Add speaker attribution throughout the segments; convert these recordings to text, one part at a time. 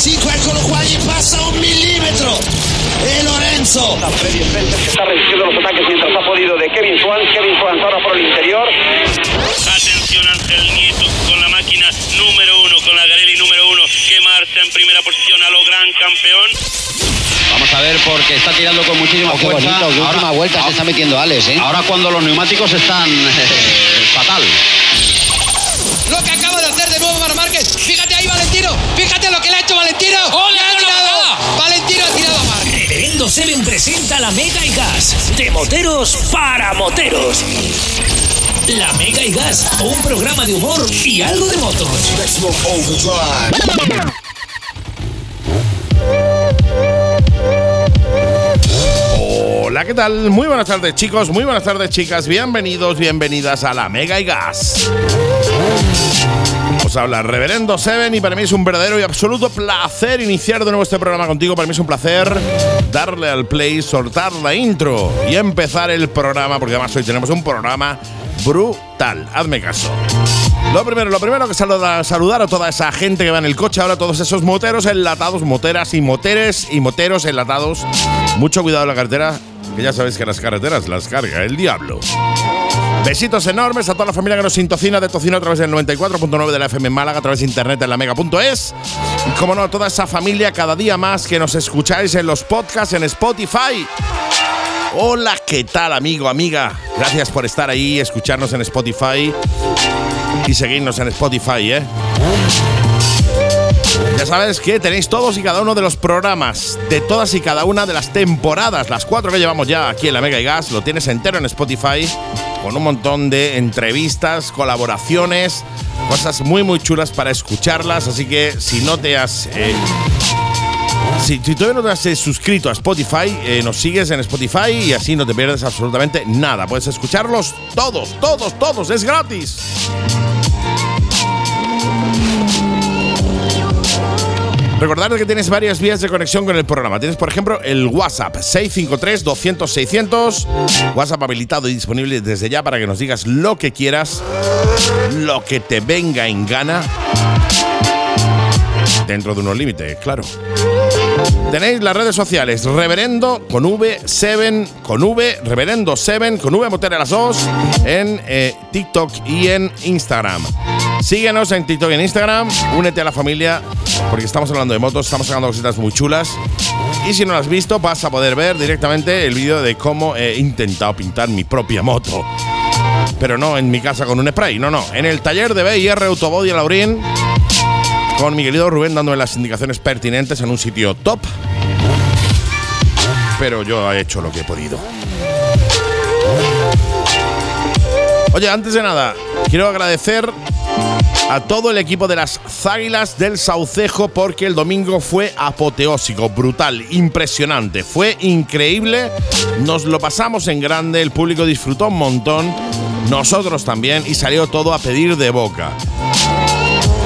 Speaker 1: 95, eccolo qua, gli passa un milímetro. E Lorenzo.
Speaker 2: Freddy Spencer que está resistiendo los ataques mientras ha podido de Kevin Swan. Kevin Swan ahora por el interior.
Speaker 3: Atención Ángel Nieto con la máquina número uno, con la Garelli número uno, que marcha en primera posición a lo gran campeón.
Speaker 4: Vamos a ver porque está tirando con muchísima
Speaker 5: Oh, qué
Speaker 4: fuerza.
Speaker 5: bonito, qué última vuelta se está metiendo Alex, ¿eh?
Speaker 4: ahora cuando los neumáticos están eh, fatal.
Speaker 6: Lo que acaba de hacer de nuevo Mar Márquez. Fíjate ahí, Valentino. Fíjate lo que le ha hecho Valentino.
Speaker 7: ¡Ole,
Speaker 6: Le ha
Speaker 7: ole,
Speaker 6: tirado. Valentino ha tirado a Márquez.
Speaker 7: Reverendo Seven presenta la Mega y Gas. De moteros para moteros. La Mega y Gas, un programa de humor y algo de motos.
Speaker 8: Hola, ¿qué tal? Muy buenas tardes chicos, muy buenas tardes chicas, bienvenidos, bienvenidas a la Mega y Gas. Os habla Reverendo Seven y para mí es un verdadero y absoluto placer iniciar de nuevo este programa contigo. Para mí es un placer darle al play, soltar la intro y empezar el programa, porque además hoy tenemos un programa brutal. Hazme caso. Lo primero, lo primero que saluda, saludar a toda esa gente que va en el coche, ahora todos esos moteros enlatados, moteras y moteres y moteros enlatados. Mucho cuidado en la carretera, que ya sabéis que las carreteras las carga el diablo. Besitos enormes a toda la familia que nos sintocina de Tocino a través del 94.9 de la FM en Málaga, a través de internet en la mega.es. Y como no, a toda esa familia cada día más que nos escucháis en los podcasts en Spotify. Hola, ¿qué tal amigo, amiga? Gracias por estar ahí, escucharnos en Spotify y seguirnos en Spotify, ¿eh? Ya sabes que tenéis todos y cada uno de los programas de todas y cada una de las temporadas, las cuatro que llevamos ya aquí en la Mega y Gas, lo tienes entero en Spotify, con un montón de entrevistas, colaboraciones, cosas muy muy chulas para escucharlas, así que si no te has... eh, si, todavía no te has eh, suscrito a Spotify, eh, nos sigues en Spotify y así no te pierdes absolutamente nada. Puedes escucharlos todos, todos, todos, es gratis. Recordad que tienes varias vías de conexión con el programa. Tienes, por ejemplo, el WhatsApp 653-200-600. WhatsApp habilitado y disponible desde ya para que nos digas lo que quieras, lo que te venga en gana. Dentro de unos límites, claro. Tenéis las redes sociales Reverendo con V, Seven con V, Reverendo Seven con V, Motel a las dos en eh, TikTok y en Instagram. Síguenos en TikTok y en Instagram, únete a la familia porque estamos hablando de motos, estamos sacando cositas muy chulas. Y si no lo has visto, vas a poder ver directamente el vídeo de cómo he intentado pintar mi propia moto. Pero no en mi casa con un spray, no, no. En el taller de BIR Autobody Laurín con mi querido Rubén dándome las indicaciones pertinentes en un sitio top. Pero yo he hecho lo que he podido. Oye, antes de nada, quiero agradecer a todo el equipo de las Záguilas del Saucejo porque el domingo fue apoteósico, brutal, impresionante, fue increíble, nos lo pasamos en grande, el público disfrutó un montón, nosotros también y salió todo a pedir de boca.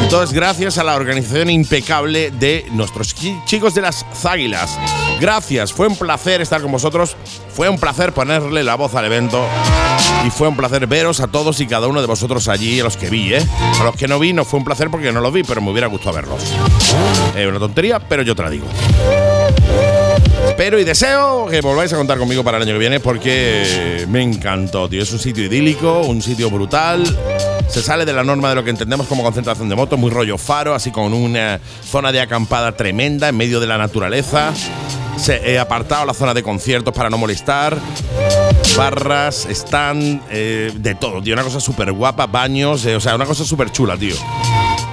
Speaker 8: Y todo es gracias a la organización impecable de nuestros chi- chicos de las Záguilas. Gracias, fue un placer estar con vosotros, fue un placer ponerle la voz al evento y fue un placer veros a todos y cada uno de vosotros allí, a los que vi, ¿eh? A los que no vi no fue un placer porque no los vi, pero me hubiera gustado verlos. Es una tontería, pero yo te la digo. Espero y deseo que volváis a contar conmigo para el año que viene porque me encantó, tío. Es un sitio idílico, un sitio brutal. Se sale de la norma de lo que entendemos como concentración de motos, muy rollo faro, así con una zona de acampada tremenda en medio de la naturaleza. He apartado la zona de conciertos para no molestar. Barras, stand, eh, de todo, tío. Una cosa súper guapa, baños, eh, o sea, una cosa súper chula, tío.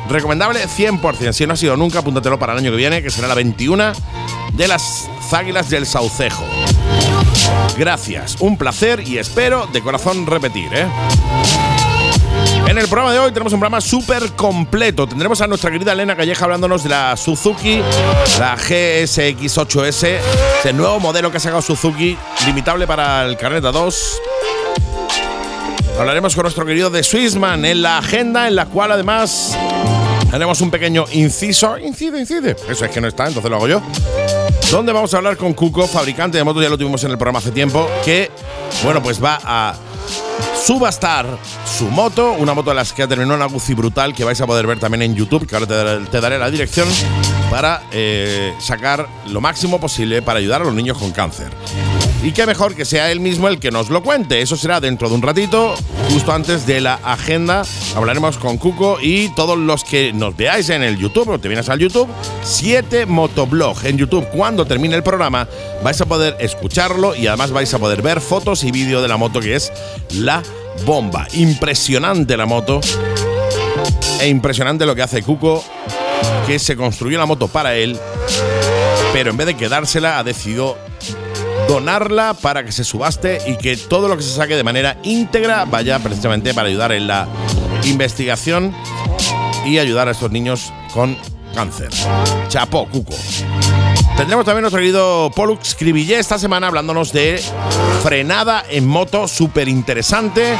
Speaker 8: Recomendable 100%. Si no ha sido nunca, apúntatelo para el año que viene, que será la 21 de las Záguilas del Saucejo. Gracias, un placer y espero de corazón repetir, ¿eh? En el programa de hoy tenemos un programa súper completo. Tendremos a nuestra querida Elena Calleja hablándonos de la Suzuki, la GSX8S, ese nuevo modelo que ha sacado Suzuki, limitable para el carnet A2. Hablaremos con nuestro querido de Swissman en la agenda, en la cual además haremos un pequeño inciso. Incide, incide. Eso es que no está, entonces lo hago yo. Donde vamos a hablar con Cuco, fabricante de motos, ya lo tuvimos en el programa hace tiempo, que, bueno, pues va a subastar su moto, una moto de las que ha terminado una Guzzi brutal que vais a poder ver también en YouTube, que ahora te daré, te daré la dirección, para eh, sacar lo máximo posible para ayudar a los niños con cáncer. Y qué mejor que sea él mismo el que nos lo cuente. Eso será dentro de un ratito, justo antes de la agenda. Hablaremos con Cuco y todos los que nos veáis en el YouTube, o te vienes al YouTube, 7 Motoblog en YouTube. Cuando termine el programa, vais a poder escucharlo y además vais a poder ver fotos y vídeo de la moto que es la bomba. Impresionante la moto. E impresionante lo que hace Cuco, que se construyó la moto para él, pero en vez de quedársela ha decidido donarla para que se subaste y que todo lo que se saque de manera íntegra vaya precisamente para ayudar en la investigación y ayudar a estos niños con cáncer. Chapó, Cuco. Tendremos también nuestro querido Pollux Cribillé esta semana hablándonos de frenada en moto, súper interesante.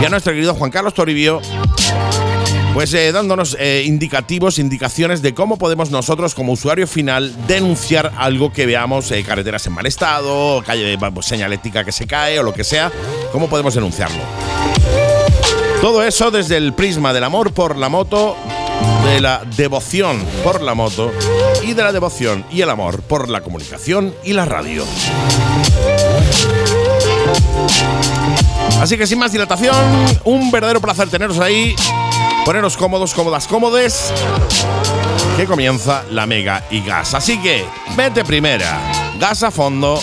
Speaker 8: Y a nuestro querido Juan Carlos Toribio pues eh, dándonos eh, indicativos, indicaciones de cómo podemos nosotros como usuario final denunciar algo que veamos, eh, carreteras en mal estado, calle, pues, señalética que se cae o lo que sea, cómo podemos denunciarlo. Todo eso desde el prisma del amor por la moto, de la devoción por la moto y de la devoción y el amor por la comunicación y la radio. Así que sin más dilatación, un verdadero placer teneros ahí Poneros cómodos, cómodas, cómodes. Que comienza la Mega y Gas. Así que, vete primera, gas a fondo.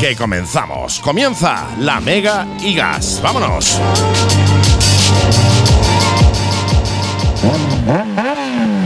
Speaker 8: Que comenzamos. Comienza la Mega y Gas. Vámonos. Mm-hmm.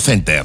Speaker 8: Center.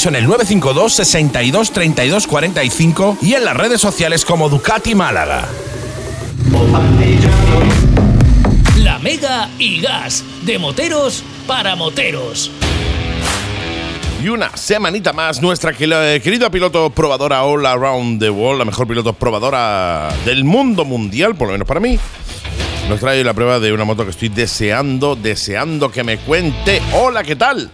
Speaker 8: en el 952 62 32 45 y en las redes sociales como Ducati Málaga.
Speaker 7: La Mega y Gas, de moteros para moteros.
Speaker 8: Y una semanita más, nuestra querida piloto probadora All Around the World, la mejor piloto probadora del mundo mundial, por lo menos para mí, nos trae la prueba de una moto que estoy deseando, deseando que me cuente. Hola, ¿qué tal?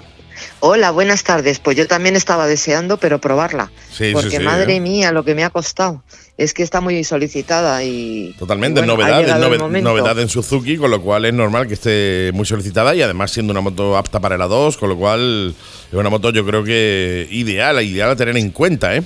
Speaker 9: Hola, buenas tardes. Pues yo también estaba deseando, pero probarla.
Speaker 8: Sí,
Speaker 9: porque
Speaker 8: sí,
Speaker 9: madre
Speaker 8: ¿eh?
Speaker 9: mía, lo que me ha costado. Es que está muy solicitada y.
Speaker 8: Totalmente,
Speaker 9: y bueno, ha
Speaker 8: novedad, es nove- novedad en Suzuki, con lo cual es normal que esté muy solicitada y además siendo una moto apta para la 2, con lo cual es una moto yo creo que ideal, ideal a tener en cuenta, ¿eh?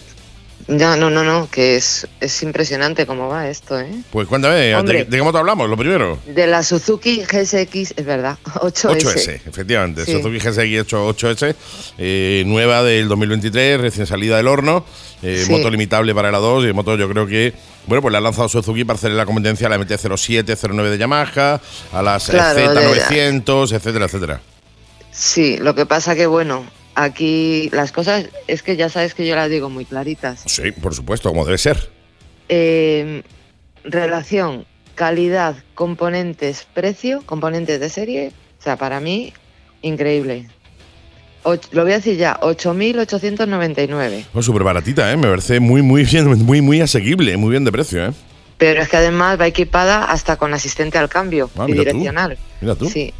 Speaker 9: Ya, no, no, no, que es, es impresionante cómo va esto, ¿eh?
Speaker 8: Pues cuéntame, ¿de,
Speaker 9: Hombre.
Speaker 8: de qué moto hablamos? Lo primero.
Speaker 9: De la Suzuki GSX, es verdad, 8S.
Speaker 8: 8S, efectivamente.
Speaker 9: Sí.
Speaker 8: Suzuki GSX 8S, eh, nueva del 2023, recién salida del horno. eh,
Speaker 9: Sí.
Speaker 8: Moto limitable para la 2 y moto yo creo que, bueno, pues la ha lanzado Suzuki para hacerle la competencia a la MT-07, 09 de Yamaha, a las eh,
Speaker 9: Claro, de-
Speaker 8: Z900, etcétera, etcétera.
Speaker 9: Sí, lo que pasa que, bueno, aquí las cosas es que ya sabes que yo las digo muy claritas.
Speaker 8: Sí, por supuesto, como debe ser.
Speaker 9: Eh, relación, calidad, componentes, precio, componentes de serie. O sea, para mí, increíble. Lo voy a decir ya, 8.899.
Speaker 8: Pues súper baratita, ¿eh? Me parece muy, muy bien, muy, muy asequible, muy bien de precio, ¿eh?
Speaker 9: Pero es que además va equipada hasta con asistente al cambio
Speaker 8: Ah, mira tú.
Speaker 9: bidireccional.
Speaker 8: Mira tú.
Speaker 9: Sí.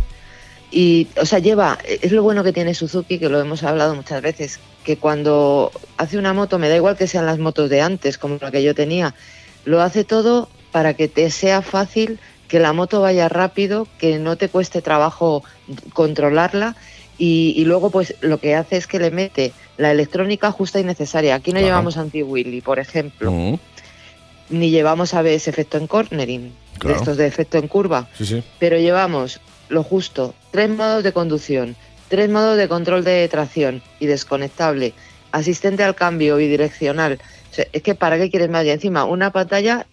Speaker 9: Y, o sea, lleva, es lo bueno que tiene Suzuki, que lo hemos hablado muchas veces, que cuando hace una moto, me da igual que sean las motos de antes, como la que yo tenía, lo hace todo para que te sea fácil, que la moto vaya rápido, que no te cueste trabajo controlarla. Y, y luego, pues lo que hace es que le mete la electrónica justa y necesaria. Aquí no llevamos anti-wheelie, por ejemplo,
Speaker 8: Mm,
Speaker 9: ni llevamos ABS efecto en cornering,
Speaker 8: Claro.
Speaker 9: de estos de efecto en curva
Speaker 8: sí, sí.
Speaker 9: pero llevamos lo justo, tres modos de conducción, tres modos de control de tracción y desconectable, asistente al cambio bidireccional. O sea, es que para qué quieres más y encima una pantalla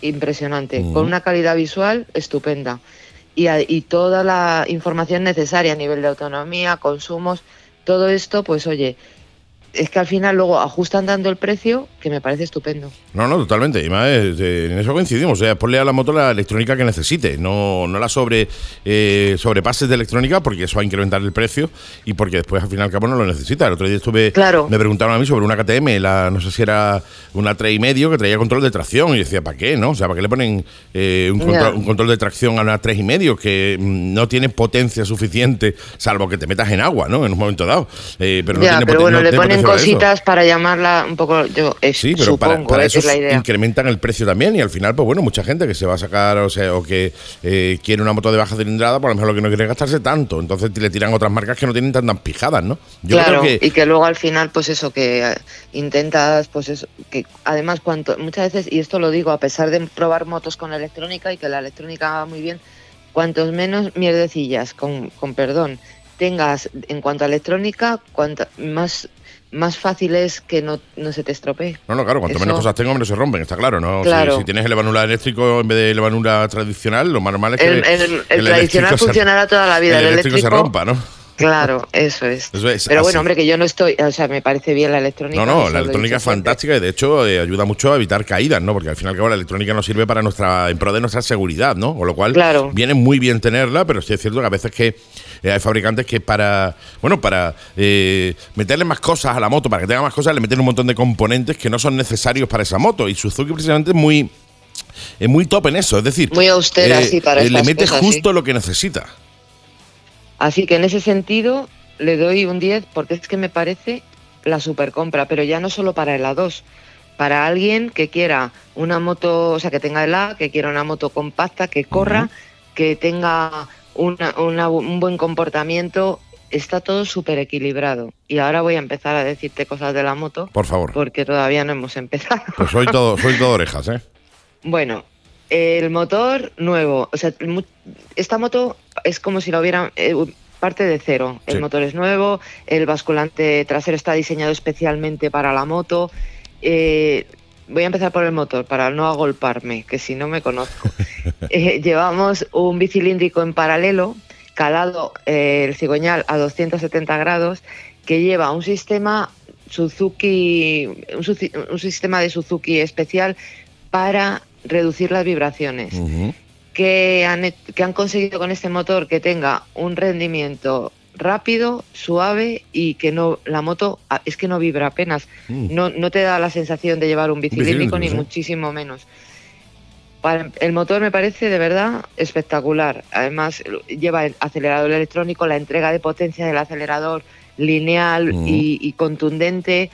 Speaker 9: impresionante,
Speaker 8: Ujú.
Speaker 9: con una calidad visual estupenda y, y toda la información necesaria a nivel de autonomía, consumos, todo esto, pues oye, es que al final luego ajustan dando el precio que me parece estupendo.
Speaker 8: No, no, totalmente. Y más, eh, en eso coincidimos. O sea, ponle a la moto la electrónica que necesite. No, no la sobre eh, sobrepases de electrónica porque eso va a incrementar el precio y porque después al fin y al cabo no lo necesita. El otro día estuve.
Speaker 9: Claro.
Speaker 8: Me preguntaron a mí sobre una KTM, la, no sé si era una 3 y medio que traía control de tracción. Y decía, ¿para qué? no? O sea, ¿para qué le ponen eh, un, control, un control de tracción a una 3 y medio que mm, no tiene potencia suficiente, salvo que te metas en agua, ¿no? En un momento dado. Eh, pero no tiene
Speaker 9: pero
Speaker 8: poten-
Speaker 9: bueno,
Speaker 8: no
Speaker 9: le
Speaker 8: tiene
Speaker 9: ponen
Speaker 8: eso.
Speaker 9: cositas para llamarla un poco, yo es,
Speaker 8: Sí, pero para,
Speaker 9: supongo
Speaker 8: para eso
Speaker 9: es la idea.
Speaker 8: incrementan el precio también y al final, pues bueno, mucha gente que se va a sacar, o sea, o que eh, quiere una moto de baja cilindrada, por lo mejor lo que no quiere es gastarse tanto. Entonces le tiran otras marcas que no tienen tantas pijadas, ¿no? Yo
Speaker 9: claro,
Speaker 8: creo que
Speaker 9: y que luego al final, pues eso, que eh, intentas, pues eso, que además cuanto, muchas veces, y esto lo digo, a pesar de probar motos con electrónica y que la electrónica va muy bien, cuantos menos mierdecillas, con, con perdón, tengas en cuanto a electrónica, cuanto más, más fácil es que no, no se te estropee.
Speaker 8: No, no, claro, cuanto
Speaker 9: Eso-
Speaker 8: menos cosas tengo, menos se rompen, está claro, ¿no? Si-
Speaker 9: Claro.
Speaker 8: Si, tienes el evanula eléctrico en vez de evanula tradicional, lo más normal es que
Speaker 9: El,
Speaker 8: el,
Speaker 9: el- el tradicional
Speaker 8: eléctrico
Speaker 9: funcionará toda la vida,
Speaker 8: el
Speaker 9: el,
Speaker 8: eléctrico se rompa, ¿no?
Speaker 9: Claro, eso es.
Speaker 8: Eso es
Speaker 9: Pero
Speaker 8: así.
Speaker 9: bueno, hombre, que yo no estoy, o sea, me parece bien la electrónica.
Speaker 8: No, no, la electrónica es fantástica y de hecho eh, ayuda mucho a evitar caídas, ¿no? Porque al final, cabo la electrónica nos sirve para nuestra, en pro de nuestra seguridad, ¿no? Con lo cual
Speaker 9: Claro.
Speaker 8: viene muy bien tenerla, pero sí es cierto que a veces que eh, hay fabricantes que para, bueno, para eh, meterle más cosas a la moto, para que tenga más cosas, le meten un montón de componentes que no son necesarios para esa moto. Y Suzuki precisamente es muy, es muy top en eso, es decir,
Speaker 9: Muy austera, sí, para
Speaker 8: eh, le
Speaker 9: estas
Speaker 8: mete
Speaker 9: cosas,
Speaker 8: justo lo que necesita.
Speaker 9: Así que en ese sentido le doy un 10 porque es que me parece la super compra, pero ya no solo para el A2, para alguien que quiera una moto, o sea, que tenga el A, que quiera una moto compacta, que corra, que tenga una- una- un buen comportamiento, está todo súper equilibrado. Y ahora voy a empezar a decirte cosas de la moto
Speaker 8: Por favor.
Speaker 9: porque todavía no hemos empezado.
Speaker 8: Pues soy todo, soy todo orejas, ¿eh?
Speaker 9: Bueno, el motor nuevo. O sea, esta moto es como si la hubiera eh, parte de cero. El
Speaker 8: Sí.
Speaker 9: motor es nuevo, el basculante trasero está diseñado especialmente para la moto. Eh, voy a empezar por el motor para no agolparme, que si no me conozco. Eh, llevamos un bicilíndrico en paralelo, calado eh, el cigüeñal a 270 grados, que lleva un sistema Suzuki, un, sistema de Suzuki especial para reducir las vibraciones. Que han, que han conseguido con este motor que tenga un rendimiento rápido, suave y que no la moto ah, es que no vibra apenas.
Speaker 8: Mm.
Speaker 9: No, no te da la sensación de llevar un bicilíndrico
Speaker 8: bicilíndrico,
Speaker 9: ni
Speaker 8: sí.
Speaker 9: muchísimo menos. Para- el motor me parece de verdad espectacular. Además, lleva el acelerador electrónico, la entrega de potencia del acelerador lineal y, y contundente.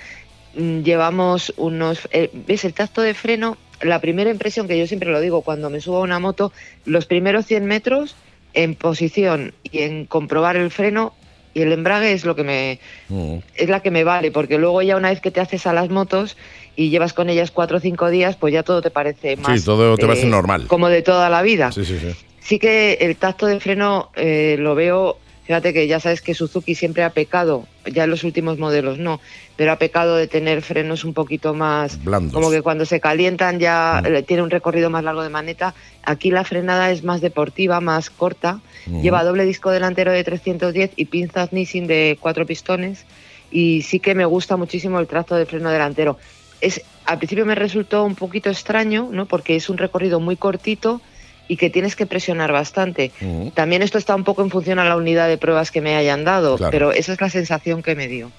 Speaker 9: Mm, Llevamos unos. eh, ¿Ves? El tacto de freno, la primera impresión que yo siempre lo digo cuando me subo a una moto, los primeros 100 metros en posición y en comprobar el freno y el embrague es lo que me,
Speaker 8: Mm.
Speaker 9: es la que me vale, porque luego ya una vez que te haces a las motos y llevas con ellas cuatro o cinco días, pues ya todo te parece más...
Speaker 8: Sí, todo te
Speaker 9: eh,
Speaker 8: parece normal.
Speaker 9: Como de toda la vida.
Speaker 8: Sí, sí, sí.
Speaker 9: Sí que el tacto de freno eh, lo veo, fíjate que ya sabes que Suzuki siempre ha pecado, ya en los últimos modelos no, pero ha pecado de tener frenos un poquito más...
Speaker 8: Blandos.
Speaker 9: Como que cuando se calientan ya
Speaker 8: Mm.
Speaker 9: eh, tiene un recorrido más largo de maneta. Aquí la frenada es más deportiva, más corta. Lleva doble disco delantero de 310 y pinzas Nissin de cuatro pistones. Y sí que me gusta muchísimo el tracto de freno delantero. Es, al principio me resultó un poquito extraño, ¿no? Porque es un recorrido muy cortito y que tienes que presionar bastante. También esto está un poco en función a la unidad de pruebas que me hayan dado,
Speaker 8: Claro.
Speaker 9: pero esa es la sensación que me dio.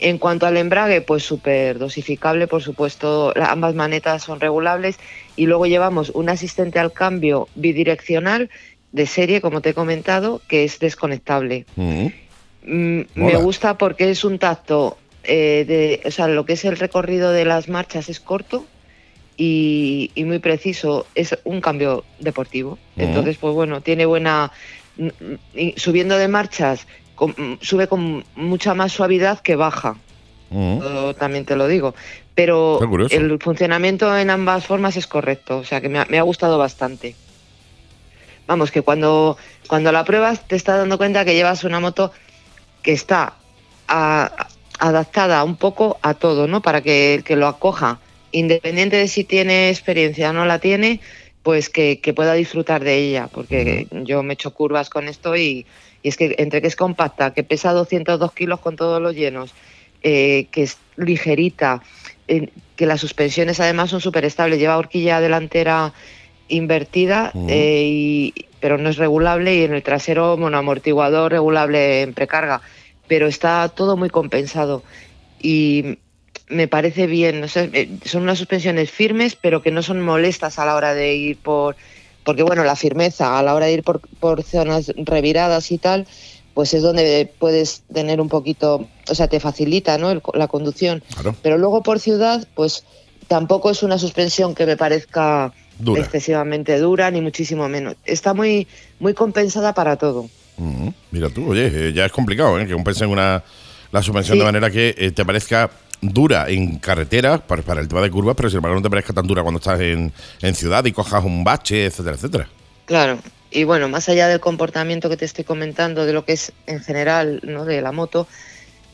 Speaker 9: En cuanto al embrague, pues súper dosificable, por supuesto, ambas manetas son regulables y luego llevamos un asistente al cambio bidireccional de serie, como te he comentado, que es desconectable.
Speaker 8: Mm.
Speaker 9: Mm, me gusta porque es un tacto, eh, de, o sea, lo que es el recorrido de las marchas es corto y, y muy preciso. Es un cambio deportivo. Entonces, pues bueno, tiene buena. mm, y Subiendo de marchas, con- mm, sube con mucha más suavidad que baja.
Speaker 8: Mm.
Speaker 9: También te lo digo. Pero el funcionamiento en ambas formas es correcto. O sea, que me ha, me ha gustado bastante. Vamos, que cuando, cuando la pruebas te estás dando cuenta que llevas una moto que está a- adaptada un poco a todo, ¿no? Para que el que lo acoja, independiente de si tiene experiencia o no la tiene, pues que, que pueda disfrutar de ella, porque yo me echo curvas con esto y, y es que entre que es compacta, que pesa 202 kilos con todos los llenos, eh, que es ligerita, eh, que las suspensiones además son súper estables, lleva horquilla delantera invertida, eh, y, pero no es regulable y en el trasero monoamortiguador regulable en precarga, pero está todo muy compensado. Y me parece bien, no sé, eh, son unas suspensiones firmes pero que no son molestas a la hora de ir por, porque bueno, la firmeza a la hora de ir por, por zonas reviradas y tal, pues es donde puedes tener un poquito, o sea, te facilita ¿no? el- la conducción.
Speaker 8: Claro.
Speaker 9: Pero luego por ciudad, pues tampoco es una suspensión que me parezca
Speaker 8: Dura.
Speaker 9: excesivamente dura, ni muchísimo menos. Está muy, muy compensada para todo.
Speaker 8: Mira tú, oye, eh, ya es complicado, ¿eh? Que compensen una, la suspensión
Speaker 9: Sí.
Speaker 8: de manera que eh, te parezca dura en carretera para, para el tema de curvas, pero sin embargo no te parezca tan dura cuando estás en, en ciudad y cojas un bache, etcétera, etcétera.
Speaker 9: Claro. Y bueno, más allá del comportamiento que te estoy comentando, de lo que es en general ¿no? de la moto,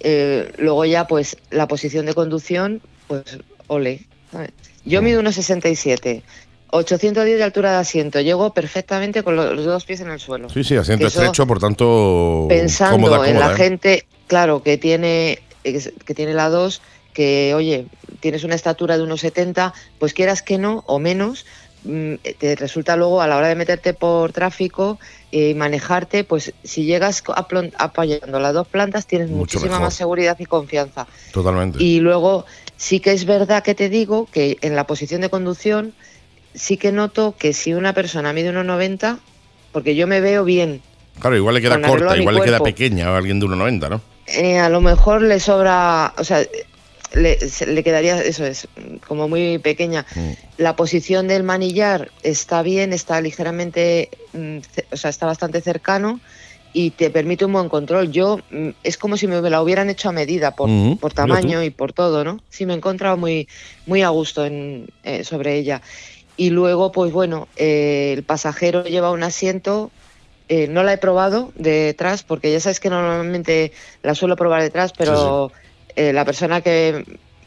Speaker 9: eh, luego ya pues la posición de conducción, pues ole. ¿sabes? Yo mido 1,67, 810 de altura de asiento, llego perfectamente con lo- los dos pies en el suelo.
Speaker 8: Sí, sí, asiento estrecho, por tanto,
Speaker 9: pensando
Speaker 8: cómoda,
Speaker 9: en
Speaker 8: cómoda,
Speaker 9: la
Speaker 8: ¿eh?
Speaker 9: gente, claro, que tiene, que tiene la 2, que oye, tienes una estatura de unos 70, pues quieras que no, o menos, mm, te resulta luego a la hora de meterte por tráfico y manejarte, pues si llegas apoyando las dos plantas tienes
Speaker 8: Mucho
Speaker 9: muchísima
Speaker 8: mejor.
Speaker 9: más seguridad y confianza.
Speaker 8: Totalmente.
Speaker 9: Y luego sí que es verdad que te digo que en la posición de conducción sí que noto que si una persona mide 1,90, porque yo me veo bien,
Speaker 8: Claro, igual le queda corta, igual le queda pequeña a alguien de 1,90, ¿no?
Speaker 9: Eh, a lo mejor le sobra, o sea, le, quedaría, eso es, como muy pequeña.
Speaker 8: Mm.
Speaker 9: La posición del manillar está bien, está ligeramente, mm, o sea, está bastante cercano y te permite un buen control. Yo, mm, es como si me la hubieran hecho a medida por, por tamaño y por todo, ¿no? Sí, me he encontrado muy, muy a gusto en, eh, sobre ella. Y luego, pues bueno, eh, el pasajero lleva un asiento eh, no la he probado detrás porque ya sabes que normalmente la suelo probar detrás, pero eh, la persona que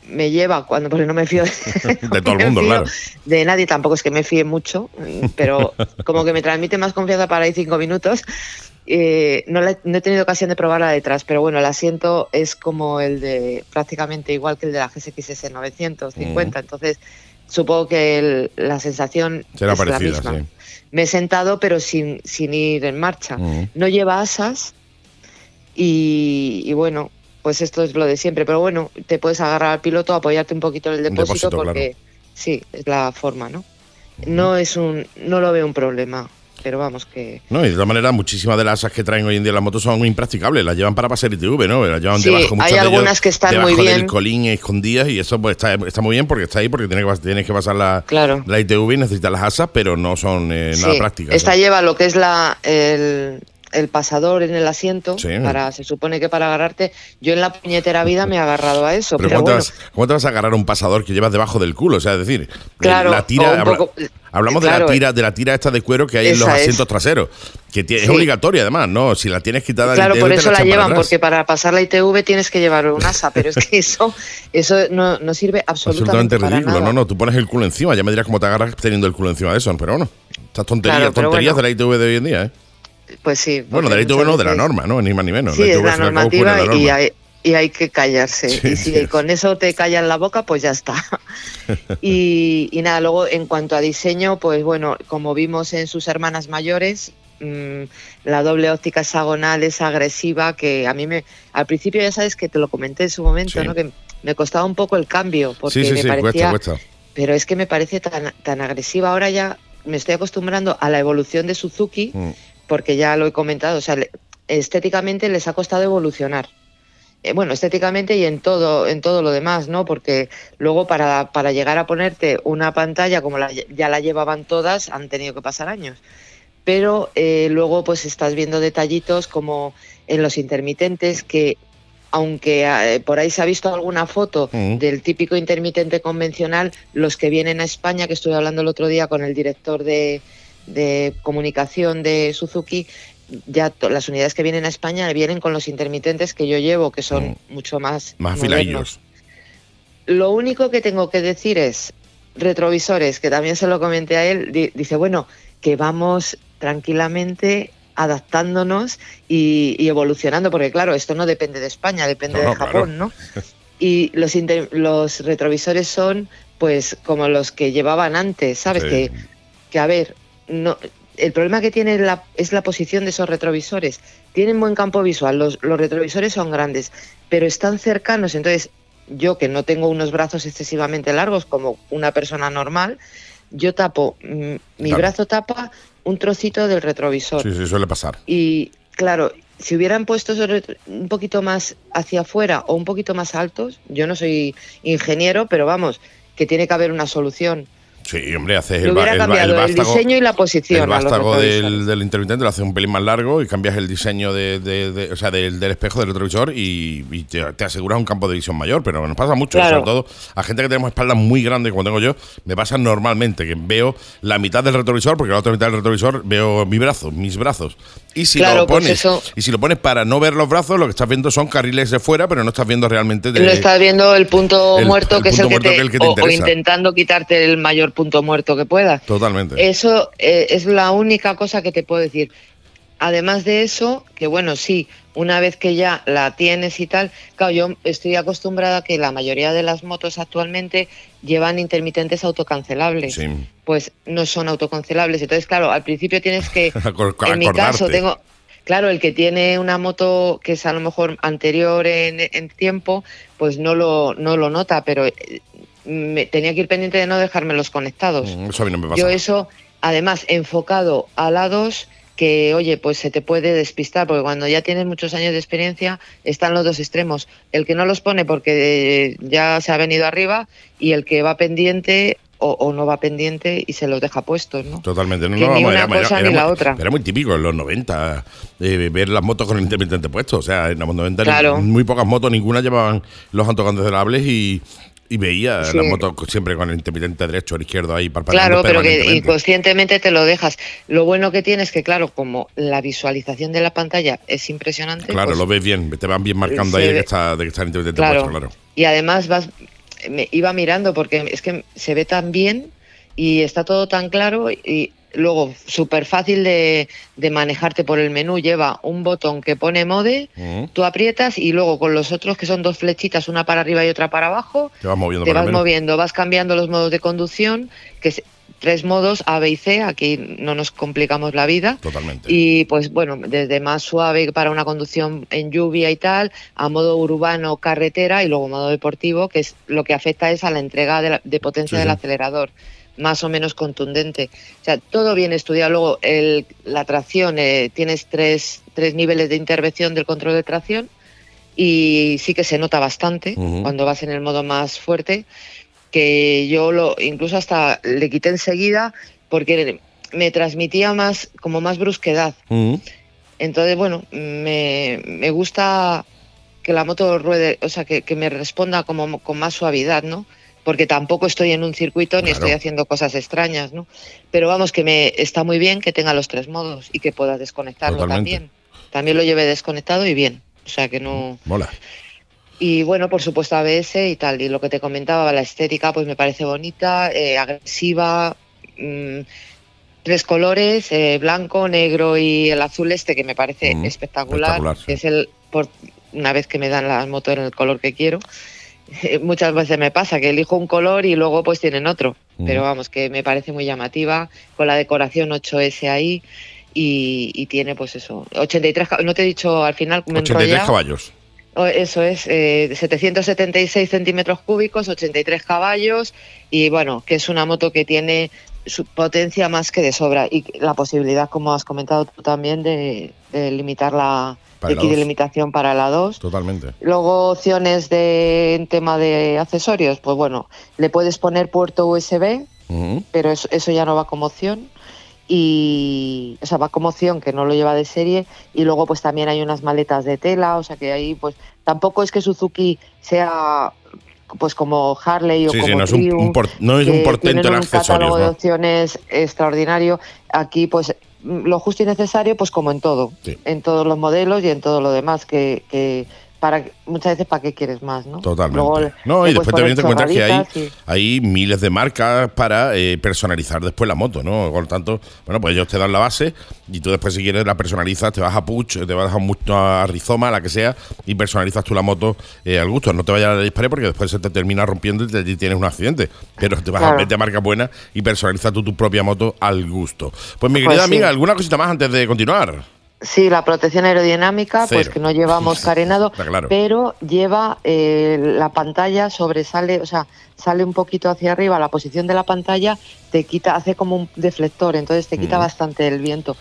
Speaker 9: me lleva cuando porque no me fío de,
Speaker 8: De todo el mundo, claro.
Speaker 9: de nadie tampoco es que me fíe mucho mm, pero como que me transmite más confianza para ir cinco minutos eh, no, la he- no he tenido ocasión de probarla detrás pero bueno el asiento es como el de prácticamente igual que el de la GSX-S 950 entonces supongo que el- la sensación
Speaker 8: Será
Speaker 9: es la
Speaker 8: parecida,
Speaker 9: misma
Speaker 8: sí.
Speaker 9: Me he sentado pero sin, sin ir en marcha. No lleva asas y, y bueno, pues esto es lo de siempre. Pero bueno, te puedes agarrar al piloto, apoyarte un poquito en el depósito, porque sí, es la forma, ¿no? No es un, no lo veo un problema, pero vamos que
Speaker 8: No, y de todas maneras, muchísimas de las asas que traen hoy en día las motos son impracticables. Las llevan para pasar ITV, ¿no? Las llevan
Speaker 9: Sí,
Speaker 8: debajo muchas
Speaker 9: hay
Speaker 8: de
Speaker 9: algunas que están
Speaker 8: debajo
Speaker 9: muy bien.
Speaker 8: del colín escondidas y eso pues está, está muy bien porque está ahí porque tiene que, tienes que pasar la,
Speaker 9: Claro.
Speaker 8: la ITV y necesitas las asas, pero no son eh, nada
Speaker 9: sí,
Speaker 8: prácticas.
Speaker 9: esta
Speaker 8: ¿no?
Speaker 9: lleva lo que es la el, el pasador en el asiento
Speaker 8: Sí.
Speaker 9: para se supone que para agarrarte. Yo en la puñetera vida me he agarrado a eso,
Speaker 8: Pero
Speaker 9: pero,
Speaker 8: ¿cómo,
Speaker 9: bueno.
Speaker 8: te vas, te vas a agarrar un pasador que llevas debajo del culo? O sea, es decir, eh,
Speaker 9: Claro,
Speaker 8: la tira, habla-
Speaker 9: poco-
Speaker 8: hablamos de la tira, de la tira esta de cuero que hay en los
Speaker 9: es.
Speaker 8: asientos traseros, que es
Speaker 9: Sí.
Speaker 8: obligatoria además, ¿no? Si la tienes quitada
Speaker 9: Claro,
Speaker 8: ITV,
Speaker 9: por eso la llevan, porque para pasar la ITV tienes que llevar un asa, pero es que eso, eso no, no sirve absolutamente,
Speaker 8: Absolutamente
Speaker 9: para
Speaker 8: ridículo,
Speaker 9: nada.
Speaker 8: no, no, tú pones el culo encima, ya me dirás cómo te agarras teniendo el culo encima de eso, pero bueno, estas tonterías,
Speaker 9: Claro,
Speaker 8: tonterías
Speaker 9: bueno.
Speaker 8: de la ITV de hoy en día, ¿eh?
Speaker 9: Pues sí.
Speaker 8: Bueno,
Speaker 9: porque
Speaker 8: de la de norma, ¿no? Ni más ni menos.
Speaker 9: Sí, es la normativa
Speaker 8: la
Speaker 9: y hay, y hay que callarse.
Speaker 8: Sí,
Speaker 9: y si
Speaker 8: sí.
Speaker 9: con eso te callan la boca, pues ya está. y, y nada, luego en cuanto a diseño, pues bueno, como vimos en sus hermanas mayores, mm, la doble óptica hexagonal es agresiva, que a mí me... Al principio ya sabes que te lo comenté en su momento,
Speaker 8: Sí.
Speaker 9: ¿no? Que me costaba un poco el cambio, porque
Speaker 8: Sí, sí,
Speaker 9: me
Speaker 8: sí,
Speaker 9: parecía...
Speaker 8: cuesta, cuesta.
Speaker 9: Pero es que me parece tan, tan agresiva. Ahora ya me estoy acostumbrando a la evolución de Suzuki,
Speaker 8: Mm.
Speaker 9: Porque ya lo he comentado, o sea, estéticamente les ha costado evolucionar. Eh, bueno, estéticamente y en todo, en todo lo demás, ¿no? Porque luego para, para llegar a ponerte una pantalla como la, ya la llevaban todas, han tenido que pasar años. Pero eh, luego pues estás viendo detallitos como en los intermitentes que aunque eh, por ahí se ha visto alguna foto del típico intermitente convencional, los que vienen a España, que estuve hablando el otro día con el director de, de comunicación de Suzuki, ya las unidades que vienen a España vienen con los intermitentes que yo llevo, que son mucho más,
Speaker 8: Mm. Más afiladillos.
Speaker 9: Lo único que tengo que decir es retrovisores, que también se lo comenté a él, di- dice, bueno, que vamos tranquilamente adaptándonos y, y evolucionando, porque claro, esto no depende de España, depende
Speaker 8: No, no,
Speaker 9: de Japón, ¿no? Y los, inter- los retrovisores son pues como los que llevaban antes, ¿sabes?
Speaker 8: Sí.
Speaker 9: Que, que, a ver, no, el problema que tiene la, es la posición de esos retrovisores. Tienen buen campo visual, los, los retrovisores son grandes, pero están cercanos, entonces yo que no tengo unos brazos excesivamente largos como una persona normal, yo tapo, mm, mi
Speaker 8: Claro.
Speaker 9: brazo tapa un trocito del retrovisor.
Speaker 8: Sí, sí, suele pasar.
Speaker 9: Y claro, si hubieran puesto un poquito más hacia afuera o un poquito más altos, yo no soy ingeniero, pero vamos, que tiene que haber una solución.
Speaker 8: Sí, hombre, haces el, el el
Speaker 9: cambiado el,
Speaker 8: vástago.
Speaker 9: diseño y la posición.
Speaker 8: El vástago del, del intermitente lo haces un pelín más largo y cambias el diseño de, de- de- o sea, del, del espejo del retrovisor y, y te, te aseguras un campo de visión mayor. Pero nos pasa mucho,
Speaker 9: Claro.
Speaker 8: sobre todo a gente que tenemos espaldas muy grandes como tengo yo, me pasa normalmente que veo la mitad del retrovisor porque la otra mitad del retrovisor veo mi brazo, mis brazos. Y si
Speaker 9: Claro,
Speaker 8: lo
Speaker 9: pues
Speaker 8: pones
Speaker 9: eso-
Speaker 8: y si lo pones para no ver los brazos, lo que estás viendo son carriles de fuera, pero no estás viendo realmente de,
Speaker 9: No estás viendo el punto
Speaker 8: el-
Speaker 9: muerto
Speaker 8: el
Speaker 9: que es
Speaker 8: punto
Speaker 9: el que
Speaker 8: muerto
Speaker 9: te,
Speaker 8: que el que te
Speaker 9: o- o, intentando quitarte el mayor punto muerto que puedas.
Speaker 8: Totalmente.
Speaker 9: Eso eh, es la única cosa que te puedo decir. Además de eso, que bueno, sí, una vez que ya la tienes y tal, claro, yo estoy acostumbrada a que la mayoría de las motos actualmente llevan intermitentes autocancelables.
Speaker 8: Sí.
Speaker 9: Pues no son autocancelables. Entonces, claro, al principio tienes que en mi caso tengo, claro, el que tiene una moto que es a lo mejor anterior en, en tiempo, pues no lo, no lo nota, pero eh, me, tenía que ir pendiente de no dejarme los conectados.
Speaker 8: Mm, Eso a mí no me pasa.
Speaker 9: Yo eso, además, enfocado a lados que, oye, pues se te puede despistar, porque cuando ya tienes muchos años de experiencia, están los dos extremos. El que no los pone porque eh, ya se ha venido arriba y el que va pendiente o, o no va pendiente y se los deja puestos, ¿no?
Speaker 8: Totalmente. No,
Speaker 9: Que
Speaker 8: no,
Speaker 9: ni
Speaker 8: vamos,
Speaker 9: una
Speaker 8: era-
Speaker 9: cosa
Speaker 8: era
Speaker 9: ni la
Speaker 8: muy-
Speaker 9: otra.
Speaker 8: Era muy típico en los 90 eh, ver las motos con el intermitente puesto. O sea, en los 90 ni-
Speaker 9: Claro.
Speaker 8: muy pocas motos, ninguna llevaban los autocancelables y, y veía
Speaker 9: Sí.
Speaker 8: las motos siempre con el intermitente derecho o izquierdo ahí parpadeando
Speaker 9: Claro, pero que inconscientemente te lo dejas. Lo bueno que tienes que, claro, como la visualización de la pantalla es impresionante.
Speaker 8: Claro,
Speaker 9: pues,
Speaker 8: lo ves bien, te van bien marcando ahí de que está, de que está el intermitente
Speaker 9: Claro.
Speaker 8: puesto, claro.
Speaker 9: Y además vas, me iba mirando porque es que se ve tan bien y está todo tan claro y luego súper fácil de, de manejarte por el menú. Lleva un botón que pone mode,
Speaker 8: Mm.
Speaker 9: tú aprietas y luego con los otros que son dos flechitas, una para arriba y otra para abajo,
Speaker 8: Te vas moviendo
Speaker 9: te vas
Speaker 8: menú.
Speaker 9: moviendo, vas cambiando los modos de conducción, que es tres modos A, B y C, aquí no nos complicamos la vida.
Speaker 8: Totalmente.
Speaker 9: Y pues bueno, desde más suave para una conducción en lluvia y tal, a modo urbano, carretera y luego modo deportivo, que es lo que afecta es a la entrega de, la- de potencia
Speaker 8: Sí,
Speaker 9: del
Speaker 8: sí.
Speaker 9: acelerador, más o menos contundente. O sea, todo bien estudiado. Luego, el, la tracción, eh, tienes tres, tres niveles de intervención del control de tracción y sí que se nota bastante cuando vas en el modo más fuerte, que yo lo incluso hasta le quité enseguida porque me transmitía más como más brusquedad. Entonces, bueno, me, me gusta que la moto ruede, o sea, que, que me responda como con más suavidad, ¿no? Porque tampoco estoy en un circuito ni
Speaker 8: Claro.
Speaker 9: estoy haciendo cosas extrañas, ¿no? Pero vamos, que me está muy bien que tenga los tres modos y que pueda desconectarlo
Speaker 8: Totalmente.
Speaker 9: también. También lo llevé desconectado y bien. O sea, que no...
Speaker 8: Mola.
Speaker 9: Y bueno, por supuesto ABS y tal. Y lo que te comentaba, la estética, pues me parece bonita, eh, agresiva. mm, tres colores, eh, blanco, negro y el azul este, que me parece
Speaker 8: Mm,
Speaker 9: espectacular.
Speaker 8: espectacular, sí.
Speaker 9: Es el por- una vez que me dan la moto en el color que quiero. Muchas veces me pasa que elijo un color y luego pues tienen otro. Pero vamos, que me parece muy llamativa, con la decoración 8S ahí y, y tiene pues eso, 83, ca- no te he dicho al final, me he
Speaker 8: 83
Speaker 9: enrollado.
Speaker 8: caballos.
Speaker 9: Eso es, eh, 776 centímetros cúbicos, 83 caballos y bueno, que es una moto que tiene potencia más que de sobra y la posibilidad, como has comentado tú también, de, de limitar la
Speaker 8: Para
Speaker 9: de
Speaker 8: la
Speaker 9: limitación para la 2.
Speaker 8: Totalmente.
Speaker 9: Luego opciones de en tema de accesorios, pues bueno, le puedes poner puerto USB, pero eso, eso ya no va como opción y o sea va como opción que no lo lleva de serie y luego pues también hay unas maletas de tela o sea que ahí pues tampoco es que Suzuki sea pues como Harley o
Speaker 8: Sí, sí,
Speaker 9: como
Speaker 8: no es un-
Speaker 9: Triumph,
Speaker 8: un por- no es un portento en
Speaker 9: un de opciones extraordinario aquí pues mm, lo justo y necesario pues como en todo
Speaker 8: Sí.
Speaker 9: en todos los modelos y en todo lo demás que, que para muchas veces para qué quieres más no
Speaker 8: Totalmente.
Speaker 9: Luego
Speaker 8: no, y después también te encuentras que hay,
Speaker 9: chorraditas y-
Speaker 8: hay miles de marcas para eh, personalizar después la moto, ¿no? Por lo tanto, bueno, pues ellos te dan la base y tú después si quieres la personalizas, te vas a Puch, te vas a, Mu- a Rizoma, la que sea, y personalizas tú la moto eh, al gusto. No te vayas a disparar porque después se te termina rompiendo y, te, y tienes un accidente. Pero te vas a vete a marca buena y personaliza tú tu propia moto al gusto. Pues mi
Speaker 9: Pues
Speaker 8: querida
Speaker 9: sí.
Speaker 8: amiga, ¿alguna cosita más antes de continuar?
Speaker 9: Sí, la protección aerodinámica,
Speaker 8: Cero.
Speaker 9: pues que no llevamos carenado,
Speaker 8: claro.
Speaker 9: pero lleva eh, la pantalla sobresale, o sea, sale un poquito hacia arriba, la posición de la pantalla te quita, hace como un deflector, entonces te quita
Speaker 8: Mm.
Speaker 9: bastante el viento.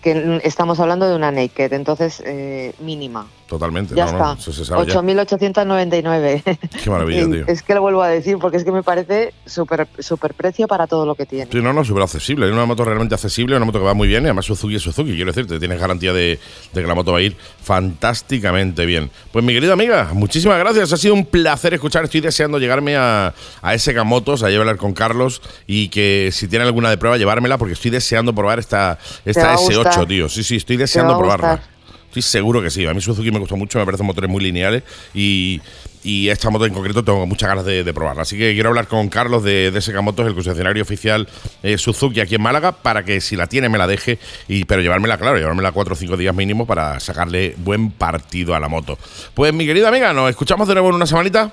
Speaker 9: Que estamos hablando de una naked, entonces eh, mínima.
Speaker 8: Totalmente.
Speaker 9: Ya
Speaker 8: no,
Speaker 9: está.
Speaker 8: no, eso se sabe ya.
Speaker 9: 8.899.
Speaker 8: Qué maravilla, tío.
Speaker 9: Es que lo vuelvo a decir porque es que me parece súper super precio para todo lo que tiene.
Speaker 8: Sí, no, no, súper accesible. Es una moto realmente accesible, una moto que va muy bien y además Suzuki es Suzuki. Quiero decirte, tienes garantía de, de que la moto va a ir fantásticamente bien. Pues mi querida amiga, muchísimas gracias. Ha sido un placer escuchar. Estoy deseando llegarme a, a SK Motos, a hablar con Carlos y que si tiene alguna de prueba, llevármela porque estoy deseando probar esta, esta
Speaker 9: va a
Speaker 8: S8,
Speaker 9: gustar.
Speaker 8: tío. Sí, sí, estoy deseando probarla. Estoy seguro que sí. A mí Suzuki me gusta mucho, me parecen motores muy lineales y, y esta moto en concreto tengo muchas ganas de, de probarla. Así que quiero hablar con Carlos de, de SK Motos, el concesionario oficial eh, Suzuki aquí en Málaga, para que si la tiene me la deje, y, pero llevármela, claro, llevármela cuatro o cinco días mínimo para sacarle buen partido a la moto. Pues mi querida amiga, nos escuchamos de nuevo en una semanita.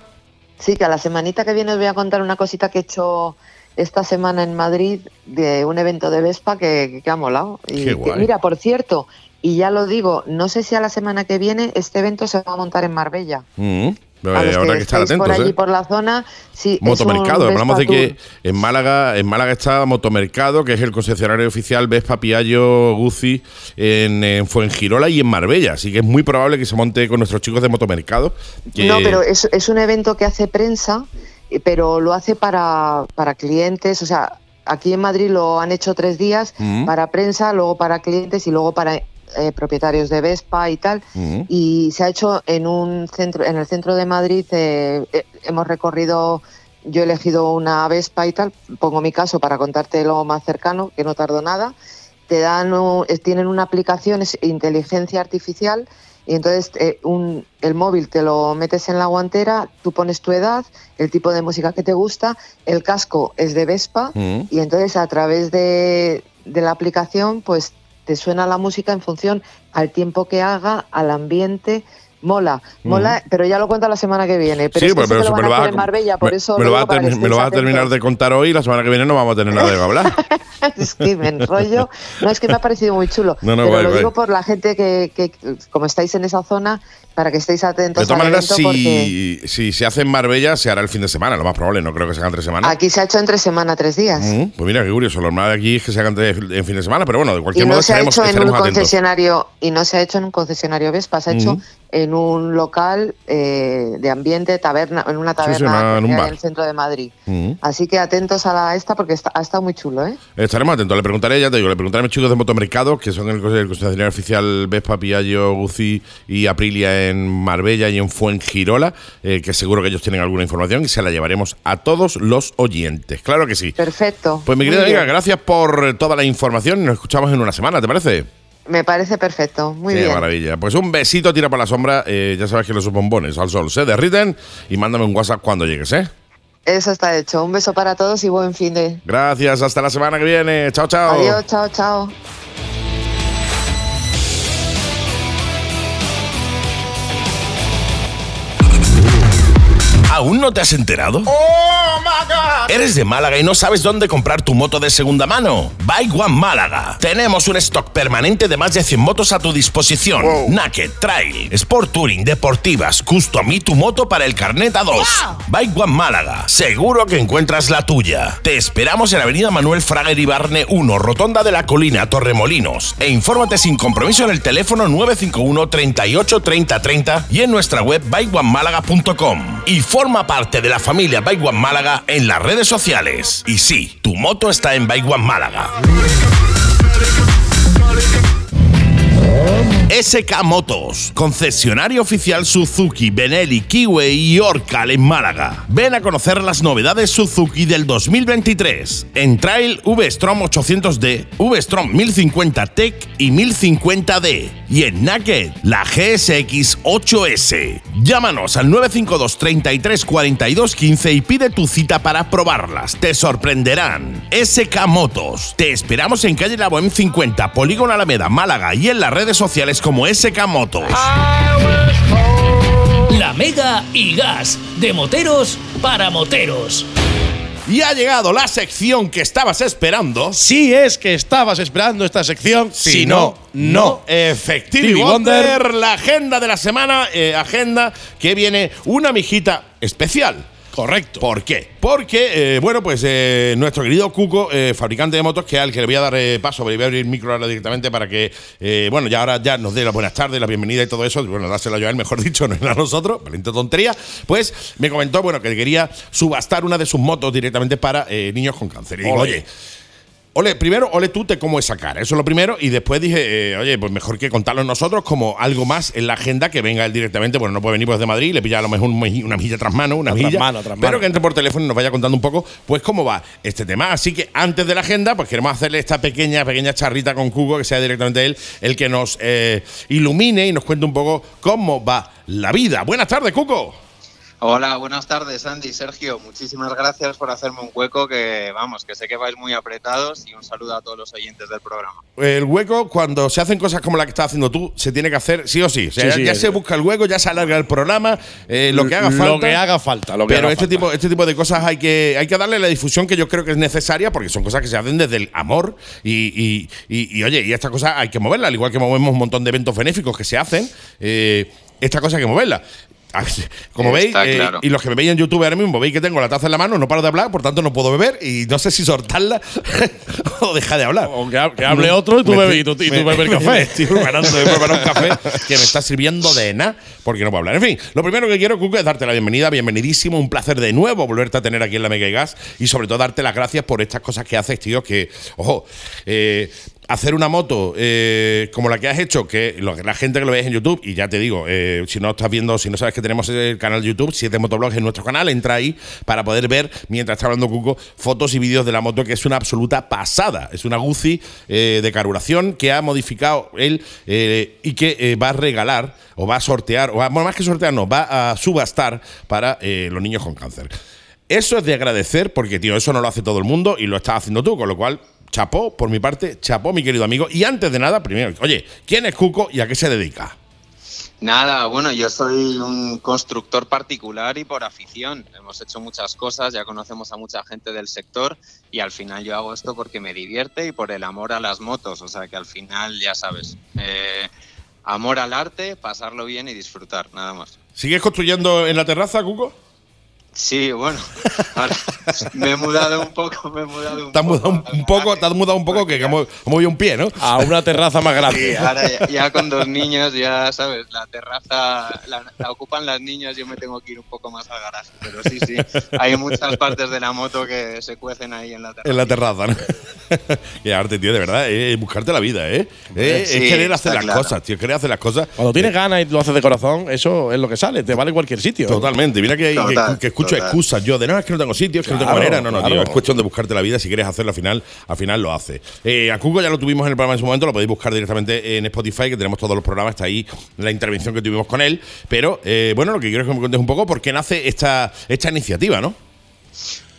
Speaker 9: Sí, que a la semanita que viene os voy a contar una cosita que he hecho esta semana en Madrid de un evento de Vespa que, que ha molado. Y
Speaker 8: Qué
Speaker 9: que-
Speaker 8: guay.
Speaker 9: mira, por cierto, y ya lo digo, no sé si a la semana que viene este evento se va a montar en Marbella.
Speaker 8: Mm,
Speaker 9: A los
Speaker 8: habrá
Speaker 9: que
Speaker 8: que estar
Speaker 9: estéis por
Speaker 8: atentos.
Speaker 9: allí
Speaker 8: ¿eh?
Speaker 9: por la zona, sí. es un
Speaker 8: Motomercado,
Speaker 9: Vespa
Speaker 8: hablamos de que en Málaga, en Málaga está Motomercado, que es el concesionario oficial Vespa, Piaggio, Guzzi, en, en Fuengirola y en Marbella. Así que es muy probable que se monte con nuestros chicos de Motomercado. que-
Speaker 9: No, pero es, es un evento que hace prensa, pero lo hace para, para clientes, o sea, aquí en Madrid lo han hecho tres días
Speaker 8: Mm.
Speaker 9: para prensa, luego para clientes y luego para eh, propietarios de Vespa y tal.
Speaker 8: Mm.
Speaker 9: Y se ha hecho en un centro, en el centro de Madrid, eh, eh, hemos recorrido, yo he elegido una Vespa y tal, pongo mi caso para contarte lo más cercano, que no tardo nada. Te dan, eh, tienen una aplicación, es inteligencia artificial, y entonces eh, un- el móvil te lo metes en la guantera, tú pones tu edad, el tipo de música que te gusta, el casco es de Vespa,
Speaker 8: Mm.
Speaker 9: y entonces a través de, de la aplicación, pues te suena la música en función al tiempo que haga, al ambiente. Mola, mola, pero ya lo cuento la semana que viene. Pero
Speaker 8: Sí,
Speaker 9: es que
Speaker 8: pues,
Speaker 9: eso
Speaker 8: pero
Speaker 9: me lo
Speaker 8: me vas
Speaker 9: hacer
Speaker 8: a,
Speaker 9: en Marbella, por
Speaker 8: me-
Speaker 9: eso
Speaker 8: me
Speaker 9: lo
Speaker 8: vas a, me lo vas a terminar de contar hoy y la semana que viene no vamos a tener nada de hablar.
Speaker 9: es que me enrollo. No, es que me ha parecido muy chulo.
Speaker 8: No, no,
Speaker 9: pero lo digo por la gente que, que, como estáis en esa zona, para que estéis atentos
Speaker 8: De todas maneras,
Speaker 9: porque
Speaker 8: si, se hace en Marbella, se hará el fin de semana, lo más probable. No creo que se hagan tres semanas.
Speaker 9: aquí se ha hecho entre semana tres días.
Speaker 8: Mm, Pues mira, qué curioso. Lo normal aquí es que se tres- en fin de semana, pero bueno, de
Speaker 9: Y
Speaker 8: cualquier modo
Speaker 9: no se ha
Speaker 8: estaremos,
Speaker 9: hecho en un
Speaker 8: atentos.
Speaker 9: concesionario y no se ha hecho en un concesionario Vespa, se ha hecho
Speaker 8: Ujú.
Speaker 9: En un local eh, de ambiente, taberna, en una
Speaker 8: Sí, sí,
Speaker 9: taberna
Speaker 8: una- en un
Speaker 9: que hay
Speaker 8: bar.
Speaker 9: en el centro de Madrid. Así que atentos a la esta porque está- ha estado muy chulo, ¿eh?
Speaker 8: Estaremos atentos. Le preguntaré, ya te digo, le preguntaré a mis chicos de Motomercado, que son el, el concesionario oficial Vespa, Piaggio, Guzzi y Aprilia en Marbella y en Fuengirola, eh, que seguro que ellos tienen alguna información y se la llevaremos a todos los oyentes. Claro que sí.
Speaker 9: Perfecto.
Speaker 8: Pues mi querida amiga, gracias por toda la información. Nos escuchamos en una semana, ¿te parece?
Speaker 9: Me parece perfecto, muy
Speaker 8: Qué
Speaker 9: bien.
Speaker 8: maravilla. Pues un besito, tira para la sombra. Eh, ya sabes que los bombones al sol se derriten y mándame un WhatsApp cuando llegues, ¿eh?
Speaker 9: Eso está hecho. Un beso para todos y buen fin de.
Speaker 8: Gracias, hasta la semana que viene. Chao, chao.
Speaker 9: Adiós, chao, chao.
Speaker 8: ¿Aún no te has enterado? ¿Eres de Málaga y no sabes dónde comprar tu moto de segunda mano? Bike One Málaga. Tenemos un stock permanente de más de 100 motos a tu disposición. Naked, Trail, Sport Touring, Deportivas, Custom y tu moto para el carnet A2. Bike One Málaga. Seguro que encuentras la tuya. Te esperamos en Avenida Manuel Frager Ibarne 1, Rotonda de la Colina, Torremolinos. E infórmate sin compromiso en el teléfono 951 38 30 30 y en nuestra web bikeonemálaga.com. Y forma parte de la familia Bike One Málaga en las redes sociales. Y sí, tu moto está en Bike One Málaga. SK Motos, concesionario oficial Suzuki, Benelli, Kiwi y Orcal en Málaga. Ven a conocer las novedades Suzuki del 2023. En Trail V-Strom 800D, V-Strom 1050 Tech y 1050D. Y en Naked, la GSX 8S. Llámanos al 952 33 42 15 y pide tu cita para probarlas. Te sorprenderán. SK Motos. Te esperamos en calle La Bohem 50, Polígono Alameda, Málaga y en las redes sociales como SK Motos.
Speaker 7: La Mega y Gas, de moteros para moteros.
Speaker 8: Y ha llegado la sección que estabas esperando.
Speaker 10: Si es que estabas esperando esta sección, si, no, no. Stevie
Speaker 8: Wonder,
Speaker 10: Wonder.
Speaker 8: la agenda de la semana, eh, agenda que viene una mijita especial.
Speaker 10: Correcto.
Speaker 8: ¿Por qué? Porque, eh, bueno, pues eh, nuestro querido Cuco, eh, fabricante de motos, que al que le voy a dar eh, paso, voy a abrir el micro ahora directamente para que, eh, bueno, ya ahora ya nos dé las buenas tardes, la bienvenida y todo eso, bueno, dáselo yo a él, mejor dicho, no a nosotros, valiente tontería, pues me comentó, bueno, que quería subastar una de sus motos directamente para eh, niños con cáncer. Y digo, oye, Ole, primero, ole tú te cómo esa cara. Eso es lo primero. Y después dije, eh, oye, pues mejor que contarlo nosotros como algo más en la agenda que venga él directamente. Bueno, no puede venir pues de Madrid, le pilla a lo mejor un una mejilla tras mano, una
Speaker 10: Tras
Speaker 8: mejilla.
Speaker 10: mano, tras
Speaker 8: pero que entre por teléfono y nos vaya contando un poco, pues cómo va este tema. Así que antes de la agenda, pues queremos hacerle esta pequeña, pequeña charrita con Cuco, que sea directamente él el que nos eh, ilumine y nos cuente un poco cómo va la vida. Buenas tardes, Cuco.
Speaker 11: Hola, buenas tardes, Andy, Sergio. Muchísimas gracias por hacerme un hueco que, vamos, que sé que vais muy apretados y un saludo a todos los oyentes del programa.
Speaker 8: El hueco, cuando se hacen cosas como la que estás haciendo tú, se tiene que hacer sí o sí. O sea,
Speaker 10: Sí,
Speaker 8: ya,
Speaker 10: sí,
Speaker 8: ya
Speaker 10: es-
Speaker 8: se busca el hueco, ya se alarga el programa, eh, lo que haga falta.
Speaker 10: Lo que haga falta. Lo que
Speaker 8: Pero
Speaker 10: haga
Speaker 8: este
Speaker 10: falta.
Speaker 8: tipo, este tipo de cosas hay que, hay que darle la difusión que yo creo que es necesaria porque son cosas que se hacen desde el amor y, y- y- y, oye, y estas cosas hay que moverlas, al igual que movemos un montón de eventos benéficos que se hacen, eh, esta cosa hay que moverla. Como veis, eh,
Speaker 11: claro.
Speaker 8: y los que me veis en YouTube ahora mismo, veis que tengo la taza en la mano, no paro de hablar, por tanto no puedo beber y no sé si soltarla o dejar de hablar.
Speaker 10: O que, ha- que hable otro y tú bebes y
Speaker 8: estoy-
Speaker 10: tú, y tú
Speaker 8: me-
Speaker 10: bebes
Speaker 8: me
Speaker 10: café.
Speaker 8: Estoy preparando, preparado un café que me está sirviendo de nada porque no puedo hablar. En fin, lo primero que quiero, Cuco, es darte la bienvenida, bienvenidísimo, un placer de nuevo volverte a tener aquí en la Mega y Gas y sobre todo darte las gracias por estas cosas que haces, tío, que, ojo, eh, hacer una moto eh, como la que has hecho, que la gente que lo veis en YouTube, y ya te digo, eh, si no estás viendo, si no sabes que tenemos el canal de YouTube, siete motoblogs en nuestro canal, entra ahí para poder ver, mientras está hablando Cuco, fotos y vídeos de la moto, que es una absoluta pasada. Es una Guzzi eh, de carburación que ha modificado él y que va a regalar, o va a sortear, o va- más que sortear, no, va a subastar para los niños con cáncer. Eso es de agradecer porque, tío, eso no lo hace todo el mundo y lo estás haciendo tú, con lo cual, chapó, por mi parte, chapó, mi querido amigo. Y antes de nada, primero, oye, ¿quién es Cuco y a qué se dedica?
Speaker 11: Nada, bueno, yo soy un constructor particular y por afición. Hemos hecho muchas cosas, ya conocemos a mucha gente del sector y al final yo hago esto porque me divierte y por el amor a las motos. O sea que al final, ya sabes, eh, amor al arte, pasarlo bien y disfrutar, nada más.
Speaker 8: ¿Sigues construyendo en la terraza, Cuco?
Speaker 11: Sí, bueno, ahora me he mudado un poco, me he mudado un
Speaker 8: Te has
Speaker 11: poco.
Speaker 8: mudado un, un poco, te has mudado un poco que hemos movido un pie, ¿no?
Speaker 10: A una terraza más grande.
Speaker 11: Sí, ahora ya, ya con dos niños, ya sabes, la terraza la, la ocupan las niñas, yo me tengo que ir un poco más al garaje. Pero sí, sí, hay muchas partes de la moto que se cuecen ahí en la terraza.
Speaker 8: En la terraza, ¿no? Qué arte, tío, de verdad, eh, buscarte la vida, ¿eh? Eh,
Speaker 11: Sí,
Speaker 8: es querer hacer las
Speaker 11: claro.
Speaker 8: cosas, tío, querer hacer las cosas.
Speaker 10: Cuando tienes ganas y lo haces de corazón, eso es lo que sale. Te vale cualquier sitio.
Speaker 8: Totalmente. Mira que,
Speaker 11: Total,
Speaker 8: que- que escucho
Speaker 11: total.
Speaker 8: excusas yo de no, es que no tengo sitio, es que no tengo
Speaker 10: Claro,
Speaker 8: manera. No, no, tío.
Speaker 10: claro.
Speaker 8: Es cuestión de buscarte la vida. Si quieres hacerlo al final, al final lo hace. Eh, a Cuco ya lo tuvimos en el programa en su momento, lo podéis buscar directamente en Spotify, que tenemos todos los programas, está ahí la intervención que tuvimos con él. Pero eh, bueno, lo que quiero es que me cuentes un poco por qué nace esta, esta iniciativa, ¿no?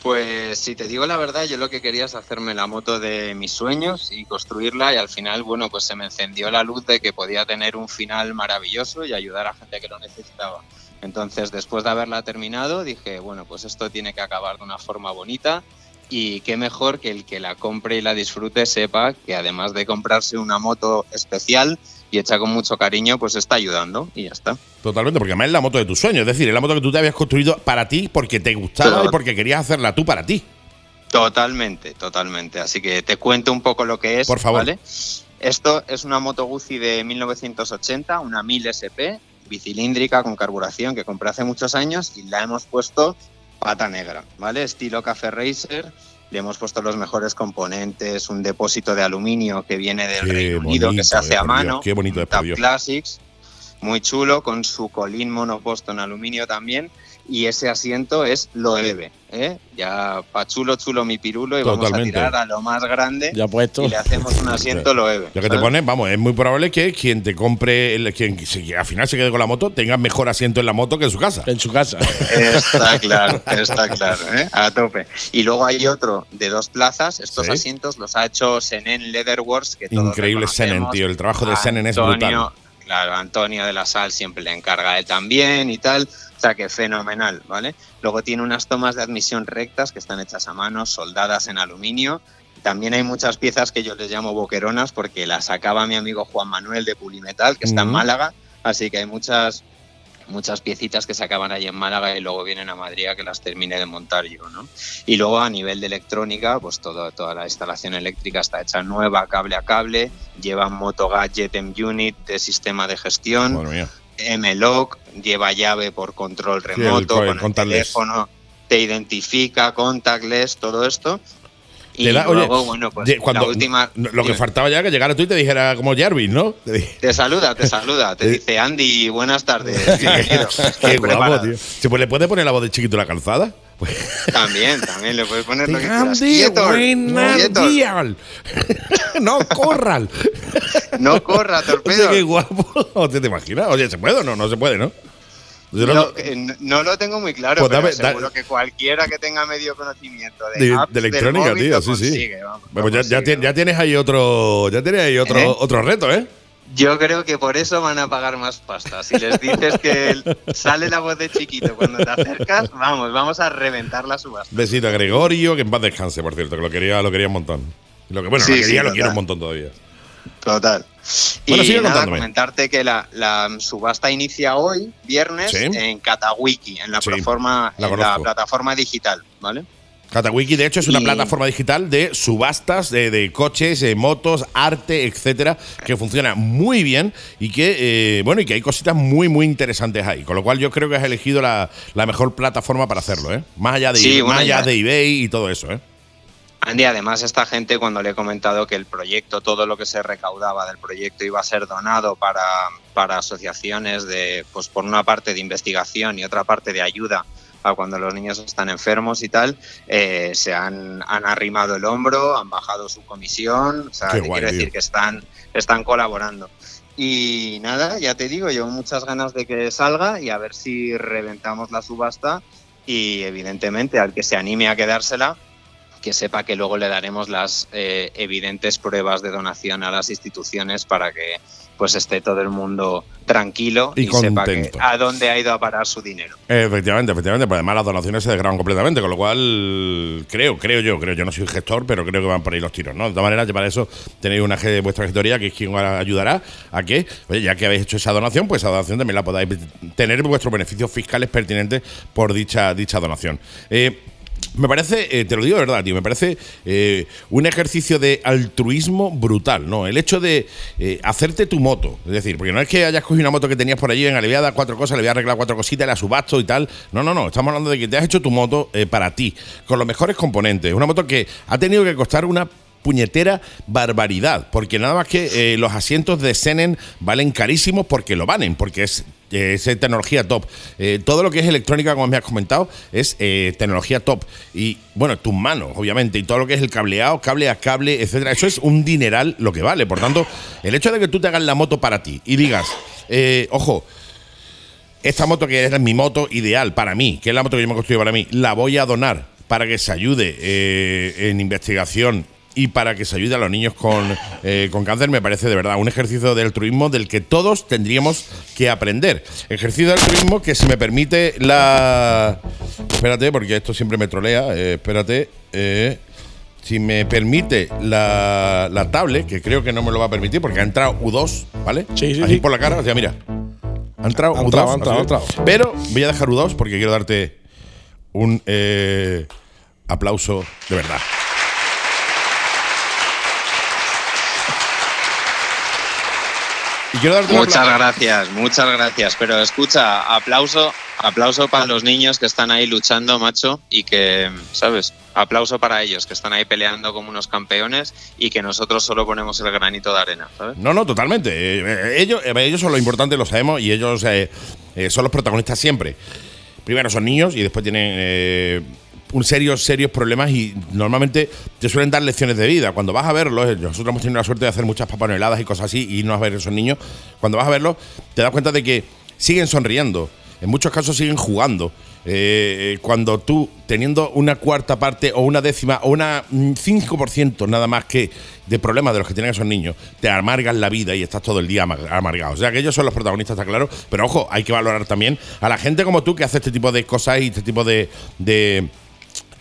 Speaker 11: Pues si te digo la verdad, yo lo que quería es hacerme la moto de mis sueños y construirla y al final, bueno, pues se me encendió la luz de que podía tener un final maravilloso y ayudar a gente que lo necesitaba. Entonces, después de haberla terminado, dije, bueno, pues esto tiene que acabar de una forma bonita y qué mejor que el que la compre y la disfrute sepa que además de comprarse una moto especial y hecha con mucho cariño, pues está ayudando y ya está.
Speaker 8: Totalmente, porque además es la moto de tus sueños, es decir, es la moto que tú te habías construido para ti porque te gustaba y porque querías hacerla tú para ti.
Speaker 11: Totalmente, totalmente. Así que te cuento un poco lo que es.
Speaker 8: Por favor.
Speaker 11: ¿vale? Esto es una moto Guzzi de 1980, una 1000 SP, bicilíndrica con carburación que compré hace muchos años y la hemos puesto pata negra, ¿vale? Estilo Café Racer. Le hemos puesto los mejores componentes, un depósito de aluminio que viene del
Speaker 8: Qué
Speaker 11: Reino Unido, que
Speaker 8: bonito,
Speaker 11: se hace
Speaker 8: eh,
Speaker 11: a mano.
Speaker 8: Dios, qué bonito Dios.
Speaker 11: Classics, muy chulo, con su colín monoposto en aluminio también. Y ese asiento es Loewe, ¿eh? Ya pa' chulo, chulo mi pirulo y vamos a tirar a lo más grande
Speaker 10: Ya puesto.
Speaker 11: y le hacemos un asiento Loewe.
Speaker 8: Lo que te pones, vamos, es muy probable que quien te compre, el, quien se- al final se quede con la moto, tenga mejor asiento en la moto que en su casa.
Speaker 10: En su casa.
Speaker 11: Está claro, está claro, ¿eh? a tope. Y luego hay otro de dos plazas. Estos
Speaker 8: Sí.
Speaker 11: asientos los ha hecho Senen Leatherworks. Que todos
Speaker 8: Increíble. Senen, tío. El trabajo de Senen es brutal.
Speaker 11: Claro, Antonio de la Sal siempre le encarga a él también y tal. O sea que fenomenal, ¿vale? Luego tiene unas tomas de admisión rectas que están hechas a mano, soldadas en aluminio. También hay muchas piezas que yo les llamo boqueronas porque las sacaba mi amigo Juan Manuel de Pulimetal, que está en
Speaker 8: Ujú.
Speaker 11: Málaga. Así que hay muchas muchas piecitas que se acaban allí en Málaga y luego vienen a Madrid a que las termine de montar yo, ¿no? Y luego a nivel de electrónica, pues todo, toda la instalación eléctrica está hecha nueva, cable a cable, lleva Moto Gadget M-Unit de sistema de gestión. M-Lock, lleva llave por control remoto,
Speaker 8: el
Speaker 11: con el teléfono, te identifica, contactless, todo esto. Y
Speaker 8: Te da- oye,
Speaker 11: luego, bueno, pues
Speaker 8: cuando-
Speaker 11: la última...
Speaker 8: no, Lo que faltaba ya que llegara tú y te dijera como Jarvis, ¿no? Te
Speaker 11: Te saluda, te saluda, te
Speaker 8: Eh.
Speaker 11: dice Andy, buenas tardes.
Speaker 8: Qué guapo,
Speaker 11: preparado".
Speaker 8: tío. ¿Se pues, le puede poner la voz de chiquito en la calzada? Pues,
Speaker 11: También, también le puedes poner lo que quieras.
Speaker 8: Andy,
Speaker 11: Quieto,
Speaker 8: buenos
Speaker 11: quieto.
Speaker 8: días. no corran.
Speaker 11: No corra,
Speaker 8: Oye,
Speaker 11: torpedo.
Speaker 8: qué guapo. Hostia, ¿Te imaginas? Oye, ¿se puede o no? No se puede, ¿no? Yo no-
Speaker 11: lo tengo muy claro,
Speaker 8: Pues
Speaker 11: pero
Speaker 8: dame-
Speaker 11: seguro
Speaker 8: da-
Speaker 11: que cualquiera que tenga medio conocimiento de,
Speaker 8: de,
Speaker 11: apps
Speaker 8: de
Speaker 11: del
Speaker 8: electrónica,
Speaker 11: móvil
Speaker 8: tío,
Speaker 11: lo
Speaker 8: sí, sí.
Speaker 11: vamos,
Speaker 8: pues ya, ya,
Speaker 11: consigue,
Speaker 8: tien- ya tienes ahí otro, ya tienes ahí otro,
Speaker 11: ¿Eh?
Speaker 8: otro reto, ¿eh?
Speaker 11: Yo creo que por eso van a pagar más pasta. Si les dices que sale la voz de chiquito cuando te acercas, vamos, vamos a reventar la subasta.
Speaker 8: Besito a Gregorio, que en paz descanse, por cierto, que lo quería, lo quería un montón. Lo que, bueno,
Speaker 11: Sí,
Speaker 8: lo quería,
Speaker 11: sí,
Speaker 8: lo quiero un montón todavía.
Speaker 11: Total.
Speaker 8: Bueno,
Speaker 11: y nada,
Speaker 8: contándome.
Speaker 11: comentarte que la, la subasta inicia hoy, viernes,
Speaker 8: Sí.
Speaker 11: en Katawiki, en la,
Speaker 8: Sí,
Speaker 11: plataforma,
Speaker 8: la
Speaker 11: en la plataforma digital, ¿vale?
Speaker 8: Katawiki, de hecho, es una
Speaker 11: Y-
Speaker 8: plataforma digital de subastas de, de coches, de motos, arte, etcétera, que funciona muy bien y que, eh, bueno, y que hay cositas muy, muy interesantes ahí. Con lo cual, yo creo que has elegido la, la mejor plataforma para hacerlo, ¿eh? Más allá de,
Speaker 11: Sí,
Speaker 8: más allá de eBay y todo eso, ¿eh?
Speaker 11: Andy, además, esta gente, cuando le he comentado que el proyecto, todo lo que se recaudaba del proyecto iba a ser donado para, para asociaciones de, pues por una parte de investigación y otra parte de ayuda a cuando los niños están enfermos y tal, eh, se han, han arrimado el hombro, han bajado su comisión, o sea, que
Speaker 8: guay,
Speaker 11: quiere
Speaker 8: tío.
Speaker 11: decir que están, están colaborando. Y nada, ya te digo, llevo muchas ganas de que salga y a ver si reventamos la subasta y evidentemente al que se anime a quedársela, que sepa que luego le daremos las eh, evidentes pruebas de donación a las instituciones para que pues esté todo el mundo tranquilo
Speaker 8: Y
Speaker 11: y, sepa que a dónde ha ido a parar su dinero.
Speaker 8: Efectivamente, efectivamente, pero además las donaciones se desgraban completamente, con lo cual creo, creo yo, creo yo no soy gestor, pero creo que van por ahí los tiros, ¿no? De todas maneras, ya para eso tenéis una vuestra gestoría que es quien ayudará a que, oye, ya que habéis hecho esa donación, pues esa donación también la podáis tener vuestros beneficios fiscales pertinentes por dicha, dicha donación. Eh, me parece, eh, te lo digo de verdad, tío, me parece eh, un ejercicio de altruismo brutal, ¿no? El hecho de eh, hacerte tu moto, es decir, porque no es que hayas cogido una moto que tenías por allí, venga, le cuatro cosas, le voy a arreglar cuatro cositas, la subasto y tal. No, no, no, estamos hablando de que te has hecho tu moto para ti, con los mejores componentes. Una moto que ha tenido que costar una puñetera barbaridad, porque nada más que eh, los asientos de Senen valen carísimos porque lo valen, porque es, eh, es tecnología top. Eh, todo lo que es electrónica, como me has comentado, es eh, tecnología top. Y bueno, tus manos, obviamente, y todo lo que es el cableado, cable a cable, etcétera, eso es un dineral lo que vale. Por tanto, el hecho de que tú te hagas la moto para ti y digas, eh, ojo, esta moto que es mi moto ideal para mí, que es la moto que yo me construido para mí, la voy a donar para que se ayude eh, en investigación y para que se ayude a los niños con, eh, con cáncer me parece de verdad un ejercicio de altruismo del que todos tendríamos que aprender. Ejercicio de altruismo que si me permite la... Espérate, porque esto siempre me trolea. eh, espérate. eh, si me permite la, la tablet, que creo que no me lo va a permitir porque ha entrado U2, ¿vale?
Speaker 10: Sí, sí,
Speaker 8: Así
Speaker 10: sí.
Speaker 8: por la cara, o sea, mira. Ha entrado
Speaker 10: Ha
Speaker 8: U2.
Speaker 10: entrado, ha entrado, entrado.
Speaker 8: Pero voy a dejar U2 porque quiero darte un eh, aplauso de verdad. Y quiero darte un
Speaker 11: Muchas gracias, muchas gracias. Pero escucha, aplauso, aplauso para los niños que están ahí luchando, macho, y que, ¿sabes? Aplauso para ellos que están ahí peleando como unos campeones y que nosotros solo ponemos el granito de arena, ¿sabes?
Speaker 8: No, no, totalmente. Eh, eh, ellos, eh, ellos son lo importante, lo sabemos, y ellos eh, son los protagonistas siempre. Primero son niños y después tienen eh, un serios, serios problemas y normalmente te suelen dar lecciones de vida. Cuando vas a verlos, eh, nosotros hemos tenido la suerte de hacer muchas papaneladas y cosas así y no a ver esos niños. Cuando vas a verlos, te das cuenta de que siguen sonriendo. En muchos casos siguen jugando. Eh, eh, cuando tú, teniendo una cuarta parte o una décima o una mm, 5% nada más que de problemas de los que tienen esos niños, te amargas la vida y estás todo el día amar- amargado. O sea, que ellos son los protagonistas, está claro. Pero ojo, hay que valorar también a la gente como tú que hace este tipo de cosas y este tipo de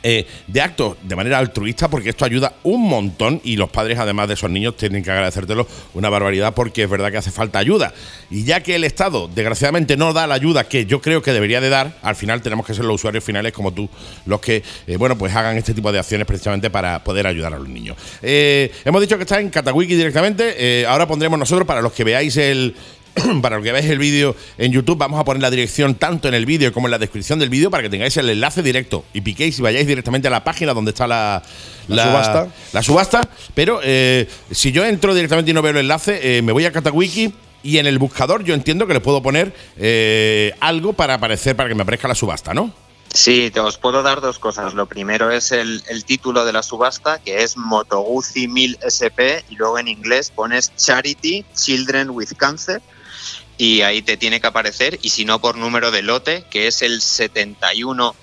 Speaker 8: eh, de actos de manera altruista porque esto ayuda un montón y los padres además de esos niños tienen que agradecértelo una barbaridad porque es verdad que hace falta ayuda. Y ya que el Estado desgraciadamente no da la ayuda que yo creo que debería de dar al final tenemos que ser los usuarios finales como tú los que eh, bueno pues hagan este tipo de acciones precisamente para poder ayudar a los niños. Eh, hemos dicho que está en Catawiki directamente. Ahora pondremos nosotros para los que veáis el para los que veáis el vídeo en YouTube, vamos a poner la dirección tanto en el vídeo como en la descripción del vídeo para que tengáis el enlace directo y piquéis y vayáis directamente a la página donde está la,
Speaker 10: La subasta.
Speaker 8: La subasta. Pero eh, si yo entro directamente y no veo el enlace, eh, me voy a Catawiki. Y en el buscador yo entiendo que le puedo poner eh, algo para aparecer, para que me aparezca la subasta, ¿no?
Speaker 11: Sí, te os puedo dar dos cosas. Lo primero es el, el título de la subasta, que es Moto Guzzi 1000 SP, y luego en inglés pones Charity Children with Cancer, y ahí te tiene que aparecer, y si no por número de lote, que es el 71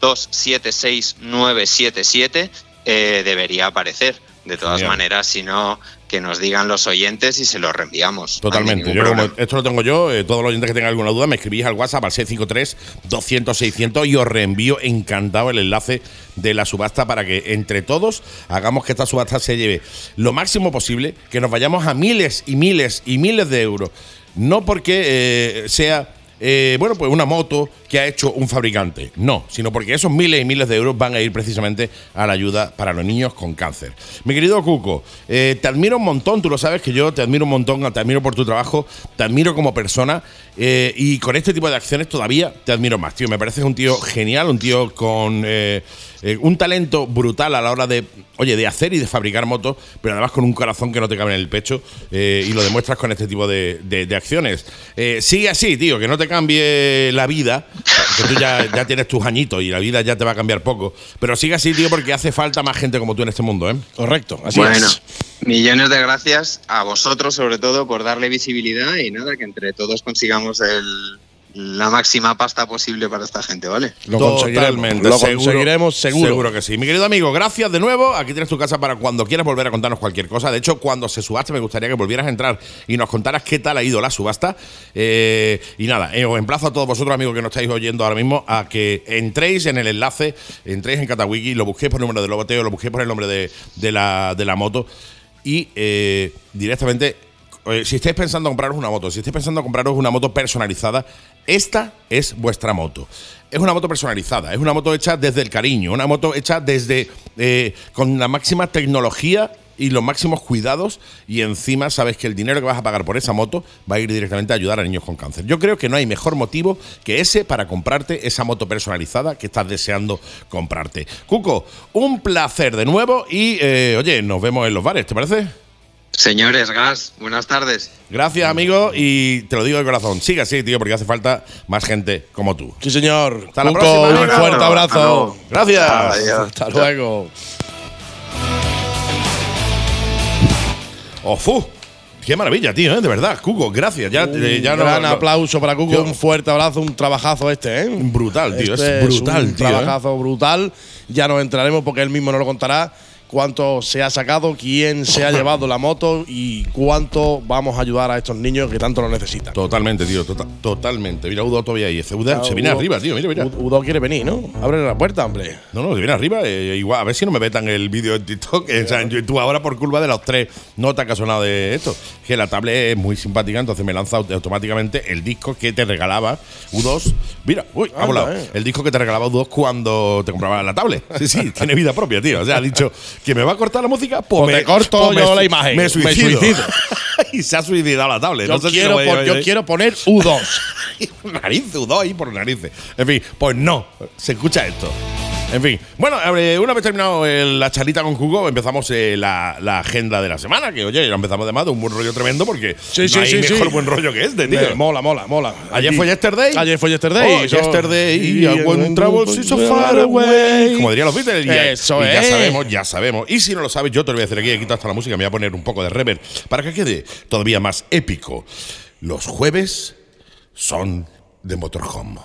Speaker 11: 276977, eh, debería aparecer. De todas maneras, si no, que nos digan los oyentes y se los reenviamos.
Speaker 8: Totalmente. Yo como esto lo tengo yo, eh, todos los oyentes que tengan alguna duda me escribís al WhatsApp al 653 200 600 y os reenvío encantado el enlace de la subasta para que entre todos hagamos que esta subasta se lleve lo máximo posible, que nos vayamos a miles y miles y miles de euros. No porque eh, sea eh, bueno, pues una moto que ha hecho un fabricante. No, sino porque esos miles y miles de euros van a ir precisamente a la ayuda para los niños con cáncer. Mi querido Cuco, eh, te admiro un montón, tú lo sabes que yo te admiro un montón, te admiro por tu trabajo, te admiro como persona eh, y con este tipo de acciones todavía te admiro más, tío. Me pareces un tío genial, un tío con eh, eh, un talento brutal a la hora de, oye, de hacer y de fabricar motos, pero además con un corazón que no te cabe en el pecho eh, y lo demuestras con este tipo de, de- de acciones. Eh, sigue así, tío, que no te cambie la vida, que tú ya, ya tienes tus añitos y la vida ya te va a cambiar poco, pero sigue así, tío, porque hace falta más gente como tú en este mundo, ¿eh?
Speaker 10: Correcto, así
Speaker 11: bueno,
Speaker 10: es.
Speaker 11: Millones de gracias a vosotros sobre todo por darle visibilidad y nada, que entre todos consigamos el, la máxima pasta posible para esta gente, ¿vale?
Speaker 10: Lo conseguiremos.
Speaker 8: Totalmente,
Speaker 10: Lo
Speaker 8: seguro,
Speaker 10: conseguiremos seguro.
Speaker 8: Seguro que sí. Mi querido amigo, gracias de nuevo. Aquí tienes tu casa para cuando quieras volver a contarnos cualquier cosa. De hecho, cuando se subaste, me gustaría que volvieras a entrar y nos contaras qué tal ha ido la subasta. Eh, y nada, eh, os emplazo a todos vosotros, amigos, que nos estáis oyendo ahora mismo, a que entréis en el enlace, entréis en Catawiki, lo busquéis por el número de loboteo, lo busquéis por el nombre de, de la, de la moto y eh, directamente eh, si estáis pensando en compraros una moto, si estáis pensando en compraros una moto personalizada, esta es vuestra moto. Es una moto personalizada, es una moto hecha desde el cariño, una moto hecha desde eh, con la máxima tecnología y los máximos cuidados y encima sabes que el dinero que vas a pagar por esa moto va a ir directamente a ayudar a niños con cáncer. Yo creo que no hay mejor motivo que ese para comprarte esa moto personalizada que estás deseando comprarte. Cuco, un placer de nuevo y eh, oye, nos vemos en los bares, ¿te parece?
Speaker 11: Señores, Gas, buenas tardes.
Speaker 8: Gracias, amigo, y te lo digo de corazón. Sigue así, tío, porque hace falta más gente como tú.
Speaker 10: Sí, señor.
Speaker 8: Hasta la
Speaker 10: Cuco,
Speaker 8: próxima,
Speaker 10: Un fuerte abrazo.
Speaker 8: Gracias.
Speaker 11: Adiós.
Speaker 10: Hasta luego.
Speaker 8: ¡Ofu! ¡Qué maravilla, tío! ¿eh? De verdad, Cuco, gracias. Ya,
Speaker 10: Un
Speaker 8: eh, ya
Speaker 10: gran
Speaker 8: no-
Speaker 10: aplauso para Cuco,
Speaker 8: Yo-
Speaker 10: un fuerte abrazo, un trabajazo este, ¿eh?
Speaker 8: Brutal, tío, es
Speaker 10: Este
Speaker 8: brutal,
Speaker 10: un
Speaker 8: tío, ¿eh?
Speaker 10: trabajazo brutal. Ya nos entraremos porque él mismo nos lo contará. Cuánto se ha sacado, quién se ha llevado la moto y cuánto vamos a ayudar a estos niños que tanto lo necesitan.
Speaker 8: Totalmente, tío, tota- totalmente. Mira, Udo todavía ahí. Ese Udo se viene
Speaker 10: Udo-
Speaker 8: arriba, tío, mira, mira.
Speaker 10: Udo quiere venir, ¿no? Abre la puerta, hombre.
Speaker 8: No, no, se viene arriba. eh, igual, a ver si no me vetan el vídeo en TikTok. eh, o sea, en YouTube ahora por culpa de las tres notas que ha sonado de esto. Que la tablet es muy simpática, entonces me lanza aut- automáticamente el disco que te regalaba U2. Mira, uy, ha volado.
Speaker 10: eh.
Speaker 8: El disco que te regalaba U2 cuando te compraba la tablet. Sí, sí, tiene vida propia, tío. O sea, ha dicho que me va a cortar la música, pues,
Speaker 10: Pues te corto
Speaker 8: pues
Speaker 10: yo
Speaker 8: me-
Speaker 10: la imagen.
Speaker 8: Me
Speaker 10: Me
Speaker 8: suicido. y se ha suicidado la tablet.
Speaker 10: Yo,
Speaker 8: no sé si
Speaker 10: quiero, yo quiero poner U2.
Speaker 8: nariz, U2 ahí por narices. En fin, pues no, se escucha esto. En fin, bueno, eh, una vez terminado eh, la charlita con Hugo, empezamos eh, la, la agenda de la semana. Que oye, ya empezamos de más de un buen rollo tremendo porque
Speaker 10: Sí,
Speaker 8: no
Speaker 10: sí,
Speaker 8: hay
Speaker 10: sí,
Speaker 8: mejor buen rollo que este, tío.
Speaker 10: Mola, mola, mola.
Speaker 8: Ayer fue Yesterday.
Speaker 10: Ayer fue Yesterday.
Speaker 8: Oh, yesterday.
Speaker 10: y-
Speaker 8: I went travel so far away. Como dirían los Beatles. y ya-
Speaker 10: Eso
Speaker 8: y ya
Speaker 10: es.
Speaker 8: sabemos, ya sabemos. Y si no lo sabes, yo te lo voy a decir aquí. He quitado hasta la música. Me voy a poner un poco de reverb para que quede todavía más épico. Los jueves son de Motorhome.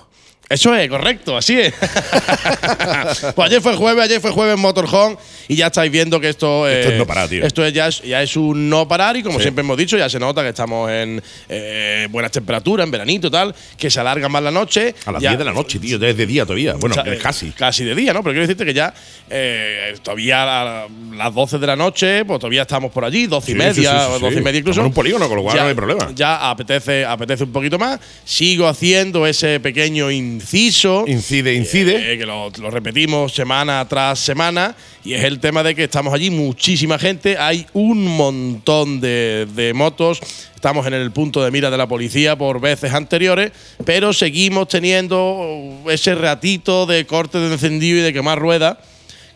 Speaker 10: Eso es, correcto, así es. pues ayer fue jueves, ayer fue jueves en Motorhome y ya estáis viendo que esto,
Speaker 8: Esto
Speaker 10: eh,
Speaker 8: es no parar, tío.
Speaker 10: Esto es ya, es, ya es un no parar y como
Speaker 8: Sí.
Speaker 10: siempre hemos dicho, ya se nota que estamos en eh, buenas temperaturas, en veranito y tal, que se alarga más la noche.
Speaker 8: A las
Speaker 10: Ya-
Speaker 8: 10 de la noche, tío. Ya es de día todavía. Bueno,
Speaker 10: o sea,
Speaker 8: eh,
Speaker 10: eh,
Speaker 8: casi.
Speaker 10: Casi de día, ¿no? Pero quiero decirte que ya eh, todavía a las 12 de la noche, pues todavía estamos por allí, 12 y
Speaker 8: Sí,
Speaker 10: media,
Speaker 8: sí, sí, sí,
Speaker 10: o 12
Speaker 8: sí.
Speaker 10: y media incluso.
Speaker 8: Estamos en un polígono, con lo cual
Speaker 10: ya,
Speaker 8: no hay problema.
Speaker 10: Ya apetece, apetece un poquito más. Sigo haciendo ese pequeño inciso.
Speaker 8: Incide, incide.
Speaker 10: Eh, que lo, lo repetimos semana tras semana, y es el tema de que estamos allí muchísima gente, hay un montón de, de motos, estamos en el punto de mira de la policía por veces anteriores, pero seguimos teniendo ese ratito de corte de encendido y de quemar ruedas,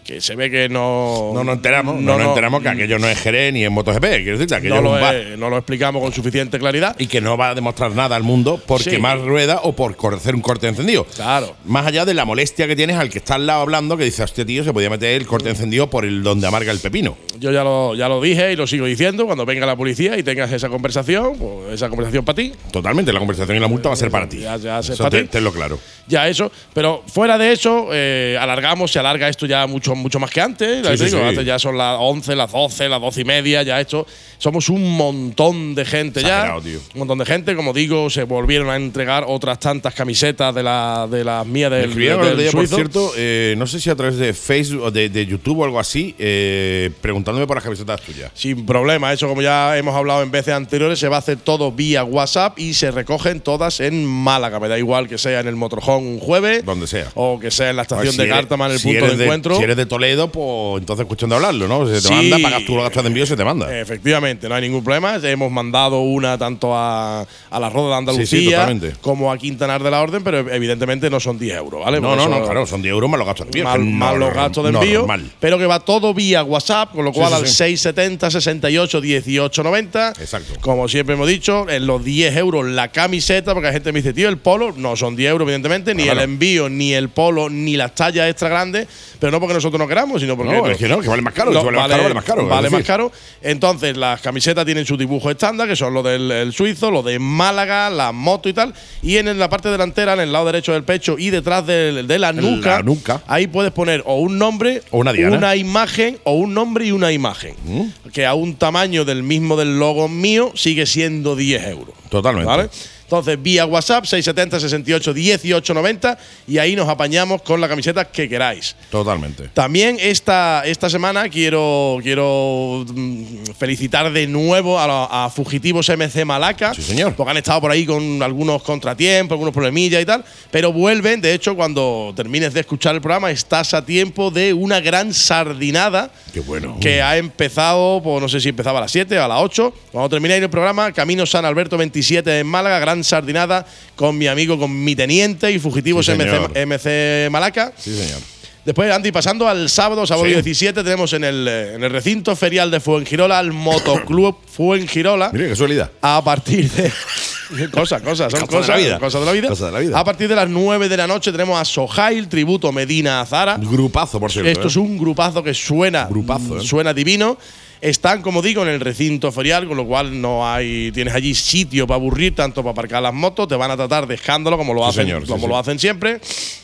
Speaker 10: que se ve que no…
Speaker 8: No nos enteramos, no, nos enteramos que aquello no es Jerez ni es MotoGP. Quiero decir, que aquello
Speaker 10: no
Speaker 8: es
Speaker 10: lo,
Speaker 8: un bar.
Speaker 10: he- no lo explicamos con suficiente claridad.
Speaker 8: Y que no va a demostrar nada al mundo por
Speaker 10: Sí.
Speaker 8: quemar rueda o por hacer un corte encendido.
Speaker 10: Claro.
Speaker 8: Más allá de la molestia que tienes al que está al lado hablando, que dice, este tío se podía meter el corte encendido por el donde amarga el pepino.
Speaker 10: Yo ya lo, ya lo dije y lo sigo diciendo. Cuando venga la policía y tengas esa conversación, pues esa conversación para ti,
Speaker 8: Totalmente, la conversación y la multa va a ser para ti.
Speaker 10: Ya- ya
Speaker 8: Eso
Speaker 10: para
Speaker 8: te-
Speaker 10: ti.
Speaker 8: tenlo claro.
Speaker 10: ya eso. Pero fuera de eso, eh, alargamos, se alarga esto ya mucho, mucho más que antes. Ya
Speaker 8: Sí,
Speaker 10: te
Speaker 8: sí,
Speaker 10: digo,
Speaker 8: sí.
Speaker 10: antes ya son las 11, las 12, las 12 y media, ya esto. Somos un montón de gente
Speaker 8: Exagerado,
Speaker 10: ya.
Speaker 8: tío.
Speaker 10: Un montón de gente, como digo, se volvieron a entregar otras tantas camisetas de, la, de las mías
Speaker 8: Me
Speaker 10: del,
Speaker 8: escribieron
Speaker 10: del
Speaker 8: el otro día, por cierto, eh, no sé si a través de Facebook o de, de YouTube o algo así, eh, preguntándome por las camisetas tuyas.
Speaker 10: Sin problema, eso como ya hemos hablado en veces anteriores, se va a hacer todo vía WhatsApp y se recogen todas en Málaga. Me da igual que sea en el Motorhome un jueves
Speaker 8: Donde sea.
Speaker 10: o que sea en la estación
Speaker 8: Pues si
Speaker 10: de Cártama en el
Speaker 8: si
Speaker 10: punto de encuentro.
Speaker 8: Si eres de Toledo, pues entonces es cuestión de hablarlo, ¿no? Se te
Speaker 10: Sí.
Speaker 8: manda, pagas tú los gastos de envío y se te manda.
Speaker 10: Efectivamente, no hay ningún problema. Hemos mandado una tanto a, a la Roda de Andalucía
Speaker 8: Sí, sí, totalmente.
Speaker 10: como a Quintanar de la Orden, pero evidentemente no son 10 euros, ¿vale?
Speaker 8: no,
Speaker 10: Por
Speaker 8: no, no, claro, son 10 euros más los gastos de envío.
Speaker 10: Mal, más los gastos de envío,
Speaker 8: normal.
Speaker 10: pero que va todo vía WhatsApp, con lo cual al
Speaker 8: sí.
Speaker 10: 670 68 18 90.
Speaker 8: Exacto.
Speaker 10: Como siempre hemos dicho, en los 10 euros la camiseta, porque la gente me dice, tío, el polo, no son 10 euros, evidentemente, ni
Speaker 8: Claro.
Speaker 10: el envío, ni el polo, ni las tallas extra grandes, pero no porque nosotros no queramos, sino porque.
Speaker 8: No, es que no, que vale más caro,
Speaker 10: No,
Speaker 8: vale más caro, vale más caro, es
Speaker 10: Vale
Speaker 8: decir.
Speaker 10: más caro. Entonces, las camisetas tienen su dibujo estándar, que son los del el suizo, los de Málaga, la moto y tal. Y en la parte delantera, en el lado derecho del pecho y detrás de, la, nuca,
Speaker 8: la nuca.
Speaker 10: ahí puedes poner o un nombre,
Speaker 8: O una diana.
Speaker 10: imagen, o un nombre y una imagen.
Speaker 8: Mm.
Speaker 10: Que a un tamaño del mismo del logo mío sigue siendo 10 euros.
Speaker 8: Totalmente.
Speaker 10: ¿Vale? Entonces, vía WhatsApp, 670 68 18 90, y ahí nos apañamos con la camiseta que queráis.
Speaker 8: Totalmente.
Speaker 10: También esta, esta semana quiero, quiero mm, felicitar de nuevo a, Fugitivos MC Malaca.
Speaker 8: Sí, señor.
Speaker 10: Porque han estado por ahí con algunos contratiempos, algunos problemillas y tal. Pero vuelven, de hecho, cuando termines de escuchar el programa, estás a tiempo de una gran sardinada
Speaker 8: Qué bueno.
Speaker 10: que ha empezado, pues no sé si empezaba a las 7 o a las 8. Cuando terminéis el programa, Camino San Alberto 27 en Málaga, gran sardinada con mi amigo, con mi teniente y Fugitivos
Speaker 8: Sí.
Speaker 10: MC, MC Malaca.
Speaker 8: Sí, señor.
Speaker 10: Después, Andy, pasando al sábado, sábado
Speaker 8: Sí.
Speaker 10: 17, tenemos en el, eh, en el recinto ferial de Fuengirola al Motoclub Fuengirola.
Speaker 8: Mire, qué casualidad.
Speaker 10: A partir de. cosas, cosas, son
Speaker 8: Cosas de la vida.
Speaker 10: cosas de la vida.
Speaker 8: Cosas de la vida.
Speaker 10: A partir de las 9 de la noche tenemos a Sohail, tributo Medina Azara.
Speaker 8: Grupazo, por cierto.
Speaker 10: Esto
Speaker 8: ¿eh?
Speaker 10: es un grupazo que suena,
Speaker 8: Grupazo, ¿eh?
Speaker 10: suena divino. Están, como digo, en el recinto ferial, con lo cual no hay, tienes allí sitio para aburrir, tanto para aparcar las motos, te van a tratar dejándolo como lo
Speaker 8: Sí,
Speaker 10: hacen,
Speaker 8: señor, sí,
Speaker 10: como
Speaker 8: sí.
Speaker 10: lo hacen siempre.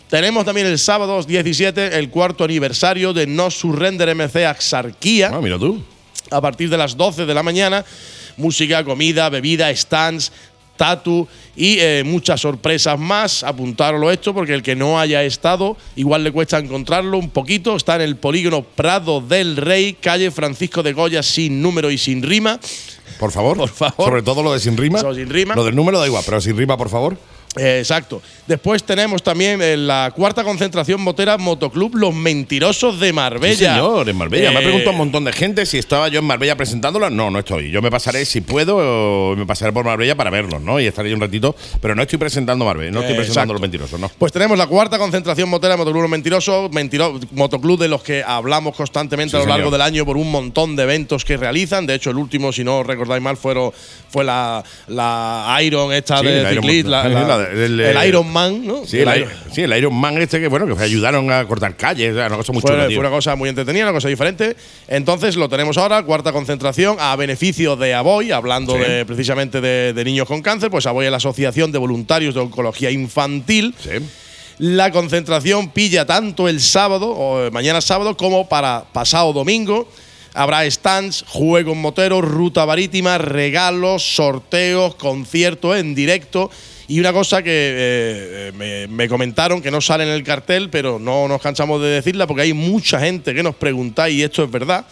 Speaker 10: Tenemos también el sábado 17 el cuarto aniversario de No Surrender MC Axarquía.
Speaker 8: Ah, mira tú.
Speaker 10: A partir de las 12 de la mañana, música, comida, bebida, stands, tatu y eh, muchas sorpresas más. Apuntarlo esto porque el que no haya estado, igual le cuesta encontrarlo un poquito. Está en el polígono Prado del Rey, calle Francisco de Goya, sin número y sin rima.
Speaker 8: Por favor.
Speaker 10: Por favor.
Speaker 8: Sobre todo lo de sin rima.
Speaker 10: Eso, sin rima.
Speaker 8: Lo del número da igual, pero sin rima, por favor.
Speaker 10: Eh, exacto. Después tenemos también eh, la cuarta concentración motera Motoclub Los Mentirosos de Marbella.
Speaker 8: Sí, señor, en Marbella. me ha
Speaker 10: Eh,
Speaker 8: preguntado un montón de gente si estaba yo en Marbella presentándola. No, no estoy. Yo me pasaré, si puedo, me pasaré por Marbella para verlos, ¿no? Y estaré ahí un ratito. Pero no estoy presentando Marbella, no estoy presentando
Speaker 10: exacto.
Speaker 8: los mentirosos, ¿no?
Speaker 10: Pues tenemos la cuarta concentración motera Motoclub Los Mentirosos, mentiro- motoclub de los que hablamos constantemente
Speaker 8: Sí,
Speaker 10: a lo largo
Speaker 8: señor.
Speaker 10: del año por un montón de eventos que realizan. De hecho, el último, si no recordáis mal, fueron, fue la, la Iron esta
Speaker 8: Sí,
Speaker 10: de Ciclist,
Speaker 8: Man.
Speaker 10: la- la-
Speaker 8: La de- el,
Speaker 10: el,
Speaker 8: eh,
Speaker 10: Iron Man, ¿no?
Speaker 8: Sí, el, Iron, sí, el Iron Man este que, bueno, que ayudaron a cortar calles, o sea, una cosa muy
Speaker 10: Fue,
Speaker 8: chula,
Speaker 10: fue
Speaker 8: tío.
Speaker 10: una cosa muy entretenida, una cosa diferente. Entonces lo tenemos ahora, cuarta concentración, a beneficio de Aboy, hablando
Speaker 8: Sí.
Speaker 10: de, precisamente de, de niños con cáncer, pues Aboy es la Asociación de Voluntarios de Oncología Infantil.
Speaker 8: Sí.
Speaker 10: La concentración pilla tanto el sábado, o eh, mañana sábado, como para pasado domingo. Habrá stands, juegos moteros, ruta marítima, regalos, sorteos, conciertos en directo. Y una cosa que eh, eh, me, me comentaron que no sale en el cartel, pero no nos cansamos de decirla porque hay mucha gente que nos pregunta y esto es verdad.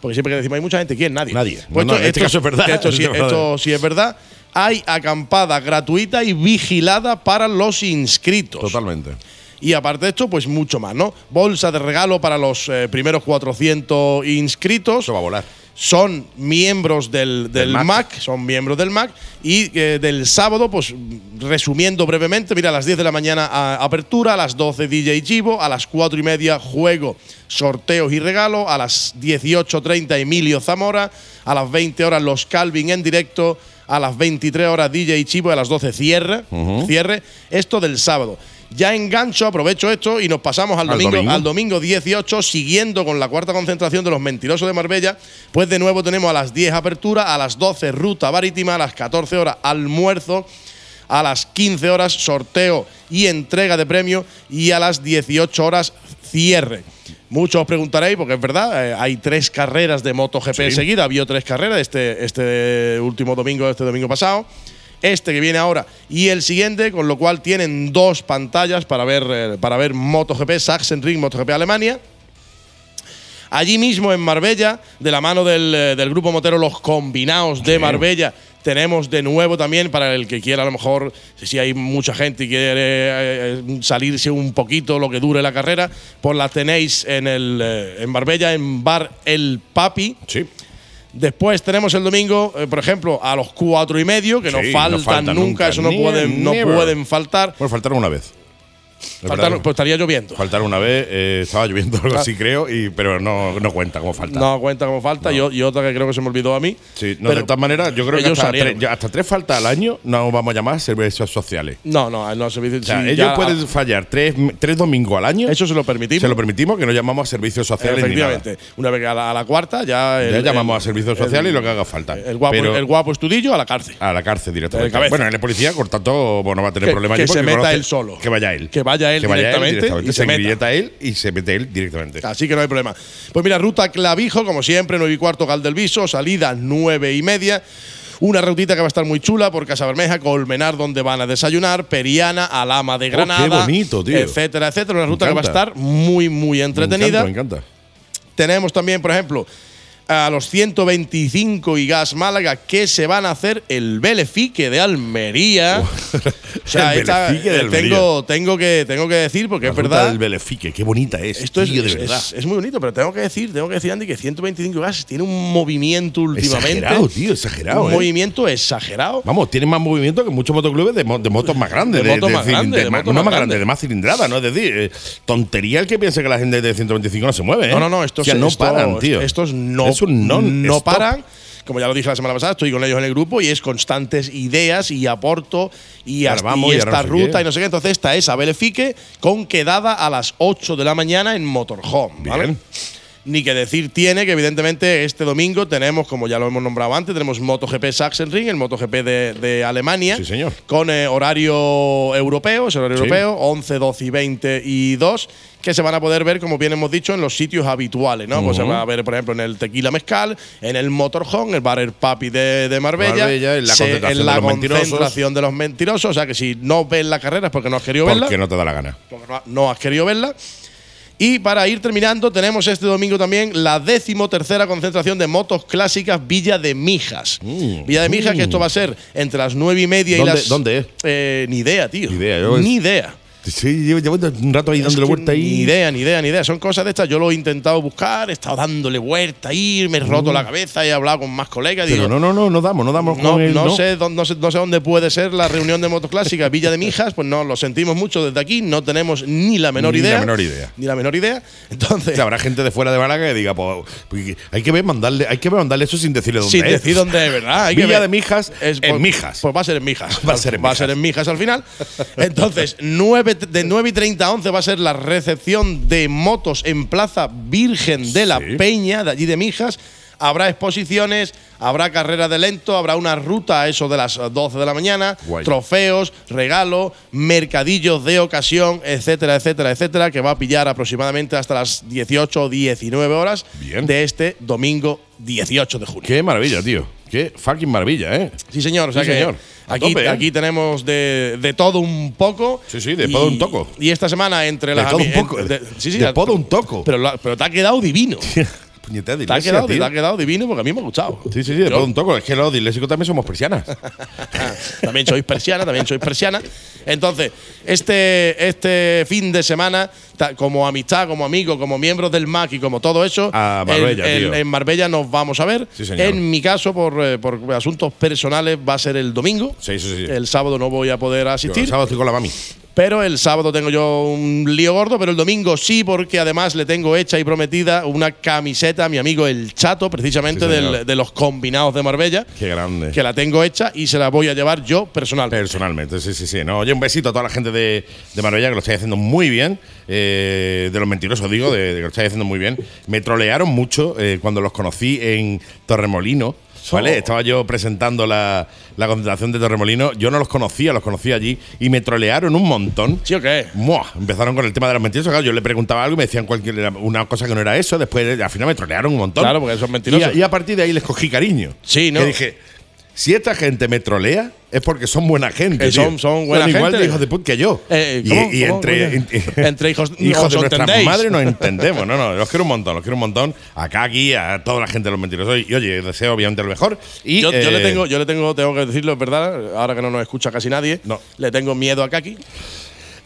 Speaker 10: Porque siempre que decimos hay mucha gente, ¿quién? Nadie.
Speaker 8: Nadie.
Speaker 10: Pues
Speaker 8: No, no, en este caso es verdad.
Speaker 10: Esto, sí,
Speaker 8: Esto es verdad.
Speaker 10: esto sí es verdad. Hay acampada gratuita y vigilada para los inscritos.
Speaker 8: Totalmente.
Speaker 10: Y aparte de esto, pues mucho más, ¿no? Bolsa de regalo para los eh, primeros 400 inscritos.
Speaker 8: Eso va a volar.
Speaker 10: Son miembros del, del
Speaker 8: Del MAC.
Speaker 10: MAC. son miembros del MAC. Y eh, del sábado, pues resumiendo brevemente, mira, a las 10 de la mañana a- apertura, a las 12 DJ Chivo, a las 4 y media juego, sorteos y regalo, a las 18.30 Emilio Zamora, a las 20 horas los Calvin en directo, a las 23 horas DJ Chivo y a las 12 cierre, cierre. Esto del sábado. Ya engancho, aprovecho esto y nos pasamos al,
Speaker 8: Al
Speaker 10: domingo,
Speaker 8: domingo.
Speaker 10: al domingo 18, siguiendo con la cuarta concentración de los mentirosos de Marbella. Pues de nuevo tenemos a las 10 apertura, a las 12 ruta marítima, a las 14 horas almuerzo, a las 15 horas sorteo y entrega de premio y a las 18 horas cierre. Muchos os preguntaréis, porque es verdad, eh, hay tres carreras de MotoGP
Speaker 8: Sí.
Speaker 10: seguidas, había tres carreras este, este último domingo, este domingo pasado este que viene ahora y el siguiente, con lo cual tienen dos pantallas para ver, eh, para ver MotoGP, Sachsenring, MotoGP Alemania. Allí mismo en Marbella, de la mano del, eh, del grupo motero Los Combinados de Marbella, tenemos de nuevo también, para el que quiera a lo mejor, si hay mucha gente y quiere eh, eh, salirse un poquito lo que dure la carrera, pues la tenéis en, el, eh, en Marbella, en Bar El Papi.
Speaker 8: Sí.
Speaker 10: Después tenemos el domingo, eh, por ejemplo, a los cuatro y medio, que
Speaker 8: Sí,
Speaker 10: no
Speaker 8: no
Speaker 10: faltan
Speaker 8: falta
Speaker 10: nunca,
Speaker 8: nunca,
Speaker 10: eso no pueden, no pueden faltar.
Speaker 8: Bueno, faltaron una vez. Es
Speaker 10: Faltar-
Speaker 8: verdad.
Speaker 10: pues estaría lloviendo.
Speaker 8: Faltar una vez, eh, estaba lloviendo algo
Speaker 10: Ah.
Speaker 8: así, creo, y, pero no, no cuenta como falta.
Speaker 10: No cuenta como falta. Y, o- y otra que creo que se me olvidó a mí.
Speaker 8: Sí, no, de todas maneras, yo creo que hasta tres, hasta tres faltas al año no vamos a llamar servicios sociales.
Speaker 10: No, no, no servicio.
Speaker 8: O sea,
Speaker 10: sí,
Speaker 8: ellos pueden fallar tres, tres domingos al año.
Speaker 10: Eso se lo permitimos.
Speaker 8: Se lo permitimos, que no llamamos a servicios sociales ni nada.
Speaker 10: Efectivamente. Una vez que a la, a la cuarta ya.
Speaker 8: Ya llamamos
Speaker 10: el-
Speaker 8: a servicios
Speaker 10: el-
Speaker 8: sociales y lo que haga falta.
Speaker 10: El guapo,
Speaker 8: Pero-
Speaker 10: el guapo estudillo a la cárcel.
Speaker 8: A la cárcel directamente. Bueno, el policía, por tanto, bueno, no va a tener
Speaker 10: Que-
Speaker 8: problema
Speaker 10: que se meta él solo.
Speaker 8: Que vaya él.
Speaker 10: Que vaya él directamente y
Speaker 8: se,
Speaker 10: se meta.
Speaker 8: él y se mete él directamente.
Speaker 10: Así que no hay problema. Pues mira, ruta Clavijo, como siempre, 9 y cuarto Galdelviso, salida 9 y media. Una rutita que va a estar muy chula por Casa Bermeja, Colmenar, donde van a desayunar, Periana, Alama de
Speaker 8: Oh, qué
Speaker 10: Granada.
Speaker 8: bonito, tío.
Speaker 10: Etcétera, etcétera. Una ruta que va a estar muy, muy entretenida.
Speaker 8: Me encanta, me encanta.
Speaker 10: Tenemos también, por ejemplo, a los 125 y Gas Málaga que se van a hacer el Belefique de Almería. o sea,
Speaker 8: El
Speaker 10: esta-
Speaker 8: Belefique de
Speaker 10: eh,
Speaker 8: Almería.
Speaker 10: tengo, tengo, que, tengo que decir, porque
Speaker 8: La
Speaker 10: es verdad.
Speaker 8: del Belefique, qué bonita es.
Speaker 10: Esto es,
Speaker 8: de
Speaker 10: es-
Speaker 8: verdad.
Speaker 10: es- es muy bonito, pero tengo que decir, tengo que decir, Andy, que 125 gas tiene un movimiento últimamente.
Speaker 8: Exagerado, tío, exagerado.
Speaker 10: Un
Speaker 8: eh.
Speaker 10: movimiento exagerado.
Speaker 8: Vamos, tiene más movimiento que muchos motoclubes de, mo- de motos más grandes.
Speaker 10: De motos más grandes,
Speaker 8: no
Speaker 10: más grandes.
Speaker 8: de más cilindrada, ¿no? Es decir, eh, tontería el que piense que la gente de 125 no se mueve, ¿eh?
Speaker 10: No, no, no, estos,
Speaker 8: O sea, no
Speaker 10: esto-
Speaker 8: paran, tío.
Speaker 10: Estos no, No
Speaker 8: stop.
Speaker 10: paran. Como ya lo dije la semana pasada, estoy con ellos en el grupo y es constantes ideas y aporto y, hasta-
Speaker 8: vamos
Speaker 10: y
Speaker 8: y
Speaker 10: esta
Speaker 8: no sé
Speaker 10: ruta y no sé qué. Entonces, esta es a Belefique con quedada a las 8 de la mañana en Motorhome. ¿vale?
Speaker 8: Bien.
Speaker 10: Ni que decir tiene que, evidentemente, este domingo tenemos, como ya lo hemos nombrado antes, tenemos MotoGP Sachsenring, el MotoGP de, de Alemania.
Speaker 8: Sí, señor.
Speaker 10: Con eh, horario europeo, es horario
Speaker 8: Sí.
Speaker 10: europeo, 11, 12 y 20 y 2, que se van a poder ver, como bien hemos dicho, en los sitios habituales, ¿no? Pues se va a ver, por ejemplo, en el Tequila Mezcal, en el Motorhome, el Bar El Papi de, de Marbella,
Speaker 8: Marbella, en la
Speaker 10: se-
Speaker 8: concentración
Speaker 10: en la
Speaker 8: de los mentirosos.
Speaker 10: concentración de los mentirosos. O sea que si no ves la carrera es porque no has querido verla
Speaker 8: Porque no te da la gana.
Speaker 10: porque no, no has querido verla. Y para ir terminando, tenemos este domingo también la décimo tercera concentración de motos clásicas Villa de Mijas. Villa de Mijas, que esto va a ser entre las nueve y media
Speaker 8: Mm. ¿Dónde-
Speaker 10: y las.
Speaker 8: dónde es?
Speaker 10: Eh, ni idea, tío.
Speaker 8: Ni idea, yo-
Speaker 10: Ni idea.
Speaker 8: Sí, llevo, llevo un rato ahí
Speaker 10: Es
Speaker 8: dándole vuelta ahí.
Speaker 10: Ni idea, ni idea, ni idea. Son cosas de estas. Yo lo he intentado buscar, he estado dándole vuelta ahí, me he roto la cabeza, he hablado con más colegas.
Speaker 8: Mm. Pero
Speaker 10: digo,
Speaker 8: no, no, no, no damos, no damos
Speaker 10: no,
Speaker 8: el
Speaker 10: no
Speaker 8: no.
Speaker 10: sé, dónde- no, sé, no sé dónde puede ser la reunión de motos clásicas Villa de Mijas, pues no, lo sentimos mucho desde aquí, no tenemos ni la menor
Speaker 8: Ni la
Speaker 10: idea.
Speaker 8: menor idea.
Speaker 10: Ni la menor idea. Entonces,
Speaker 8: O sea, habrá gente de fuera de Málaga que diga, pues, pues, hay que ver mandarle, hay que ver mandarle eso sin decirle dónde
Speaker 10: sin
Speaker 8: es.
Speaker 10: decir dónde es, ¿verdad? Hay que
Speaker 8: Villa
Speaker 10: ver.
Speaker 8: de Mijas,
Speaker 10: Es-
Speaker 8: en
Speaker 10: pues-
Speaker 8: Mijas.
Speaker 10: Pues va a ser en Mijas.
Speaker 8: Va a ser en
Speaker 10: Va a
Speaker 8: Mijas.
Speaker 10: ser en Mijas al final. Entonces, 9, de 9 y 30 a 11 va a ser la recepción de motos en Plaza Virgen de la
Speaker 8: Sí.
Speaker 10: Peña, de allí de Mijas. Habrá exposiciones, habrá carrera de lento, habrá una ruta a eso de las 12 de la mañana,
Speaker 8: Guay.
Speaker 10: trofeos, regalos, mercadillos de ocasión, etcétera, etcétera, etcétera, que va a pillar aproximadamente hasta las 18 o 19 horas
Speaker 8: Bien.
Speaker 10: de este domingo 18 de junio.
Speaker 8: Qué maravilla, tío. Qué fucking maravilla, ¿eh?
Speaker 10: Sí, señor. O sea
Speaker 8: Sí,
Speaker 10: que
Speaker 8: señor.
Speaker 10: Aquí,
Speaker 8: tope, ¿eh?
Speaker 10: aquí tenemos de, de todo un poco.
Speaker 8: Sí, sí, de
Speaker 10: Y-
Speaker 8: todo un toco.
Speaker 10: Y esta semana entre
Speaker 8: De
Speaker 10: las
Speaker 8: todo un poco.
Speaker 10: de- sí, sí,
Speaker 8: de todo un toco.
Speaker 10: Pero, lo- pero te ha quedado divino.
Speaker 8: Puñetera de
Speaker 10: te, ha quedado, te ha quedado divino porque a mí me ha gustado.
Speaker 8: Sí, sí, sí, de todo un toco. Es que los disléxicos también somos persianas.
Speaker 10: también sois persiana, también sois persiana. Entonces, este, este fin de semana, como amistad, como amigo, como miembros del MAC y como todo eso,
Speaker 8: A Marbella,
Speaker 10: en, Marbella nos vamos a ver.
Speaker 8: Sí.
Speaker 10: En mi caso, por, eh, por asuntos personales, va a ser el domingo.
Speaker 8: Sí, sí, sí.
Speaker 10: El sábado no voy a poder
Speaker 8: Yo
Speaker 10: asistir.
Speaker 8: el sábado estoy con la mami.
Speaker 10: Pero el sábado tengo yo un lío gordo, pero el domingo sí, porque además le tengo hecha y prometida una camiseta a mi amigo el Chato, precisamente
Speaker 8: Sí, señor.
Speaker 10: del- de los combinados de Marbella,
Speaker 8: Qué grande.
Speaker 10: que la tengo hecha y se la voy a llevar yo personalmente.
Speaker 8: Personalmente, sí, sí, sí. No, oye, un besito a toda la gente de, de Marbella que lo estáis haciendo muy bien. eh, de los mentirosos, digo, de, de que lo estáis haciendo muy bien. Me trolearon mucho eh, cuando los conocí en Torremolino. ¿Vale? Estaba yo presentando la, la concentración de Torremolino. Yo no los conocía, los conocí allí y me trolearon un montón.
Speaker 10: ¿Sí o qué?
Speaker 8: ¡Muah! Empezaron con el tema de los mentirosos. Claro, yo le preguntaba algo y me decían cualquier una cosa que no era eso. Después, al final, me trolearon un montón.
Speaker 10: Claro, porque son mentirosos.
Speaker 8: Y a, y a partir de ahí les cogí cariño.
Speaker 10: Sí, ¿no?
Speaker 8: Que dije, si esta gente me trolea, es porque son buena gente.
Speaker 10: Eh, son- son buena
Speaker 8: igual
Speaker 10: gente.
Speaker 8: de hijos de puta que yo.
Speaker 10: Eh,
Speaker 8: y,
Speaker 10: ¿cómo?
Speaker 8: y
Speaker 10: ¿Cómo?
Speaker 8: entre,
Speaker 10: hijos-
Speaker 8: hijos
Speaker 10: ¿os
Speaker 8: de nuestras madres nos entendemos. No, no, los quiero un montón, los quiero un montón. Acá, aquí, a toda la gente de los mentirosos. Y oye, deseo obviamente lo mejor. Y,
Speaker 10: yo, yo
Speaker 8: eh,
Speaker 10: le tengo, yo le tengo, tengo que decirlo, es verdad, ahora que no nos escucha casi nadie,
Speaker 8: No.
Speaker 10: le tengo miedo a Kaki.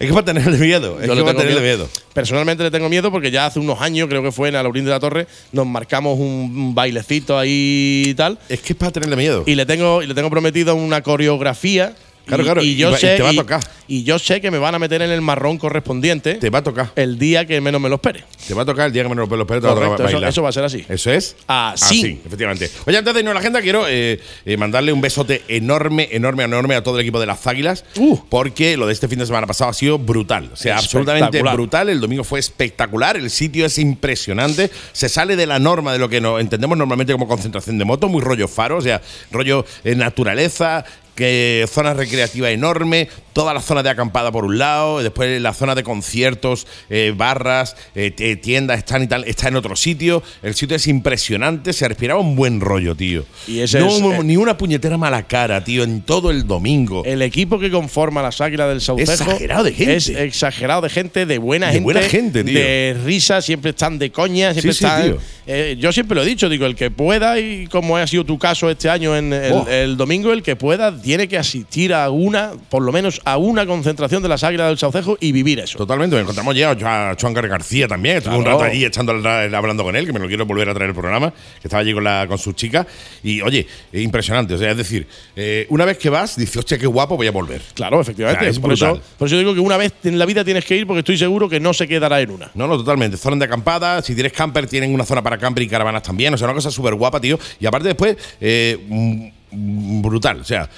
Speaker 8: Es que para tenerle miedo. Es
Speaker 10: Yo
Speaker 8: que
Speaker 10: le
Speaker 8: para tenerle miedo.
Speaker 10: Personalmente le tengo miedo porque ya hace unos años, creo que fue en Alaurín de la Torre, nos marcamos un, un bailecito ahí y tal.
Speaker 8: Es que es para tenerle miedo.
Speaker 10: Y le tengo, y le tengo prometido una coreografía.
Speaker 8: Claro,
Speaker 10: y,
Speaker 8: claro,
Speaker 10: Y yo
Speaker 8: va- y
Speaker 10: sé.
Speaker 8: te va a tocar.
Speaker 10: y yo sé que me van a meter en el marrón correspondiente
Speaker 8: Te va a tocar.
Speaker 10: el día que menos me lo espere.
Speaker 8: Te va a tocar el día que menos te va a tocar
Speaker 10: Correcto, eso- va a ser así.
Speaker 8: Eso es.
Speaker 10: Así.
Speaker 8: efectivamente. Oye, antes de irnos a la agenda, quiero eh, eh, mandarle un besote enorme, enorme, enorme a todo el equipo de las Águilas.
Speaker 10: Uh.
Speaker 8: Porque lo de este fin de semana pasado ha sido brutal. O sea, absolutamente brutal. El domingo fue espectacular. El sitio es impresionante. Se sale de la norma de lo que no entendemos normalmente como concentración de moto. Muy rollo faro. O sea, rollo eh, naturaleza. Que zona recreativa enorme, toda la zona de acampada por un lado, después la zona de conciertos, eh, barras, eh, t- tiendas, están y tal, está en otro sitio. El sitio es impresionante, se respiraba un buen rollo, tío.
Speaker 10: Y ese
Speaker 8: no
Speaker 10: es,
Speaker 8: hubo
Speaker 10: eh,
Speaker 8: ni una puñetera mala cara, tío, en todo el domingo.
Speaker 10: El equipo que conforma las Águilas del Saucejo
Speaker 8: Exagerado de gente.
Speaker 10: es exagerado de gente, de buena
Speaker 8: De
Speaker 10: gente,
Speaker 8: buena gente, tío.
Speaker 10: de risa, siempre están de coña, siempre
Speaker 8: Sí,
Speaker 10: están. eh, yo siempre lo he dicho, digo, el que pueda y como ha sido tu caso este año en el,
Speaker 8: Oh.
Speaker 10: el domingo, el que pueda tiene que asistir a una, por lo menos a una concentración de las Águilas del Saucejo y vivir eso.
Speaker 8: Totalmente, me encontramos ya a Carlos García también. Estuve un rato allí echando hablando con él, que me lo quiero volver a traer el programa, que estaba allí con, la, con sus chicas. Y oye, es impresionante. O sea, es decir, eh, una vez que vas, dices, hostia, qué guapo, voy a volver.
Speaker 10: Claro, efectivamente.
Speaker 8: O sea, es
Speaker 10: por, eso, por eso digo que una vez en la vida tienes que ir porque estoy seguro que no se quedará en una.
Speaker 8: No, no, totalmente. Zona de acampada. Si tienes camper, tienen una zona para camper y caravanas también. O sea, una cosa súper guapa, tío. Y aparte, después, eh, mm, brutal. O sea,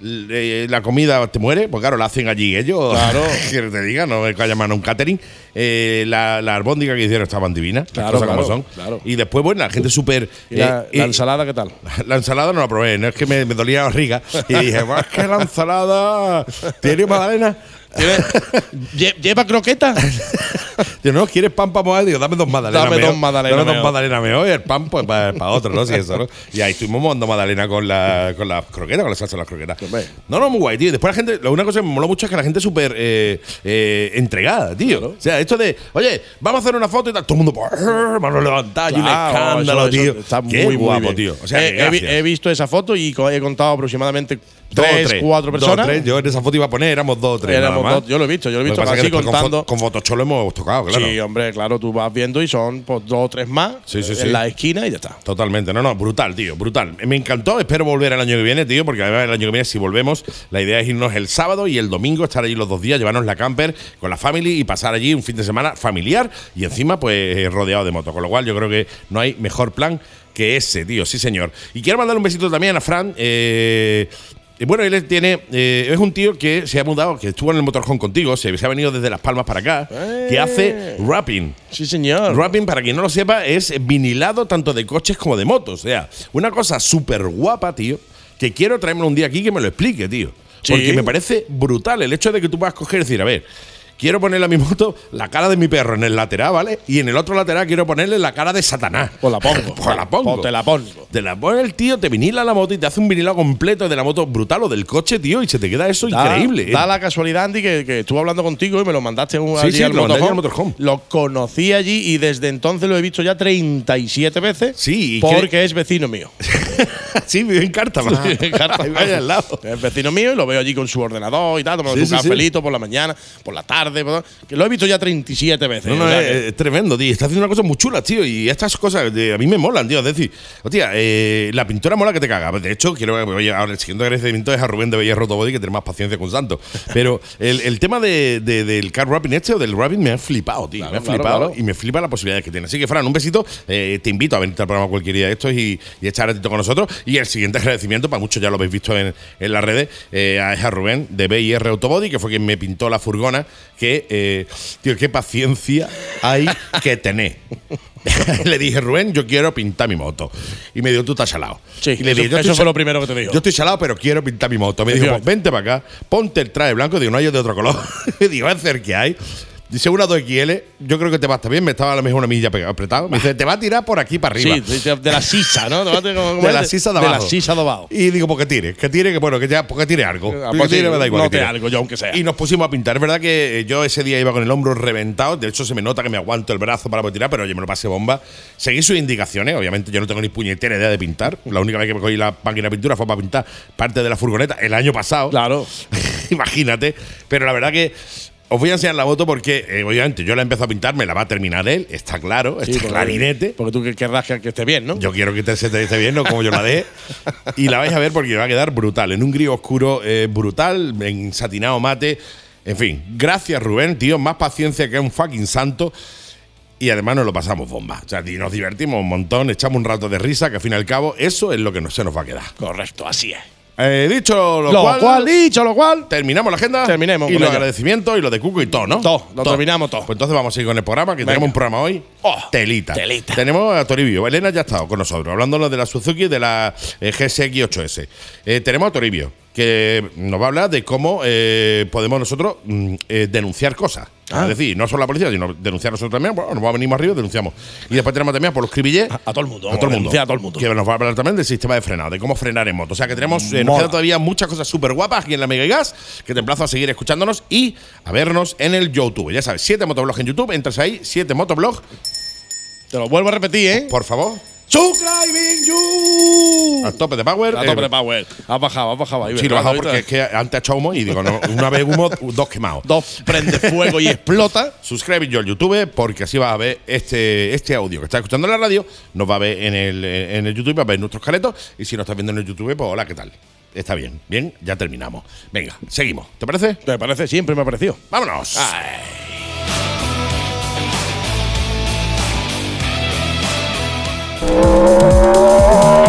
Speaker 8: la comida te muere, pues claro, la hacen allí ellos.
Speaker 10: Claro.
Speaker 8: que te diga, no es que llaman a un catering. Eh, la, la albóndiga que hicieron estaban divinas, las
Speaker 10: Claro,
Speaker 8: cosas como son.
Speaker 10: claro.
Speaker 8: Y después, bueno, la gente súper.
Speaker 10: ¿Y la,
Speaker 8: eh,
Speaker 10: la
Speaker 8: eh,
Speaker 10: ensalada qué tal?
Speaker 8: la ensalada no la probé, no es que me, me dolía la barriga. Y dije, "Pues es que la ensalada tiene magdalena.
Speaker 10: Lle- ¿Lleva croqueta?
Speaker 8: Yo no, ¿quieres pan para mojar? Digo, dame dos magdalenas.
Speaker 10: Dame dos magdalenas
Speaker 8: Dame dos magdalenas mejor y el pan pues para otro, ¿no? Sí, eso, ¿no? Y ahí estuvimos mondando magdalena con la, con las croquetas, con la salsa de las croquetas. No, no, muy guay, tío. Después la gente, lo- una cosa que me moló mucho es que la gente es súper eh, eh, entregada, tío. O sea, esto de, oye, vamos a hacer una foto y tal. Todo el mundo, manos levantadas y un escándalo,
Speaker 10: eso- eso
Speaker 8: tío.
Speaker 10: Está
Speaker 8: Qué
Speaker 10: muy,
Speaker 8: guapo,
Speaker 10: bien.
Speaker 8: tío. O sea,
Speaker 10: he, visto esa foto y he contado aproximadamente
Speaker 8: Dos
Speaker 10: tres, cuatro
Speaker 8: Dos
Speaker 10: personas.
Speaker 8: tres. Yo en esa foto iba a poner, éramos dos o tres.
Speaker 10: Éramos
Speaker 8: nada más.
Speaker 10: dos, yo lo he visto, yo lo he
Speaker 8: Lo
Speaker 10: visto así
Speaker 8: con,
Speaker 10: contando.
Speaker 8: con Photoshop lo hemos tocado, claro.
Speaker 10: Sí, hombre, claro, tú vas viendo y son pues, dos o tres más
Speaker 8: Sí, sí,
Speaker 10: en
Speaker 8: sí.
Speaker 10: la esquina y ya está.
Speaker 8: Totalmente, no, no, brutal, tío, brutal. Me encantó, espero volver el año que viene, tío, porque además el año que viene, si volvemos, la idea es irnos el sábado y el domingo, estar allí los dos días, llevarnos la camper con la family y pasar allí un fin de semana familiar y encima, pues, eh, rodeado de moto. Con lo cual, yo creo que no hay mejor plan que ese, tío, sí, señor. Y quiero mandar un besito también a Fran. Eh, bueno, él tiene. eh, es un tío que se ha mudado, que estuvo en el motorhome contigo, se, se ha venido desde Las Palmas para acá, que hace rapping.
Speaker 10: Sí, señor.
Speaker 8: Rapping, para quien no lo sepa, es vinilado tanto de coches como de motos. O sea, una cosa súper guapa, tío, que quiero traerme un día aquí que me lo explique, tío.
Speaker 10: Sí.
Speaker 8: Porque me parece brutal el hecho de que tú puedas coger y decir, a ver, quiero ponerle a mi moto la cara de mi perro en el lateral, ¿vale? Y en el otro lateral quiero ponerle la cara de Satanás.
Speaker 10: Pues la pongo.
Speaker 8: Pues la pongo.
Speaker 10: Pues te la pongo.
Speaker 8: Te la pone el tío, te vinila la moto y te hace un vinilado completo de la moto brutal o del coche, tío, y se te queda eso
Speaker 10: Da-
Speaker 8: increíble. ¿eh?
Speaker 10: Da la casualidad, Andy, que, que estuve hablando contigo y me lo mandaste un,
Speaker 8: Sí,
Speaker 10: allí
Speaker 8: sí,
Speaker 10: al,
Speaker 8: lo
Speaker 10: motorhome.
Speaker 8: al motorhome.
Speaker 10: Lo conocí allí y desde entonces lo he visto ya 37 veces.
Speaker 8: Sí,
Speaker 10: Porque es vecino mío.
Speaker 8: sí, vive en Cártama.
Speaker 10: Sí, en Cártama.
Speaker 8: Ahí vaya al lado.
Speaker 10: Es vecino mío y lo veo allí con su ordenador y tal, tomando
Speaker 8: Sí,
Speaker 10: su
Speaker 8: sí, sí.
Speaker 10: cafelito por la mañana, por la tarde. por- que lo he visto ya 37 veces.
Speaker 8: No, no,
Speaker 10: o sea
Speaker 8: es,
Speaker 10: que-
Speaker 8: es tremendo, tío. Está haciendo una cosa muy chula, tío. Y estas cosas de- a mí me molan, tío. Es decir, hostia, eh, la pintura mola que te caga. De hecho, quiero oye, ahora el siguiente agradecimiento es a Rubén de Bellerro Tobody, que tiene más paciencia con Santo. Pero el, el tema de, de- del car rapping este o del rapping me ha flipado, tío.
Speaker 10: Claro,
Speaker 8: me ha
Speaker 10: claro,
Speaker 8: flipado
Speaker 10: claro.
Speaker 8: y me flipa las posibilidades que tiene. Así que, Fran, un besito. Eh, te invito a venirte al programa cualquier día de estos y, y echar ratito con nosotros. Y el siguiente agradecimiento, para muchos ya lo habéis visto en, en las redes, eh, es a Rubén de BIR Autobody, que fue quien me pintó la furgona. Que, eh, tío, qué paciencia hay que tener. le dije, Rubén, yo quiero pintar mi moto. Y me dijo, tú estás salado.
Speaker 10: Sí,
Speaker 8: y le
Speaker 10: eso-
Speaker 8: dije,
Speaker 10: eso fue lo primero que te dijo.
Speaker 8: Yo estoy salado, pero quiero pintar mi moto. Me dijo, pues vente para acá, ponte el traje blanco. Digo, no hay de otro color. digo, es hacer que hay. Dice una 2XL, yo creo que te va a estar bien. Me estaba a lo mejor una milla pegado, apretado. Me dice, te va a tirar por aquí para arriba.
Speaker 10: Sí, de, de la sisa, ¿no? Te vas a- como- como
Speaker 8: de la sisa de
Speaker 10: De
Speaker 8: abajo.
Speaker 10: la sisa de abajo.
Speaker 8: Y digo, porque tire, que tire, que bueno, que ya, porque tire algo.
Speaker 10: Ah,
Speaker 8: Que
Speaker 10: pues
Speaker 8: tire,
Speaker 10: sí,
Speaker 8: me da igual.
Speaker 10: no
Speaker 8: que tire.
Speaker 10: algo, yo aunque sea.
Speaker 8: Y nos pusimos a pintar. Es verdad que eh, yo ese día iba con el hombro reventado. De hecho, se me nota que me aguanto el brazo para poder tirar, pero oye, me lo pasé bomba. Seguí sus indicaciones. Obviamente, yo no tengo ni puñetera idea de pintar. La única vez que me cogí la máquina de pintura fue para pintar parte de la furgoneta el año pasado.
Speaker 10: Claro.
Speaker 8: Imagínate. Pero la verdad que. Os voy a enseñar la moto porque, eh, obviamente, yo la empiezo a pintar, me la va a terminar él, está claro,
Speaker 10: Sí,
Speaker 8: está
Speaker 10: porque-
Speaker 8: clarinete.
Speaker 10: Porque tú que- querrás que, esté bien, ¿no?
Speaker 8: Yo quiero que te, se te esté bien, no como yo la dé. Y la vais a ver porque va a quedar brutal. En un gris oscuro eh, brutal, en satinado mate. En fin, gracias Rubén, tío. Más paciencia que un fucking santo. Y además nos lo pasamos bomba. O sea, y nos divertimos un montón, echamos un rato de risa, que al fin y al cabo, eso es lo que no se nos va a quedar.
Speaker 10: Correcto, así es.
Speaker 8: Eh, dicho lo,
Speaker 10: Lo
Speaker 8: cual,
Speaker 10: cual, dicho lo cual,
Speaker 8: terminamos la agenda.
Speaker 10: Terminemos
Speaker 8: Y los agradecimientos y lo de Cuco y todo, ¿no?
Speaker 10: Todo, lo terminamos todo.
Speaker 8: Pues entonces vamos a ir con el programa, que
Speaker 10: Venga.
Speaker 8: tenemos un programa hoy.
Speaker 10: Oh,
Speaker 8: telita.
Speaker 10: telita.
Speaker 8: Tenemos a Toribio. Elena ya ha estado con nosotros, hablándonos de la Suzuki y de la eh, GSX-8S. Eh, tenemos a Toribio, que nos va a hablar de cómo eh, podemos nosotros mm, denunciar cosas.
Speaker 10: Ah.
Speaker 8: Es decir, no solo la policía, sino denunciar nosotros también. Bueno, nos va a venir más arriba y denunciamos. Y después tenemos también por los cribillés.
Speaker 10: a, a todo el mundo.
Speaker 8: A todo el mundo.
Speaker 10: A todo el mundo.
Speaker 8: Que nos va a hablar también del sistema de frenado, de cómo frenar en moto. O sea que tenemos, eh, nos
Speaker 10: Mola.
Speaker 8: quedan todavía muchas cosas súper guapas aquí en la Mega y Gas, que te emplazo a seguir escuchándonos y a vernos en el YouTube. Ya sabes, siete motoblogs en YouTube, entras ahí, siete motoblogs,
Speaker 10: Te lo vuelvo a repetir, ¿eh?
Speaker 8: por favor.
Speaker 10: Subscribing you.
Speaker 8: A tope de power.
Speaker 10: A tope
Speaker 8: Eh,
Speaker 10: de power. Has bajado, has bajado ahí.
Speaker 8: Sí, lo he
Speaker 10: ¿verdad?
Speaker 8: bajado porque es que antes ha echado humo y digo, no, una vez humo, dos quemados.
Speaker 10: Dos prende fuego y explota.
Speaker 8: Suscribe yo al YouTube porque así vas a ver este, este audio que estás escuchando en la radio, nos va a ver en el, en el YouTube, va a ver nuestros caretos y si nos estás viendo en el YouTube, pues hola, ¿qué tal? Está bien, bien, ya terminamos. Venga, seguimos. ¿Te parece?
Speaker 10: Me parece, siempre me ha parecido.
Speaker 8: ¡Vámonos!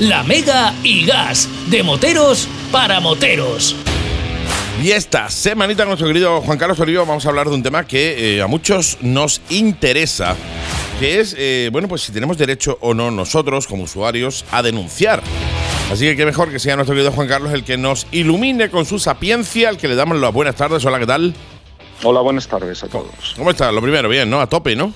Speaker 7: La Mega y Gas, de moteros para moteros.
Speaker 8: Y esta semanita, nuestro querido Juan Carlos Olivo, vamos a hablar de un tema que eh, a muchos nos interesa, que es, eh, bueno, pues si tenemos derecho o no nosotros, como usuarios, a denunciar. Así que qué mejor que sea nuestro querido Juan Carlos el que nos ilumine con su sapiencia, al que le damos las buenas tardes. Hola, ¿qué tal?
Speaker 12: Hola, buenas tardes a todos.
Speaker 8: ¿Cómo estás? Lo primero, bien, ¿no? A tope, ¿no?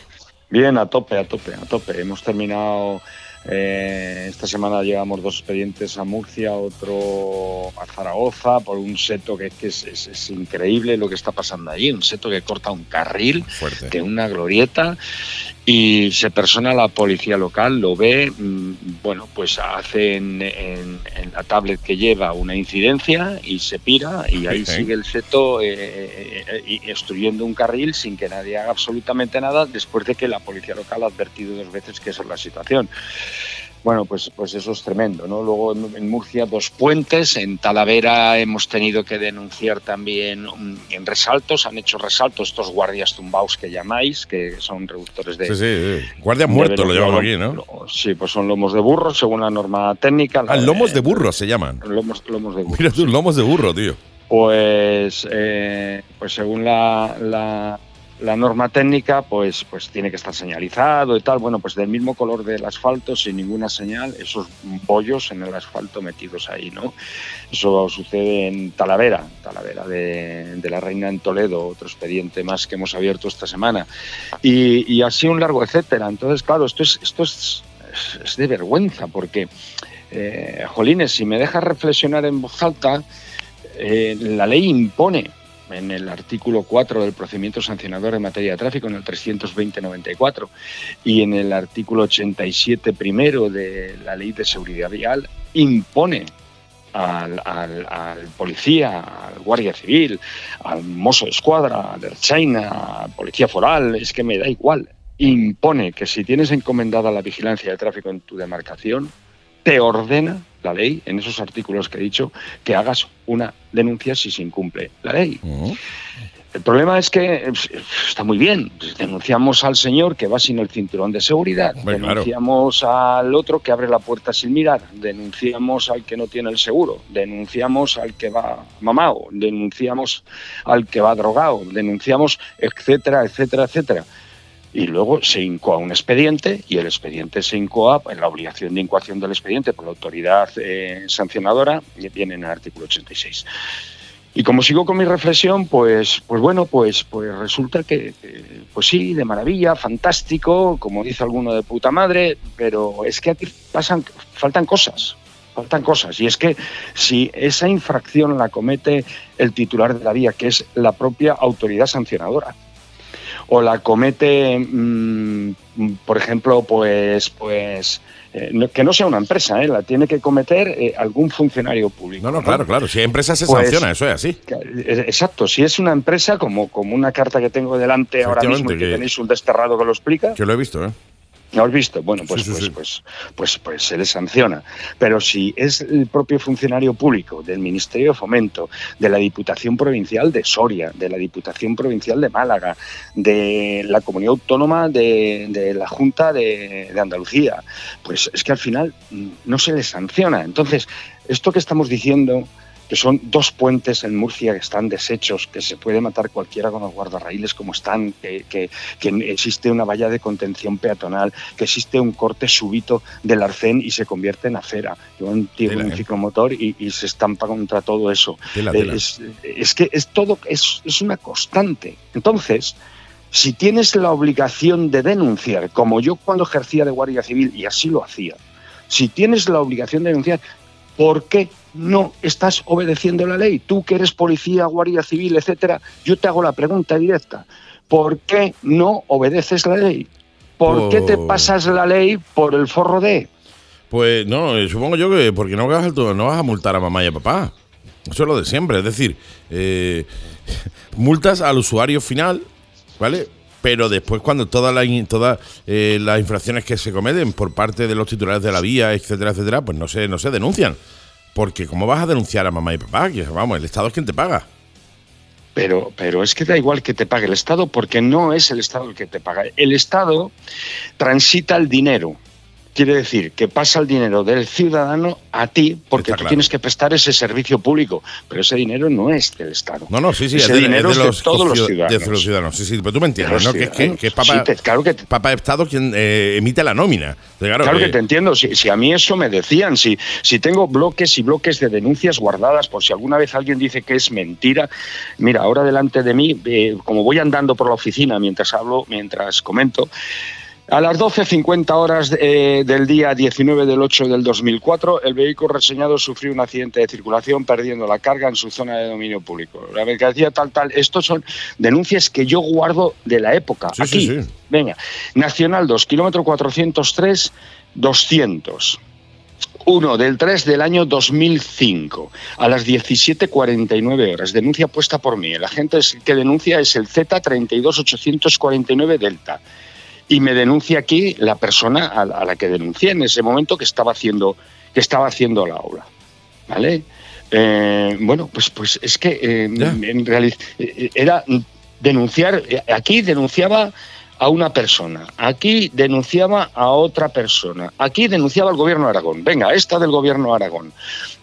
Speaker 12: Bien, a tope, a tope, a tope. Hemos terminado eh, esta semana llevamos dos expedientes a Murcia, otro a Zaragoza, por un seto que, es, increíble lo que está pasando allí, un seto que corta un carril de una glorieta y se persona la policía local, lo ve, mm, bueno, pues hace en, la tablet que lleva una incidencia y se pira y ahí sigue el seto eh, eh, obstruyendo un carril sin que nadie haga absolutamente nada después de que la policía local ha advertido dos veces que esa es la situación. Bueno, pues, pues eso es tremendo, ¿no? Luego en, Murcia dos puentes, en Talavera hemos tenido que denunciar también mm, en resaltos, han hecho resaltos estos guardias tumbados que llamáis, que son reductores de...
Speaker 8: Sí, sí, guardias muertos lo llamamos aquí, ¿no?
Speaker 12: Sí, pues son lomos de burro, según la norma técnica.
Speaker 8: ah, lomos de burro se llaman.
Speaker 12: Lomos, lomos de burro.
Speaker 8: Mira tú, lomos de burro, tío.
Speaker 12: Pues, eh, pues según la la norma técnica pues, pues tiene que estar señalizado y tal, bueno, pues del mismo color del asfalto, sin ninguna señal, esos bollos en el asfalto metidos ahí, ¿no? Eso sucede en Talavera, Talavera de, la Reina en Toledo, otro expediente más que hemos abierto esta semana. Y, así un largo etcétera. Entonces, claro, esto es, esto es, es de vergüenza, porque, eh, Jolines, si me dejas reflexionar en voz alta, eh, la ley impone en el artículo 4 del procedimiento sancionador en materia de tráfico, en el 320-94, y en el artículo 87 primero de la Ley de Seguridad Vial, impone al, policía, al guardia civil, al mozo de escuadra, al China, al policía foral, es que me da igual, impone que si tienes encomendada la vigilancia de tráfico en tu demarcación, te ordena la ley, en esos artículos que he dicho, que hagas una denuncia si se incumple la ley. El problema es que está muy bien. Denunciamos al señor que va sin el cinturón de seguridad. denunciamos al otro que abre la puerta sin mirar. Denunciamos al que no tiene el seguro. Denunciamos al que va mamado. Denunciamos al que va drogado. Denunciamos, etcétera, etcétera, etcétera y luego se incoa un expediente y el expediente se incoa en la obligación de incoación del expediente por la autoridad eh, sancionadora viene en el artículo 86. Y como sigo con mi reflexión, pues, pues bueno, pues, pues resulta que, pues sí, de maravilla, fantástico, como dice alguno de puta madre, pero es que aquí pasan, faltan cosas, faltan cosas. Y es que si esa infracción la comete el titular de la vía, que es la propia autoridad sancionadora, o la comete, mm, por ejemplo, pues, pues eh, que no sea una empresa, ¿eh? la tiene que cometer eh, algún funcionario público.
Speaker 8: No, no, claro, claro. Si hay empresa se pues, sanciona, eso es así.
Speaker 12: Exacto. Si es una empresa, como, como una carta que tengo delante ahora mismo y que, que, tenéis un desterrado que lo explica.
Speaker 8: Que lo he visto, ¿eh?
Speaker 12: ¿No has visto? Bueno, pues, pues, pues, pues, pues, se le sanciona. Pero si es el propio funcionario público del Ministerio de Fomento, de la Diputación Provincial de Soria, de la Diputación Provincial de Málaga, de la Comunidad Autónoma de, la Junta de, de Andalucía, pues es que al final no se le sanciona. Entonces, esto que estamos diciendo que son dos puentes en Murcia que están deshechos, que se puede matar cualquiera con los guardarraíles como están, que, que- que existe una valla de contención peatonal, que existe un corte súbito del arcén y se convierte en acera. Yo un un
Speaker 8: ¿eh?
Speaker 12: ciclomotor y, y se estampa contra todo eso.
Speaker 8: Tela,
Speaker 12: Eh,
Speaker 8: tela.
Speaker 12: Es, es que es todo, es, es una constante. Entonces, si tienes la obligación de denunciar, como yo cuando ejercía de guardia civil, y así lo hacía, si tienes la obligación de denunciar, ¿por qué no estás obedeciendo la ley? Tú que eres policía, guardia civil, etcétera, yo te hago la pregunta directa. ¿Por qué no obedeces la ley? ¿Por qué te pasas la ley por el forro de?
Speaker 8: Pues no, eh, supongo yo que porque no vas, a, no vas a multar a mamá y a papá. Eso es lo de siempre. Es decir, eh, multas al usuario final, ¿vale? Pero después cuando todas las todas eh, las infracciones que se cometen por parte de los titulares de la vía, etcétera, etcétera, pues no se, no se denuncian. Porque ¿cómo vas a denunciar a mamá y papá? Que vamos, el Estado es quien te paga.
Speaker 12: Pero, pero es que da igual que te pague el Estado porque no es el Estado el que te paga. El Estado transita el dinero. Quiere decir que pasa el dinero del ciudadano a ti porque
Speaker 8: Está
Speaker 12: tú
Speaker 8: claro.
Speaker 12: tienes que prestar ese servicio público. Pero ese dinero no es del Estado.
Speaker 8: No, no, sí, sí,
Speaker 12: ese
Speaker 8: es de,
Speaker 12: dinero
Speaker 8: es de
Speaker 12: es
Speaker 8: los,
Speaker 12: de todos los
Speaker 8: ciu-
Speaker 12: ciudadanos.
Speaker 8: de los ciudadanos. Sí, sí, pero tú me
Speaker 12: De
Speaker 8: entiendes, ¿no? Que, es que, que es Papa,
Speaker 12: Sí, te- claro que te-
Speaker 8: Papa de Estado quien eh, emite la nómina. Claro,
Speaker 12: Claro que te entiendo. Si, si a mí eso me decían, si, si tengo bloques y bloques de denuncias guardadas, por si alguna vez alguien dice que es mentira, mira, ahora delante de mí, eh, como voy andando por la oficina mientras hablo, mientras comento, a las 12.50 horas eh, del día 19 del 8 del 2004, el vehículo reseñado sufrió un accidente de circulación perdiendo la carga en su zona de dominio público. La mercancía tal, tal. Estos son denuncias que yo guardo de la época.
Speaker 8: Sí,
Speaker 12: Aquí,
Speaker 8: sí, sí.
Speaker 12: venga. Nacional 2, kilómetro 403, 200. 1 del 3 del año 2005 a las 17.49 horas. Denuncia puesta por mí. El agente que denuncia es el Z32849 Delta. Y me denuncia aquí la persona a la, a la que denuncié en ese momento que estaba haciendo, que estaba haciendo la obra. ¿Vale? Eh, bueno, pues, pues es que eh, en realidad era denunciar, eh, aquí denunciaba a una persona, aquí denunciaba a otra persona, aquí denunciaba al gobierno de Aragón. Venga, esta del gobierno de Aragón.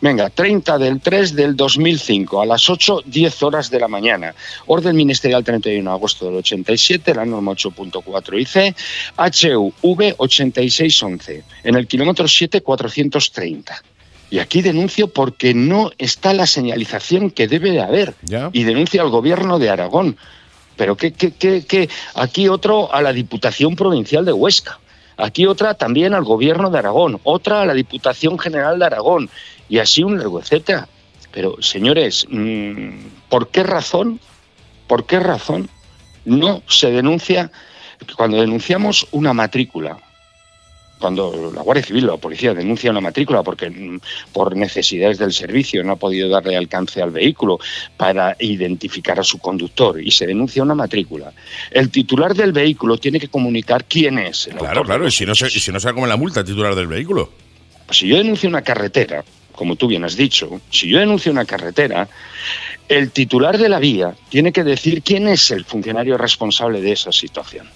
Speaker 12: Venga, 30 del 3 del 2005 a las 8, 10 horas de la mañana. Orden ministerial 31 de agosto del 87, la norma 8.4 IC, HUV 8611, en el kilómetro 7430. Y aquí denuncio porque no está la señalización que debe de haber.
Speaker 8: Ya.
Speaker 12: Y denuncio al gobierno de Aragón. Pero que, que, que, que aquí otro a la Diputación Provincial de Huesca. Aquí otra también al gobierno de Aragón, otra a la Diputación General de Aragón y así un largo etcétera. Pero señores, mm, ¿por qué razón? ¿Por qué razón no se denuncia cuando denunciamos una matrícula? Cuando la Guardia Civil o la policía denuncia una matrícula porque mm, por necesidades del servicio no ha podido darle alcance al vehículo para identificar a su conductor y se denuncia una matrícula, el titular del vehículo tiene que comunicar quién es. el
Speaker 8: Claro,
Speaker 12: autor
Speaker 8: claro, y si no se, si no se come la multa el titular del vehículo.
Speaker 12: pues si yo denuncio una carretera, como tú bien has dicho, si yo denuncio una carretera, el titular de la vía tiene que decir quién es el funcionario responsable de esa situación.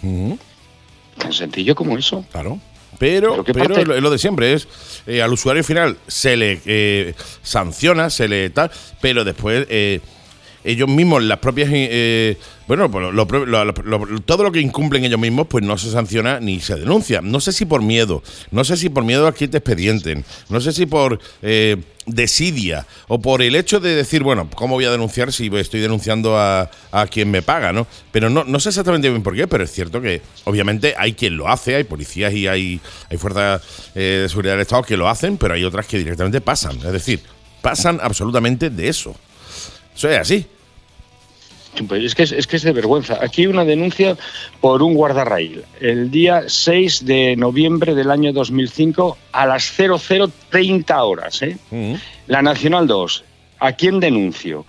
Speaker 12: Tan sencillo como eso.
Speaker 8: Claro. Pero,
Speaker 12: Pero
Speaker 8: lo, lo de siempre es, eh, al usuario final se le eh, sanciona, se le tal, pero después eh, ellos mismos, las propias, eh, bueno, pues lo- todo lo que incumplen ellos mismos, pues no se sanciona ni se denuncia. No sé si por miedo, no sé si por miedo a que te expedienten, no sé si por desidia o por el hecho de decir, bueno, ¿cómo voy a denunciar si estoy denunciando a, a quien me paga, no? Pero no, no sé exactamente bien por qué, pero es cierto que obviamente hay quien lo hace, hay policías y hay, hay fuerzas eh, de seguridad del Estado que lo hacen, pero hay otras que directamente pasan. Es decir, pasan absolutamente de eso. Eso es así.
Speaker 12: Pues es, que es, es que es de vergüenza. Aquí hay una denuncia por un guardarraíl. El día 6 de noviembre del año 2005 a las 0030 horas. ¿eh? La Nacional 2. ¿A quién denuncio?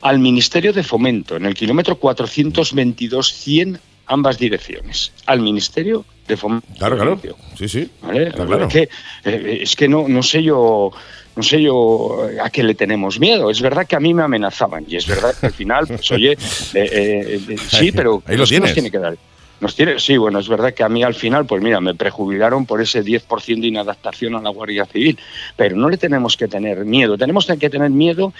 Speaker 12: Al Ministerio de Fomento, en el kilómetro 422-100, ambas direcciones. Al Ministerio de Fomento.
Speaker 8: Claro, claro. Sí, sí.
Speaker 12: ¿Vale?
Speaker 8: Claro.
Speaker 12: Es que, eh, es que no, no sé yo. No sé yo a qué le tenemos miedo. Es verdad que a mí me amenazaban y es verdad que al final, pues oye, eh, eh, eh, sí, pero
Speaker 8: Ahí lo tienes.
Speaker 12: tiene que dar. Nos tiene, sí, bueno, es verdad que a mí al final, pues mira, me prejubilaron por ese 10% de inadaptación a la Guardia Civil, pero no le tenemos que tener miedo, tenemos que tener miedo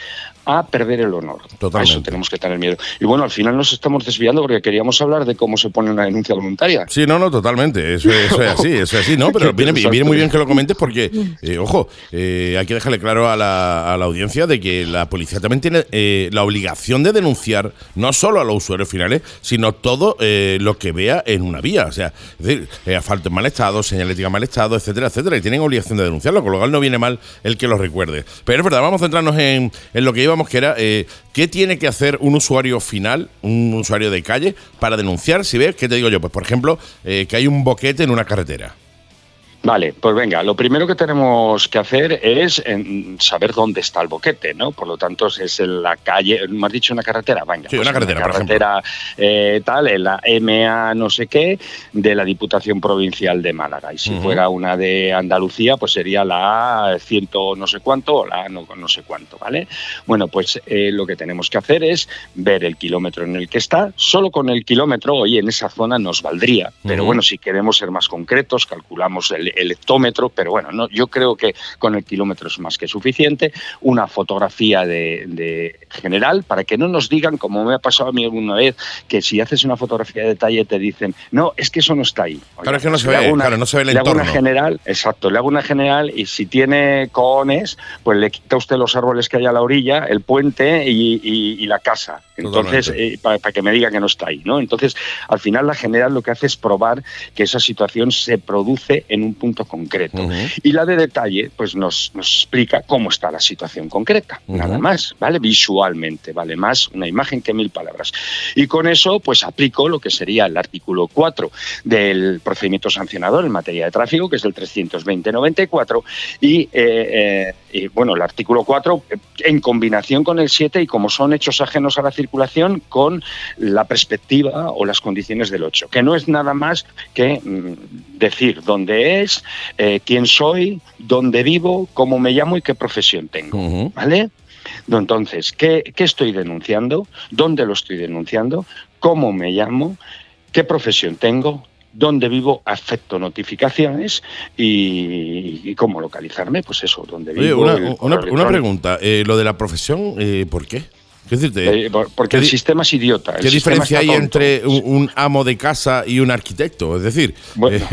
Speaker 12: a perder el honor.
Speaker 8: Totalmente.
Speaker 12: A eso tenemos que tener miedo. Y bueno, al final nos estamos desviando porque queríamos hablar de cómo se pone una denuncia voluntaria.
Speaker 8: Sí, no, no, totalmente. Eso, eso es así, eso es así, ¿no? Pero viene, viene muy bien que lo comentes porque, eh, ojo, eh, hay que dejarle claro a la, a la audiencia de que la policía también tiene eh, la obligación de denunciar no solo a los usuarios finales, sino todo lo que vea en una vía. O sea, es decir, eh, asfalto en mal estado, señalética en mal estado, etcétera, etcétera. Y tienen obligación de denunciarlo, con lo cual no viene mal el que lo recuerde. Pero es verdad, vamos a centrarnos en, en lo que íbamos, que era eh, qué tiene que hacer un usuario final, un usuario de calle, para denunciar si ves, ¿qué te digo yo? Pues, por ejemplo, eh, que hay un boquete en una carretera.
Speaker 12: Vale, pues venga, lo primero que tenemos que hacer es en, saber dónde está el boquete, ¿no? Por lo tanto, es en la calle, ¿me has dicho una carretera? Venga,
Speaker 8: Sí,
Speaker 12: pues
Speaker 8: una
Speaker 12: en
Speaker 8: carretera, por ejemplo.
Speaker 12: carretera eh, tal, en la MA no sé qué, de la Diputación Provincial de Málaga. Y si fuera una de Andalucía, pues sería la A ciento no sé cuánto o la A no, no sé cuánto, ¿vale? Bueno, pues eh, lo que tenemos que hacer es ver el kilómetro en el que está. Solo con el kilómetro, oye, en esa zona nos valdría. Pero bueno, si queremos ser más concretos, calculamos el, el hectómetro, pero bueno, no, yo creo que con el kilómetro es más que suficiente. Una fotografía de, de general para que no nos digan, como me ha pasado a mí alguna vez, que si haces una fotografía de detalle te dicen, no, es que eso no está ahí. Oiga,
Speaker 8: Claro, es que no se ve,
Speaker 12: una-
Speaker 8: claro, no se ve el
Speaker 12: le hago una
Speaker 8: entorno.
Speaker 12: general, exacto, le hago una general y si tiene cojones, pues le quita usted los árboles que hay a la orilla, el puente y, y- y la casa. Entonces, eh, para, para que me diga que no está ahí, ¿no? Entonces, al final la general lo que hace es probar que esa situación se produce en un punto concreto. Y la de detalle, pues nos, nos explica cómo está la situación concreta, nada más, ¿vale? Visualmente, vale más una imagen que mil palabras. Y con eso, pues aplico lo que sería el artículo 4 del procedimiento sancionador en materia de tráfico, que es el 320-94, y, eh, eh, y, bueno, el artículo 4 eh, en combinación con el 7 y como son hechos ajenos a la circulación, con la perspectiva o las condiciones del 8, que no es nada más que mm, decir dónde es, eh, quién soy, dónde vivo, cómo me llamo y qué profesión tengo.
Speaker 8: Ujú.
Speaker 12: ¿Vale? Entonces, ¿qué, qué estoy denunciando? ¿Dónde lo estoy denunciando? ¿Cómo me llamo? ¿Qué profesión tengo? ¿Dónde vivo? Afecto notificaciones y, y cómo localizarme. Pues eso, dónde
Speaker 8: Oye,
Speaker 12: vivo.
Speaker 8: una, pregunta. eh, lo de la profesión, eh, ¿por qué? ¿Qué decirte?
Speaker 12: Eh, por- porque
Speaker 8: ¿Qué
Speaker 12: el sistema es idiota.
Speaker 8: ¿Qué diferencia hay
Speaker 12: tonto.
Speaker 8: entre un, un amo de casa y un arquitecto? Es decir,
Speaker 12: Bueno,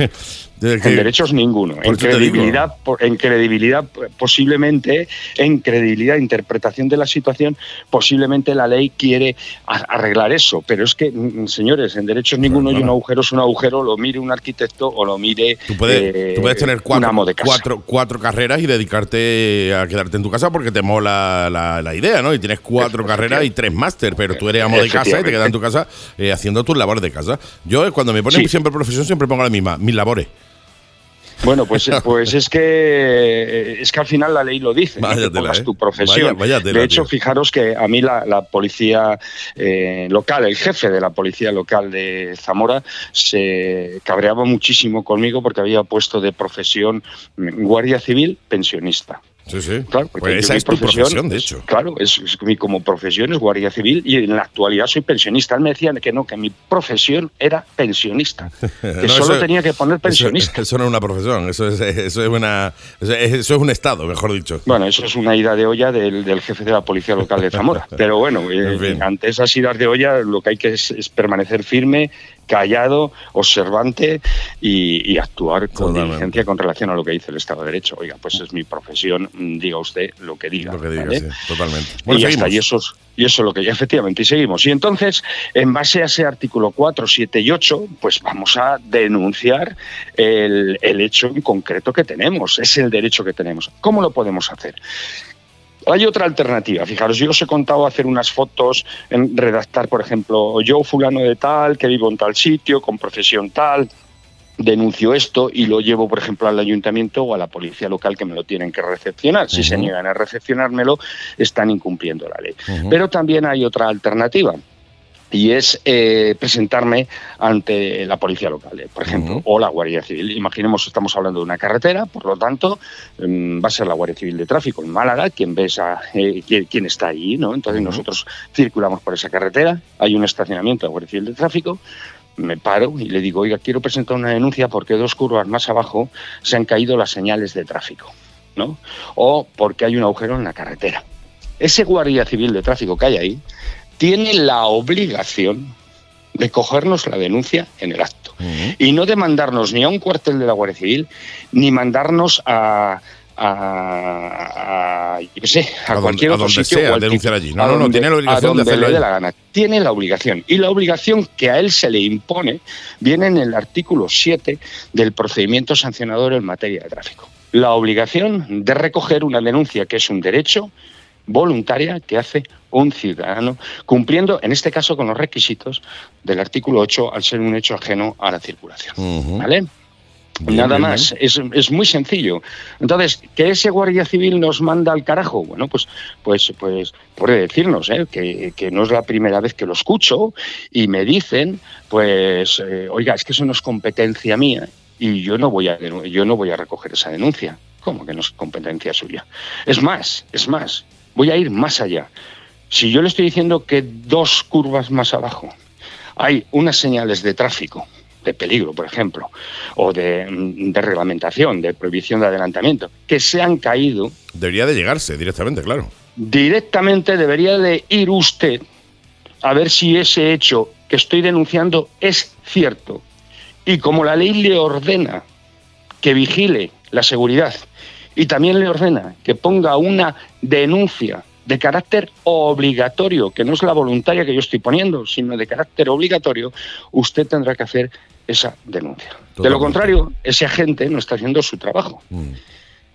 Speaker 8: que-
Speaker 12: En derechos ninguno.
Speaker 8: Por
Speaker 12: En credibilidad, por- en credibilidad posiblemente, en credibilidad, interpretación de la situación, posiblemente la ley quiere arreglar eso. Pero es que, mm, señores, en derechos ninguno y un agujero es un agujero, lo mire un arquitecto o lo mire
Speaker 8: Tú puedes,
Speaker 12: eh,
Speaker 8: tú puedes tener
Speaker 12: un
Speaker 8: cuatro,
Speaker 12: amo de casa.
Speaker 8: cuatro, cuatro carreras y dedicarte a quedarte en tu casa porque te mola la, la idea, ¿no? Y tienes cuatro carreras y tres máster, pero tú eres amo de casa y te quedas en tu casa eh, haciendo tus labores de casa. Yo, eh, cuando me ponen
Speaker 12: Sí.
Speaker 8: siempre profesión, siempre pongo la misma, mis labores.
Speaker 12: Bueno, pues, pues es que es que al final la ley lo dice, ¿no?
Speaker 8: Vaya
Speaker 12: que
Speaker 8: tela,
Speaker 12: pongas
Speaker 8: ¿eh?
Speaker 12: tu profesión.
Speaker 8: Vaya-
Speaker 12: de hecho,
Speaker 8: tío.
Speaker 12: fijaros que a mí la, la policía eh, local, el jefe de la policía local de Zamora, se cabreaba muchísimo conmigo porque había puesto de profesión guardia civil pensionista.
Speaker 8: Sí, sí.
Speaker 12: Claro,
Speaker 8: Pues esa es tu profesión, de hecho.
Speaker 12: Claro, es, mi como profesión es guardia civil y en la actualidad soy pensionista. Él me decía que no, que mi profesión era pensionista, que
Speaker 8: No,
Speaker 12: solo
Speaker 8: eso-
Speaker 12: tenía que poner pensionista.
Speaker 8: eso no es una profesión, eso es, eso es una, eso es, eso es un estado, mejor dicho.
Speaker 12: Bueno, eso es una ida de olla del, del jefe de la policía local de Zamora. Pero bueno, eh,
Speaker 8: En fin.
Speaker 12: ante esas idas de olla lo que hay que es, es permanecer firme, callado, observante y, y actuar con
Speaker 8: Totalmente.
Speaker 12: diligencia con relación a lo que dice el Estado de Derecho. Oiga, pues es mi profesión, mm, diga usted lo que diga.
Speaker 8: Lo que
Speaker 12: ¿vale?
Speaker 8: sí, totalmente.
Speaker 12: y ya está, y eso, es, y eso es lo que efectivamente, y seguimos. Y entonces, en base a ese artículo 4, 7 y 8, pues vamos a denunciar el, el hecho en concreto que tenemos, es el derecho que tenemos. ¿Cómo lo podemos hacer? Hay otra alternativa, fijaros, yo os he contado hacer unas fotos, en redactar, por ejemplo, yo fulano de tal, que vivo en tal sitio, con profesión tal, denuncio esto y lo llevo, por ejemplo, al ayuntamiento o a la policía local que me lo tienen que recepcionar. Si se niegan a recepcionármelo, están incumpliendo la ley. Pero también hay otra alternativa. Y es eh, presentarme ante la policía local, eh, por ejemplo, o la Guardia Civil. Imaginemos, estamos hablando de una carretera, por lo tanto, mm, va a ser la Guardia Civil de Tráfico en Málaga quien ve esa, eh, quién, quién está ahí, ¿no? Entonces nosotros circulamos por esa carretera, hay un estacionamiento de la Guardia Civil de Tráfico, me paro y le digo, oiga, quiero presentar una denuncia porque dos curvas más abajo se han caído las señales de tráfico, ¿no? O porque hay un agujero en la carretera. Ese guardia civil de tráfico que hay ahí tiene la obligación de cogernos la denuncia en el acto y no de mandarnos ni a un cuartel de la Guardia Civil ni mandarnos a, a, a, yo sé, a,
Speaker 8: A donde-
Speaker 12: cualquier
Speaker 8: a
Speaker 12: otro
Speaker 8: donde
Speaker 12: sitio
Speaker 8: sea, denunciar allí. No,
Speaker 12: a
Speaker 8: no, no,
Speaker 12: donde-
Speaker 8: tiene la obligación
Speaker 12: a
Speaker 8: de
Speaker 12: donde
Speaker 8: hacerlo
Speaker 12: le dé la gana. Tiene la obligación. Y la obligación que a él se le impone viene en el artículo 7 del procedimiento sancionador en materia de tráfico. La obligación de recoger una denuncia que es un derecho voluntaria que hace un ciudadano, cumpliendo en este caso con los requisitos del artículo 8 al ser un hecho ajeno a la circulación. ¿Vale?
Speaker 8: Bien,
Speaker 12: Nada
Speaker 8: bien,
Speaker 12: más, es, es muy sencillo. Entonces, ¿que ese guardia civil nos manda al carajo? Bueno, pues, pues, pues puede decirnos ¿eh? que, que no es la primera vez que lo escucho y me dicen, pues, eh, oiga, es que eso no es competencia mía y yo no voy a, yo no voy a recoger esa denuncia. ¿Cómo que no es competencia suya? Es más, es más, voy a ir más allá. Si yo le estoy diciendo que dos curvas más abajo hay unas señales de tráfico, de peligro, por ejemplo, o de, mm, de reglamentación, de prohibición de adelantamiento, que se han caído,
Speaker 8: Debería de llegarse directamente, claro.
Speaker 12: directamente debería de ir usted a ver si ese hecho que estoy denunciando es cierto. Y como la ley le ordena que vigile la seguridad y también le ordena que ponga una denuncia de carácter obligatorio, que no es la voluntaria que yo estoy poniendo, sino de carácter obligatorio, usted tendrá que hacer esa denuncia. De lo contrario, ese agente no está haciendo su trabajo.
Speaker 8: Mm.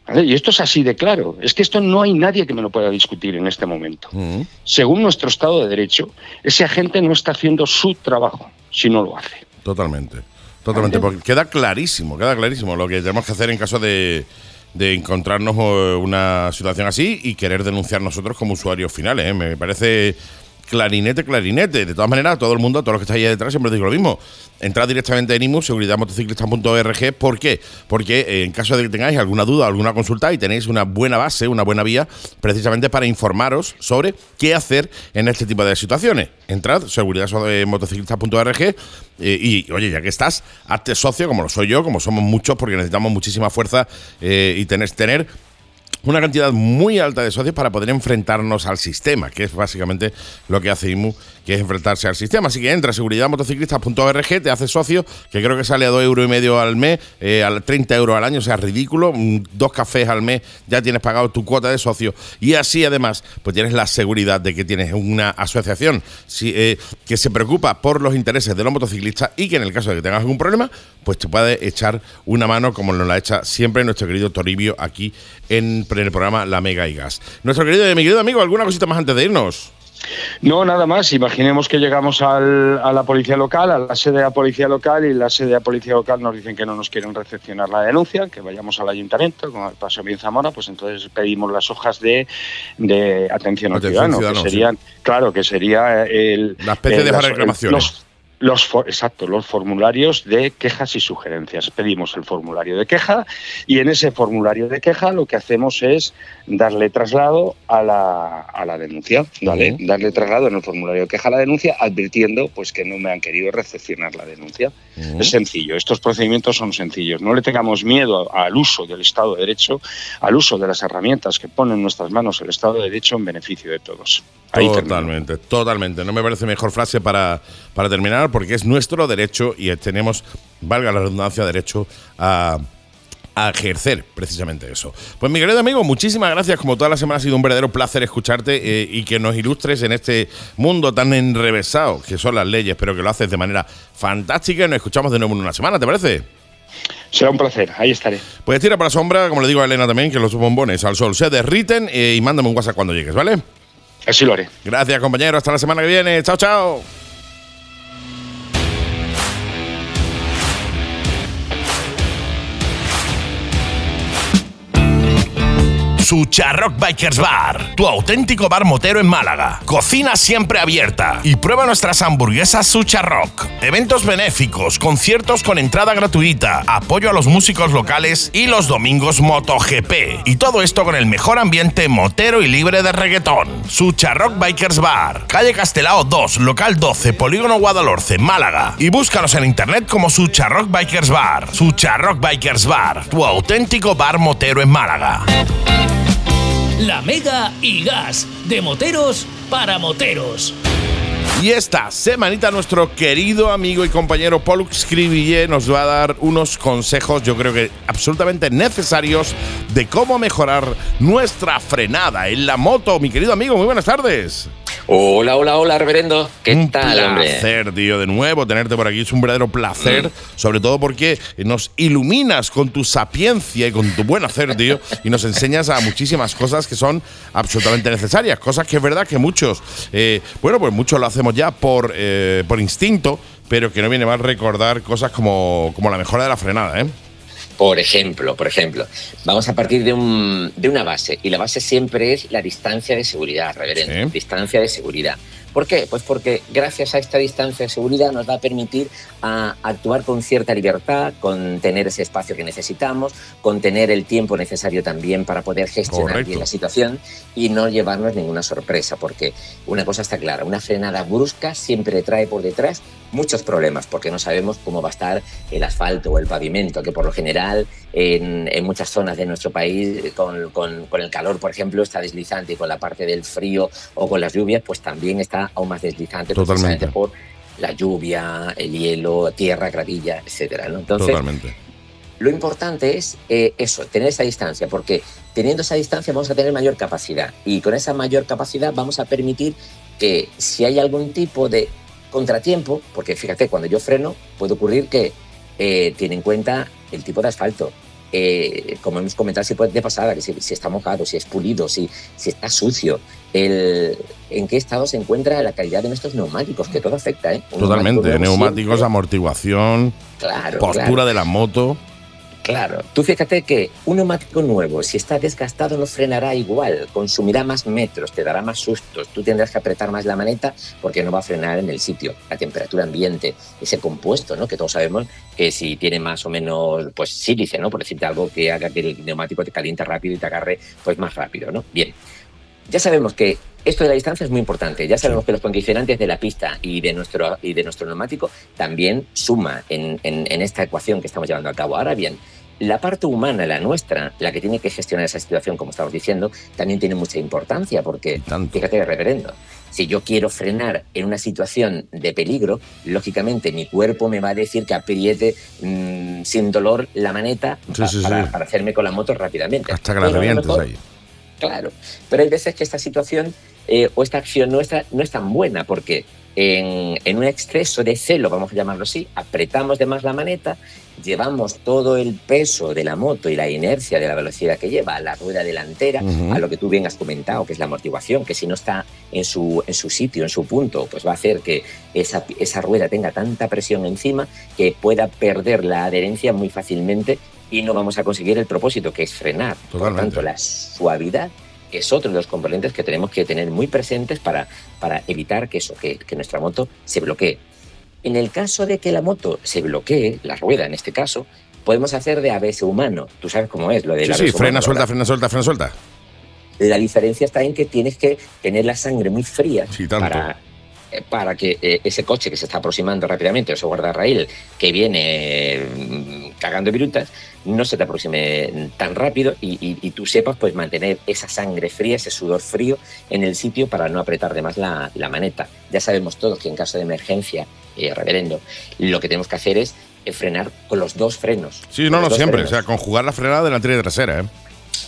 Speaker 12: ¿Vale? Y esto es así de claro. Es que esto no hay nadie que me lo pueda discutir en este momento.
Speaker 8: Mm.
Speaker 12: Según nuestro Estado de Derecho, ese agente no está haciendo su trabajo si no lo hace.
Speaker 8: Totalmente. Totalmente. Porque queda clarísimo, queda clarísimo lo que tenemos que hacer en caso de, de encontrarnos eh, una situación así y querer denunciar nosotros como usuarios finales. ¿eh? Me parece clarinete, clarinete. De todas maneras, todo el mundo, todos los que estáis ahí detrás, siempre os digo lo mismo. Entrad directamente en IMU, seguridadmotociclista.org. ¿Por qué? Porque eh, en caso de que tengáis alguna duda, alguna consulta y tenéis una buena base, una buena vía, precisamente para informaros sobre qué hacer en este tipo de situaciones. Entrad, seguridadmotociclista.org eh, y, oye, ya que estás, hazte socio, como lo soy yo, como somos muchos, porque necesitamos muchísima fuerza eh, y tenés, tener una cantidad muy alta de socios para poder enfrentarnos al sistema, que es básicamente lo que hace IMU, que es enfrentarse al sistema. Así que entra a seguridadmotociclistas.org, te haces socio, que creo que sale a 2 euros y medio al mes, eh, a 30 euros al año, o sea, ridículo. Mm, Dos cafés al mes, ya tienes pagado tu cuota de socio. Y así, además, pues tienes la seguridad de que tienes una asociación eh, que se preocupa por los intereses de los motociclistas y que en el caso de que tengas algún problema, pues te puede echar una mano como nos la echa siempre nuestro querido Toribio aquí en, en el programa La Mega y Gas. Nuestro querido, mi querido amigo, ¿alguna cosita más antes de irnos?
Speaker 12: No, nada más. Imaginemos que llegamos al- a la policía local, a la sede de la policía local, y la sede de la policía local nos dicen que no nos quieren recepcionar la denuncia, que vayamos al ayuntamiento, como pasó bien Zamora, pues entonces pedimos las hojas de, de atención al
Speaker 8: Atención
Speaker 12: ciudadano,
Speaker 8: ciudadano,
Speaker 12: que
Speaker 8: sí.
Speaker 12: serían, claro, que sería el...
Speaker 8: La especie
Speaker 12: eh,
Speaker 8: de
Speaker 12: las-
Speaker 8: reclamaciones.
Speaker 12: los- los for- exacto, los formularios de quejas y sugerencias. Pedimos el formulario de queja y en ese formulario de queja lo que hacemos es darle traslado a la, a la denuncia, ¿vale? Darle traslado en el formulario de queja a la denuncia advirtiendo pues que no me han querido recepcionar la denuncia. Es sencillo, estos procedimientos son sencillos. No le tengamos miedo al uso del Estado de Derecho, al uso de las herramientas que pone en nuestras manos el Estado de Derecho en beneficio de todos. Ahí termino.
Speaker 8: Totalmente, totalmente. No me parece mejor frase para, para terminar porque es nuestro derecho y tenemos, valga la redundancia, derecho a, a ejercer precisamente eso. Pues mi querido amigo, muchísimas gracias. Como toda la semana ha sido un verdadero placer escucharte eh, y que nos ilustres en este mundo tan enrevesado que son las leyes, pero que lo haces de manera fantástica y nos escuchamos de nuevo en una semana, ¿te parece?
Speaker 12: Será un placer, ahí estaré.
Speaker 8: Pues tira para sombra, como le digo a Elena también, que los bombones al sol se derriten eh, y mándame un WhatsApp cuando llegues, ¿vale?
Speaker 12: Así lo haré.
Speaker 8: Gracias, compañero. Hasta la semana que viene. Chao, chao. Sucharrock Bikers Bar, tu auténtico bar motero en Málaga. Cocina siempre abierta y prueba nuestras hamburguesas Sucharrock. Eventos benéficos, conciertos con entrada gratuita, apoyo a los músicos locales y los domingos MotoGP. Y todo esto con el mejor ambiente motero y libre de reggaetón. Sucharrock Bikers Bar, calle Castelao 2, local 12, Polígono Guadalhorce, Málaga. Y búscanos en internet como Sucharrock Bikers Bar. Sucharrock Bikers Bar, tu auténtico bar motero en Málaga.
Speaker 7: La Mega y Gas, de moteros para moteros.
Speaker 8: Y esta semanita nuestro querido amigo y compañero Paul Scriville nos va a dar unos consejos, yo creo que absolutamente necesarios, de cómo mejorar nuestra frenada en la moto. Mi querido amigo, muy buenas tardes.
Speaker 13: Hola, hola, hola, reverendo. ¿Qué
Speaker 8: un
Speaker 13: tal, hombre?
Speaker 8: placer, tío, de nuevo tenerte por aquí. Es un verdadero placer,
Speaker 13: Mm.
Speaker 8: sobre todo porque nos iluminas con tu sapiencia y con tu buen hacer, tío, y nos enseñas a muchísimas cosas que son absolutamente necesarias. Cosas que es verdad que muchos, eh, bueno, pues muchos lo hacemos ya por, eh, por instinto, pero que no viene mal recordar cosas como, como la mejora de la frenada, ¿eh?
Speaker 13: Por ejemplo, por ejemplo, vamos a partir de, un, de una base y la base siempre es la distancia de seguridad, reverendo. Distancia de seguridad. ¿Por qué? Pues porque gracias a esta distancia de seguridad nos va a permitir a actuar con cierta libertad, con tener ese espacio que necesitamos, con tener el tiempo necesario también para poder gestionar
Speaker 14: Correcto.
Speaker 13: bien la situación y no llevarnos ninguna sorpresa, porque una cosa está clara, una frenada brusca siempre trae por detrás muchos problemas, porque no sabemos cómo va a estar el asfalto o el pavimento, que por lo general en, en muchas zonas de nuestro país, con, con- con el calor, por ejemplo, está deslizante y con la parte del frío o con las lluvias, pues también está aún más deslizante
Speaker 8: Totalmente.
Speaker 13: precisamente por la lluvia, el hielo, tierra, gravilla, etcétera. ¿no? Entonces,
Speaker 8: Totalmente.
Speaker 13: lo importante es eh, eso, tener esa distancia, porque teniendo esa distancia vamos a tener mayor capacidad y con esa mayor capacidad vamos a permitir que si hay algún tipo de contratiempo, porque fíjate, cuando yo freno puede ocurrir que eh, tiene en cuenta el tipo de asfalto. eh, como hemos comentado si puede de pasada, que si, si está mojado, si es pulido, si, si está sucio, el, en qué estado se encuentra la calidad de nuestros neumáticos, que todo afecta. ¿eh? Un
Speaker 8: Totalmente.
Speaker 13: neumático
Speaker 8: Neumáticos, amortiguación,
Speaker 13: Claro,
Speaker 8: postura
Speaker 13: claro.
Speaker 8: de la moto.
Speaker 13: Claro, tú fíjate que un neumático nuevo, si está desgastado, no frenará igual, consumirá más metros, te dará más sustos, tú tendrás que apretar más la maneta porque no va a frenar en el sitio. La temperatura ambiente, ese compuesto, ¿no? Que todos sabemos que si tiene más o menos, pues sílice, ¿no? Por decirte algo que haga que el neumático te caliente rápido y te agarre, pues más rápido, ¿no? Bien. Ya sabemos que esto de la distancia es muy importante. Ya sabemos que los condicionantes de la pista y de nuestro, y de nuestro neumático también suma en, en- en esta ecuación que estamos llevando a cabo. Ahora bien, la parte humana, la nuestra, la que tiene que gestionar esa situación, como estamos diciendo, también tiene mucha importancia porque, fíjate, reverendo, si yo quiero frenar en una situación de peligro, lógicamente mi cuerpo me va a decir que apriete mm, sin dolor la maneta
Speaker 8: Sí,
Speaker 13: pa-
Speaker 8: sí,
Speaker 13: para,
Speaker 8: sí.
Speaker 13: para hacerme con la moto rápidamente.
Speaker 8: Hasta que la revientes ahí.
Speaker 13: Claro, pero hay veces que esta situación eh, o esta acción nuestra no es tan buena porque en, en un exceso de celo, vamos a llamarlo así, apretamos de más la maneta, llevamos todo el peso de la moto y la inercia de la velocidad que lleva a la rueda delantera, a lo que tú bien has comentado, que es la amortiguación, que si no está en su, en su sitio, en su punto, pues va a hacer que esa, esa rueda tenga tanta presión encima que pueda perder la adherencia muy fácilmente y no vamos a conseguir el propósito, que es frenar. Por
Speaker 8: Totalmente.
Speaker 13: tanto, la suavidad es otro de los componentes que tenemos que tener muy presentes para, para evitar que eso, que, que nuestra moto se bloquee. En el caso de que la moto se bloquee, la rueda en este caso, podemos hacer de ABS humano. Tú sabes cómo es lo de
Speaker 8: Sí,
Speaker 13: la
Speaker 8: sí, frena, suelta, frena, suelta, frena, suelta.
Speaker 13: La diferencia está en que tienes que tener la sangre muy fría
Speaker 8: tanto.
Speaker 13: para, para que eh, ese coche que se está aproximando rápidamente, o ese guardarraíl que viene eh, cagando virutas, no se te aproxime tan rápido y, y- y tú sepas pues mantener esa sangre fría, ese sudor frío en el sitio para no apretar de más la, la maneta. Ya sabemos todos que en caso de emergencia, eh, reverendo, lo que tenemos que hacer es eh, frenar con los dos frenos.
Speaker 8: Sí, no, no, siempre.
Speaker 13: frenos.
Speaker 8: O sea, conjugar la frenada delantera y trasera, ¿eh?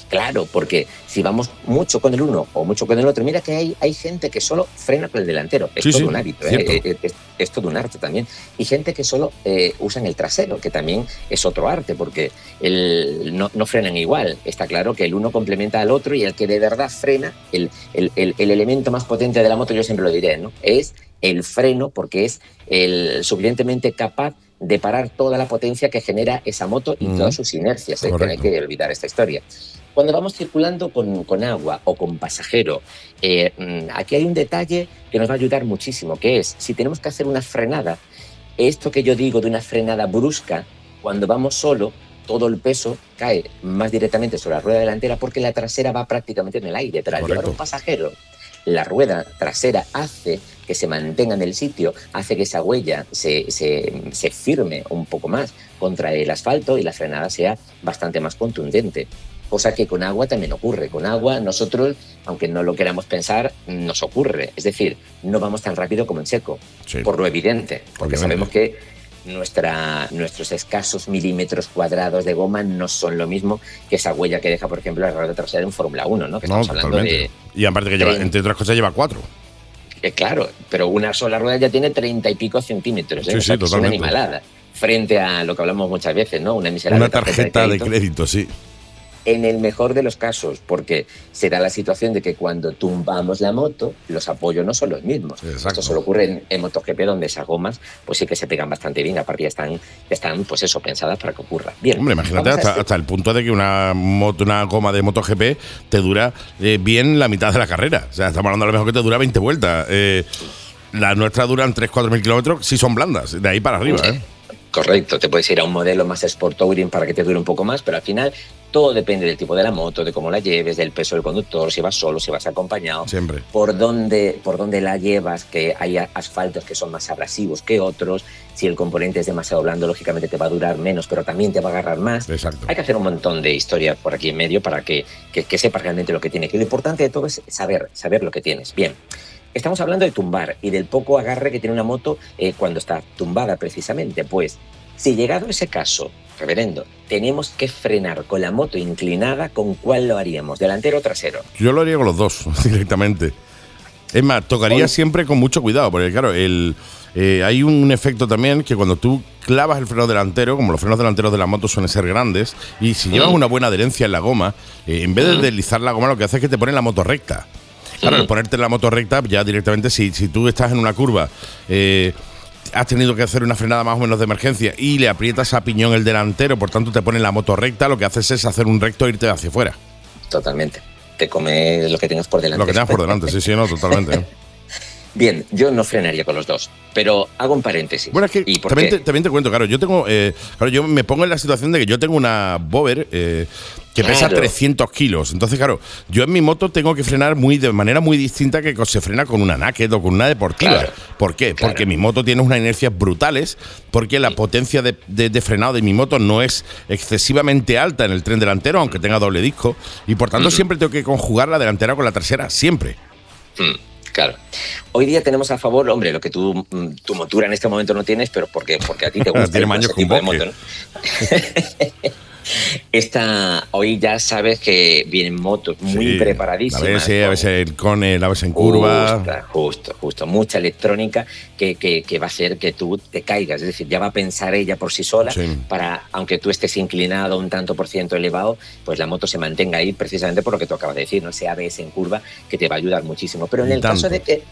Speaker 13: Claro, porque si vamos mucho con el uno o mucho con el otro, mira que hay, hay gente que solo frena con el delantero. Es
Speaker 8: Sí,
Speaker 13: todo
Speaker 8: sí,
Speaker 13: un hábito, ¿eh? Eh, eh, es, es todo un arte también. Y gente que solo eh, usan el trasero, que también es otro arte, porque el, no, no frenan igual. Está claro que el uno complementa al otro y el que de verdad frena, el, el- el- el elemento más potente de la moto, yo siempre lo diré, ¿no? Es el freno, porque es el suficientemente capaz de parar toda la potencia que genera esa moto y
Speaker 14: Mm.
Speaker 13: todas sus inercias. hay que olvidar esta historia. Cuando vamos circulando con, con agua o con pasajero, eh, mm, aquí hay un detalle que nos va a ayudar muchísimo, que es si tenemos que hacer una frenada, esto que yo digo de una frenada brusca, cuando vamos solo, todo el peso cae más directamente sobre la rueda delantera porque la trasera va prácticamente en el aire. Pero al llevar un pasajero, la rueda trasera hace que se mantenga en el sitio, hace que esa huella se, se- se firme un poco más contra el asfalto y la frenada sea bastante más contundente. Cosa que con agua también ocurre. Con agua nosotros, aunque no lo queramos pensar, nos ocurre. Es decir, no vamos tan rápido como en seco,
Speaker 8: Sí.
Speaker 13: por lo evidente. Porque
Speaker 8: Obviamente.
Speaker 13: sabemos que nuestra, nuestros escasos milímetros cuadrados de goma no son lo mismo que esa huella que deja, por ejemplo, la rueda trasera en Fórmula 1, ¿no? Que
Speaker 8: No,
Speaker 13: estamos hablando
Speaker 8: totalmente.
Speaker 13: de,
Speaker 8: Y aparte que lleva, entre otras cosas, lleva cuatro.
Speaker 13: eh, claro, pero una sola rueda ya tiene treinta y pico centímetros. ¿eh?
Speaker 8: Sí,
Speaker 13: O sea,
Speaker 8: sí,
Speaker 13: es una animalada. Frente a lo que hablamos muchas veces, ¿no? Una miserable
Speaker 8: Una tarjeta de crédito, sí.
Speaker 13: En el mejor de los casos, porque se da la situación de que cuando tumbamos la moto, los apoyos no son los mismos. Esto solo ocurre en, en MotoGP, donde esas gomas, pues sí que se pegan bastante bien. Aparte, ya están, ya están pues eso, pensadas para que ocurra. Bien.
Speaker 8: Hombre, imagínate
Speaker 13: este-
Speaker 8: hasta el punto de que una, moto, una goma de MotoGP te dura eh, bien la mitad de la carrera. O sea, estamos hablando a lo mejor que te dura 20 vueltas. Eh, las nuestras duran 3-4 mil kilómetros si son blandas, de ahí para arriba. ¿eh?
Speaker 13: Correcto, te puedes ir a un modelo más Sport Touring para que te dure un poco más, pero al final todo depende del tipo de la moto, de cómo la lleves, del peso del conductor, si vas solo, si vas acompañado,
Speaker 8: Siempre.
Speaker 13: por dónde, por dónde la llevas, que hay asfaltos que son más abrasivos que otros, si el componente es demasiado blando, lógicamente te va a durar menos, pero también te va a agarrar más.
Speaker 8: Exacto.
Speaker 13: Hay que hacer un montón de historias por aquí en medio para que, que, que sepas realmente lo que tienes. Y lo importante de todo es saber, saber lo que tienes. Bien. Estamos hablando de tumbar y del poco agarre que tiene una moto eh, cuando está tumbada precisamente. Pues, si llegado ese caso, reverendo, tenemos que frenar con la moto inclinada, ¿con cuál lo haríamos? ¿Delantero o trasero?
Speaker 8: Yo lo haría con los dos, directamente. Es más, tocaría siempre con mucho cuidado, porque claro, el, eh, hay un efecto también que cuando tú clavas el freno delantero, como los frenos delanteros de la moto suelen ser grandes, y si llevas
Speaker 13: Mm.
Speaker 8: una buena adherencia en la goma, eh, en vez de
Speaker 13: Mm.
Speaker 8: deslizar la goma, lo que hace es que te pone la moto recta. Claro,
Speaker 13: Mm.
Speaker 8: al ponerte la moto recta, ya directamente, si, si tú estás en una curva, eh, has tenido que hacer una frenada más o menos de emergencia y le aprietas a piñón el delantero, por tanto te pone la moto recta, lo que haces es hacer un recto e irte hacia afuera.
Speaker 13: Totalmente. Te come lo que tengas por delante.
Speaker 8: Lo que tengas por delante, sí, sí, no, totalmente. ¿eh?
Speaker 13: Bien, yo no frenaría con los dos, pero hago un paréntesis.
Speaker 8: Bueno, es que
Speaker 13: ¿Y por
Speaker 8: también te, también te cuento, claro, yo tengo, eh, claro, yo me pongo en la situación de que yo tengo una Bover eh, que pesa
Speaker 13: Claro.
Speaker 8: 300 kilos. Entonces, claro, yo en mi moto tengo que frenar muy de manera muy distinta que se frena con una Naked o con una deportiva.
Speaker 13: Claro.
Speaker 8: ¿Por qué? Porque mi moto tiene unas inercias brutales, porque la potencia de, de- de frenado de mi moto no es excesivamente alta en el tren delantero, aunque tenga doble disco, y por tanto siempre tengo que conjugar la delantera con la trasera, siempre.
Speaker 13: Mm, Claro. Hoy día tenemos a favor, hombre, lo que tú, mm, tu motura en este momento no tienes, pero porque, porque a ti te gusta
Speaker 8: Tiene
Speaker 13: con
Speaker 8: maños
Speaker 13: ese
Speaker 8: con
Speaker 13: tipo de moto, ¿no? Esta, hoy ya sabes que vienen motos muy
Speaker 8: Sí,
Speaker 13: preparadísimas.
Speaker 8: La ABS,
Speaker 13: con-
Speaker 8: ABS el cone, la ABS en curva.
Speaker 13: Justo, justo, justo. Mucha electrónica que, que- que va a hacer que tú te caigas. Es decir, ya va a pensar ella por sí sola
Speaker 8: Sí.
Speaker 13: para, aunque tú estés inclinado un tanto por ciento elevado, pues la moto se mantenga ahí precisamente por lo que tú acabas de decir, ¿no? Ese ABS en curva que te va a ayudar muchísimo. Pero en el caso de que,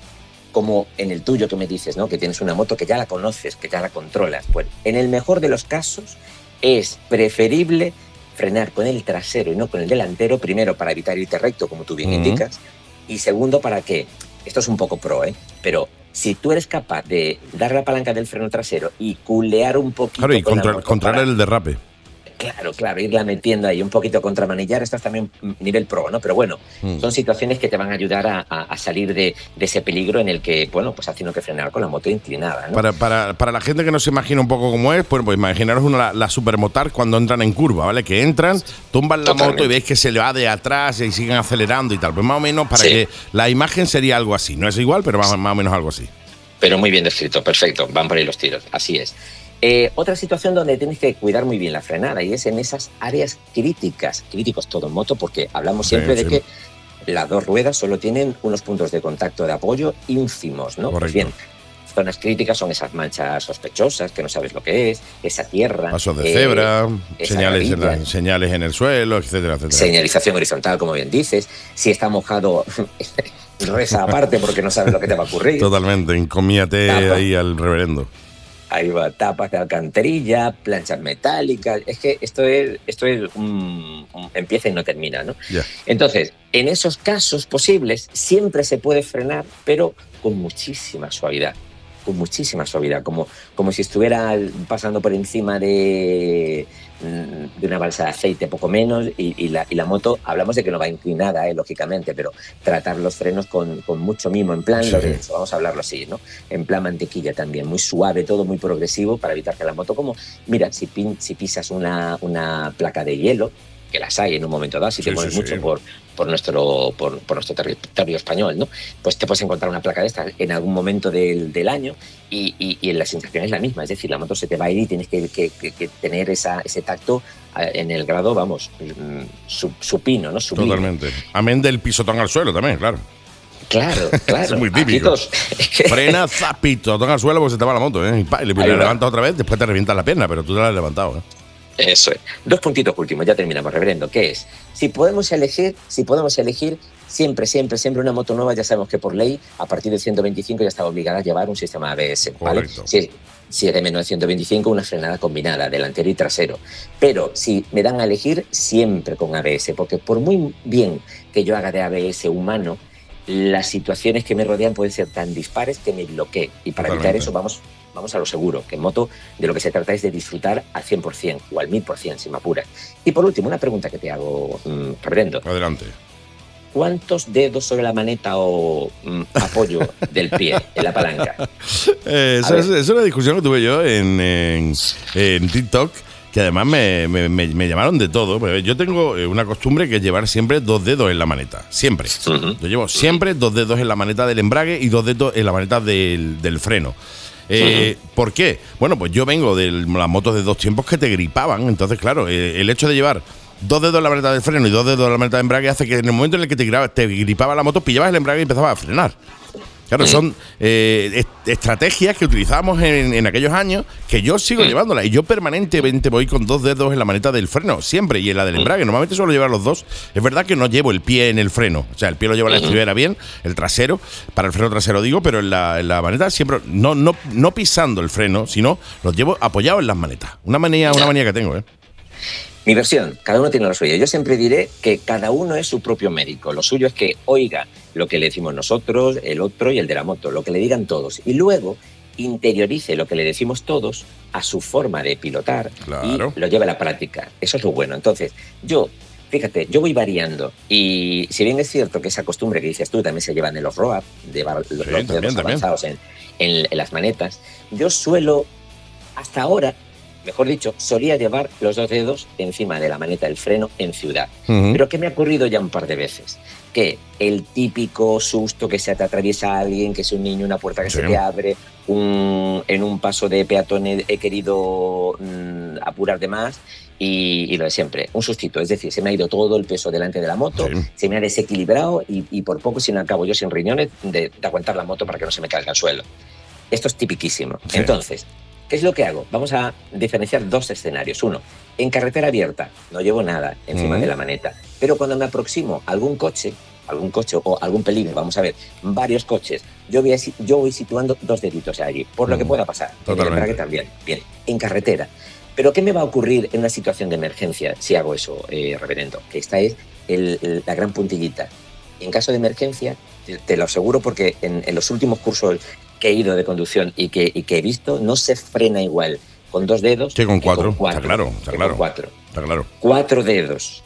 Speaker 13: como en el tuyo que me dices, ¿no? Que tienes una moto que ya la conoces, que ya la controlas, pues en el mejor de los casos es preferible frenar con el trasero y no con el delantero, primero para evitar irte recto, como tú bien indicas, y segundo para que, esto es un poco pro, ¿eh? pero si tú eres capaz de dar la palanca del freno trasero y culear un poquito
Speaker 8: Claro, y contra- controlar el derrape.
Speaker 13: Claro, claro, irla metiendo ahí un poquito contra manillar, esto es también nivel pro, ¿no? Pero bueno,
Speaker 8: Mm.
Speaker 13: son situaciones que te van a ayudar a, a- a salir de, de ese peligro en el que, bueno, pues has tenido que frenar con la moto inclinada, ¿no?
Speaker 8: Para, para, para la gente que no se imagina un poco cómo es, pues, pues imaginaros una, la, la supermotar cuando entran en curva, ¿vale? Que entran, tumban la
Speaker 13: Totalmente.
Speaker 8: moto y veis que se le va de atrás y siguen acelerando y tal. Pues más o menos para
Speaker 13: Sí.
Speaker 8: que la imagen sería algo así. No es igual, pero más, más o menos algo así.
Speaker 13: Pero muy bien descrito, perfecto, van por ahí los tiros, así es. Eh, otra situación donde tienes que cuidar muy bien la frenada y es en esas áreas críticas, críticos todo en moto, porque hablamos siempre
Speaker 8: Sí,
Speaker 13: de
Speaker 8: sí.
Speaker 13: que las dos ruedas solo tienen unos puntos de contacto de apoyo ínfimos, ¿no? Pues bien, zonas críticas son esas manchas sospechosas que no sabes lo que es, esa tierra.
Speaker 8: Pasos de
Speaker 13: eh,
Speaker 8: cebra, señales en, la- señales en el suelo, etcétera, etcétera.
Speaker 13: Señalización horizontal, como bien dices. Si está mojado, reza aparte porque no sabes lo que te va a ocurrir.
Speaker 8: Totalmente, encomíate ahí al reverendo.
Speaker 13: Ahí va, tapas de alcantarilla, planchas metálicas. Es que esto es, esto es un, un- empieza y no termina, ¿no? Entonces, en esos casos posibles, siempre se puede frenar, pero con muchísima suavidad. Con muchísima suavidad, como, como si estuviera pasando por encima de, de una balsa de aceite, poco menos, y, y la, y la moto, hablamos de que no va inclinada, eh, lógicamente, pero tratar los frenos con, con mucho mimo, en plan
Speaker 8: Sí.
Speaker 13: Lorenzo, vamos a hablarlo así, ¿no? En plan mantequilla también, muy suave, todo muy progresivo para evitar que la moto, como, mira, si, pin- si pisas una, una placa de hielo, que las hay en un momento dado, si te
Speaker 8: Sí,
Speaker 13: mueves
Speaker 8: sí,
Speaker 13: mucho
Speaker 8: sí.
Speaker 13: por, por, nuestro, por, por nuestro territorio español, ¿no? Pues te puedes encontrar una placa de estas en algún momento del, del año y, y, y la sensación es la misma, es decir, la moto se te va a ir y tienes que, que- que- que tener esa, ese tacto eh, en el grado, vamos, mm, su- supino, ¿no? Sublime.
Speaker 8: Totalmente. Amén del pisotón al suelo también, claro.
Speaker 13: Claro, claro.
Speaker 8: es muy típico. Frena, zapito, toca al suelo porque se te va la moto, ¿eh? Y, pa, y le, levantas otra vez, después te revientas la pierna, pero tú te la has levantado, ¿eh?
Speaker 13: Eso es. Dos puntitos últimos, ya terminamos, reverendo. ¿Qué es? Si podemos elegir, si podemos elegir, siempre, siempre, siempre una moto nueva, ya sabemos que por ley, a partir de 125 ya está obligada a llevar un sistema ABS, ¿vale?
Speaker 8: Correcto.
Speaker 13: Si, si es de menos de 125, una frenada combinada, delantero y trasero. Pero si me dan a elegir, siempre con ABS, porque por muy bien que yo haga de ABS humano, las situaciones que me rodean pueden ser tan dispares que me bloquee. Y para evitar eso, vamos, vamos a lo seguro, que en moto de lo que se trata es de disfrutar al 100% o al 1000%, si me apuras. Y por último, una pregunta que te hago, mm, reverendo.
Speaker 8: Adelante.
Speaker 13: ¿Cuántos dedos sobre la maneta o mm, apoyo del pie en la palanca?
Speaker 8: Eh, esa, es, una discusión que tuve yo en, en- en TikTok, que además me, me- me- me llamaron de todo. Yo tengo eh, una costumbre que es llevar siempre dos dedos en la maneta. Siempre. Yo llevo siempre dos dedos en la maneta del embrague y dos dedos en la maneta del, del freno. Eh, ¿Por qué? Bueno, pues yo vengo de las motos de dos tiempos que te gripaban. Entonces, claro, eh, el hecho de llevar dos dedos en la maneta del freno y dos dedos en la maneta del embrague hace que en el momento en el que te, te gripaba la moto, pillabas el embrague y empezabas a frenar. Claro, son eh, est- estrategias que utilizamos en, en aquellos años que yo sigo llevándolas. Y yo permanentemente voy con dos dedos en la maneta del freno, siempre, y en la del embrague. Normalmente suelo llevar los dos. Es verdad que no llevo el pie en el freno. O sea, el pie lo llevo en la estribera bien, el trasero, para el freno trasero digo, pero en la, en la maneta siempre, no, no, no pisando el freno, sino los llevo apoyados en las manetas. Una manía, una manía que tengo, ¿eh?
Speaker 13: Mi versión, cada uno tiene lo suyo. Yo siempre diré que cada uno es su propio médico. Lo suyo es que oiga lo que le decimos nosotros, el otro y el de la moto, lo que le digan todos. Y luego interiorice lo que le decimos todos a su forma de pilotar
Speaker 8: Claro.
Speaker 13: y lo lleve a la práctica. Eso es lo bueno. Entonces, yo, fíjate, yo voy variando. Y si bien es cierto que esa costumbre que dices tú también se lleva en los de los
Speaker 8: también.
Speaker 13: avanzados en, en- en las manetas, yo suelo, hasta ahora, mejor dicho, solía llevar los dos dedos encima de la maneta del freno en ciudad.
Speaker 8: Ujú.
Speaker 13: Pero que me ha ocurrido ya un par de veces. Que el típico susto que se te atraviesa alguien, que es un niño, una puerta que
Speaker 8: Sí.
Speaker 13: se te abre, un- en un paso de peatones he querido mm, apurar de más y, y lo de siempre, un sustito. Es decir, se me ha ido todo el peso delante de la moto, se me ha desequilibrado y, y por poco si no acabo yo sin riñones de, de aguantar la moto para que no se me caiga al suelo. Esto es tipiquísimo.
Speaker 8: Sí.
Speaker 13: Entonces, ¿qué es lo que hago? Vamos a diferenciar dos escenarios. Uno, en carretera abierta, no llevo nada encima de la maneta. Pero cuando me aproximo a algún coche, algún coche o algún peligro, vamos a ver, varios coches, yo voy, yo voy situando dos deditos allí, por lo que pueda pasar. En
Speaker 8: Totalmente.
Speaker 13: embrague también. Bien, en carretera. Pero ¿qué me va a ocurrir en una situación de emergencia si hago eso, eh, reverendo? Que esta es el- el- la gran puntillita. En caso de emergencia, te, te lo aseguro porque en, en los últimos cursos que he ido de conducción y que, y que he visto, no se frena igual con dos dedos
Speaker 8: Que con cuatro.
Speaker 13: cuatro,
Speaker 8: Está claro, está claro.
Speaker 13: con cuatro.
Speaker 8: Está claro.
Speaker 13: Cuatro dedos.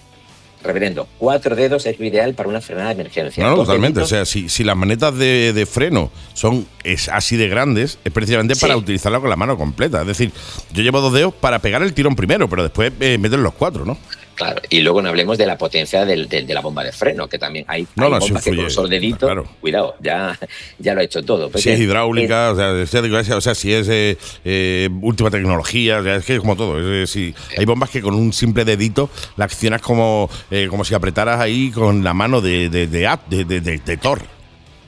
Speaker 13: Reverendo, cuatro dedos es lo ideal para una frenada de emergencia.
Speaker 8: No, totalmente. O sea, si, si las manetas de, de freno son es así de grandes, es precisamente para utilizarla con la mano completa. Es decir, yo llevo dos dedos para pegar el tirón primero, pero después eh, meter los cuatro, ¿no?
Speaker 13: Claro, y luego no hablemos de la potencia del- del- de la bomba de freno, que también hay,
Speaker 8: No,
Speaker 13: hay
Speaker 8: no, eso
Speaker 13: bombas que con solo dedito,
Speaker 8: claro.
Speaker 13: cuidado, ya, ya lo ha hecho todo.
Speaker 8: si es hidráulica, o, sea, o si es eh, eh, última tecnología, o sea, es que es como todo. es, eh, si- hay bombas que con un simple dedito la accionas como, eh, como si apretaras ahí con la mano de, de, de, de, Thor.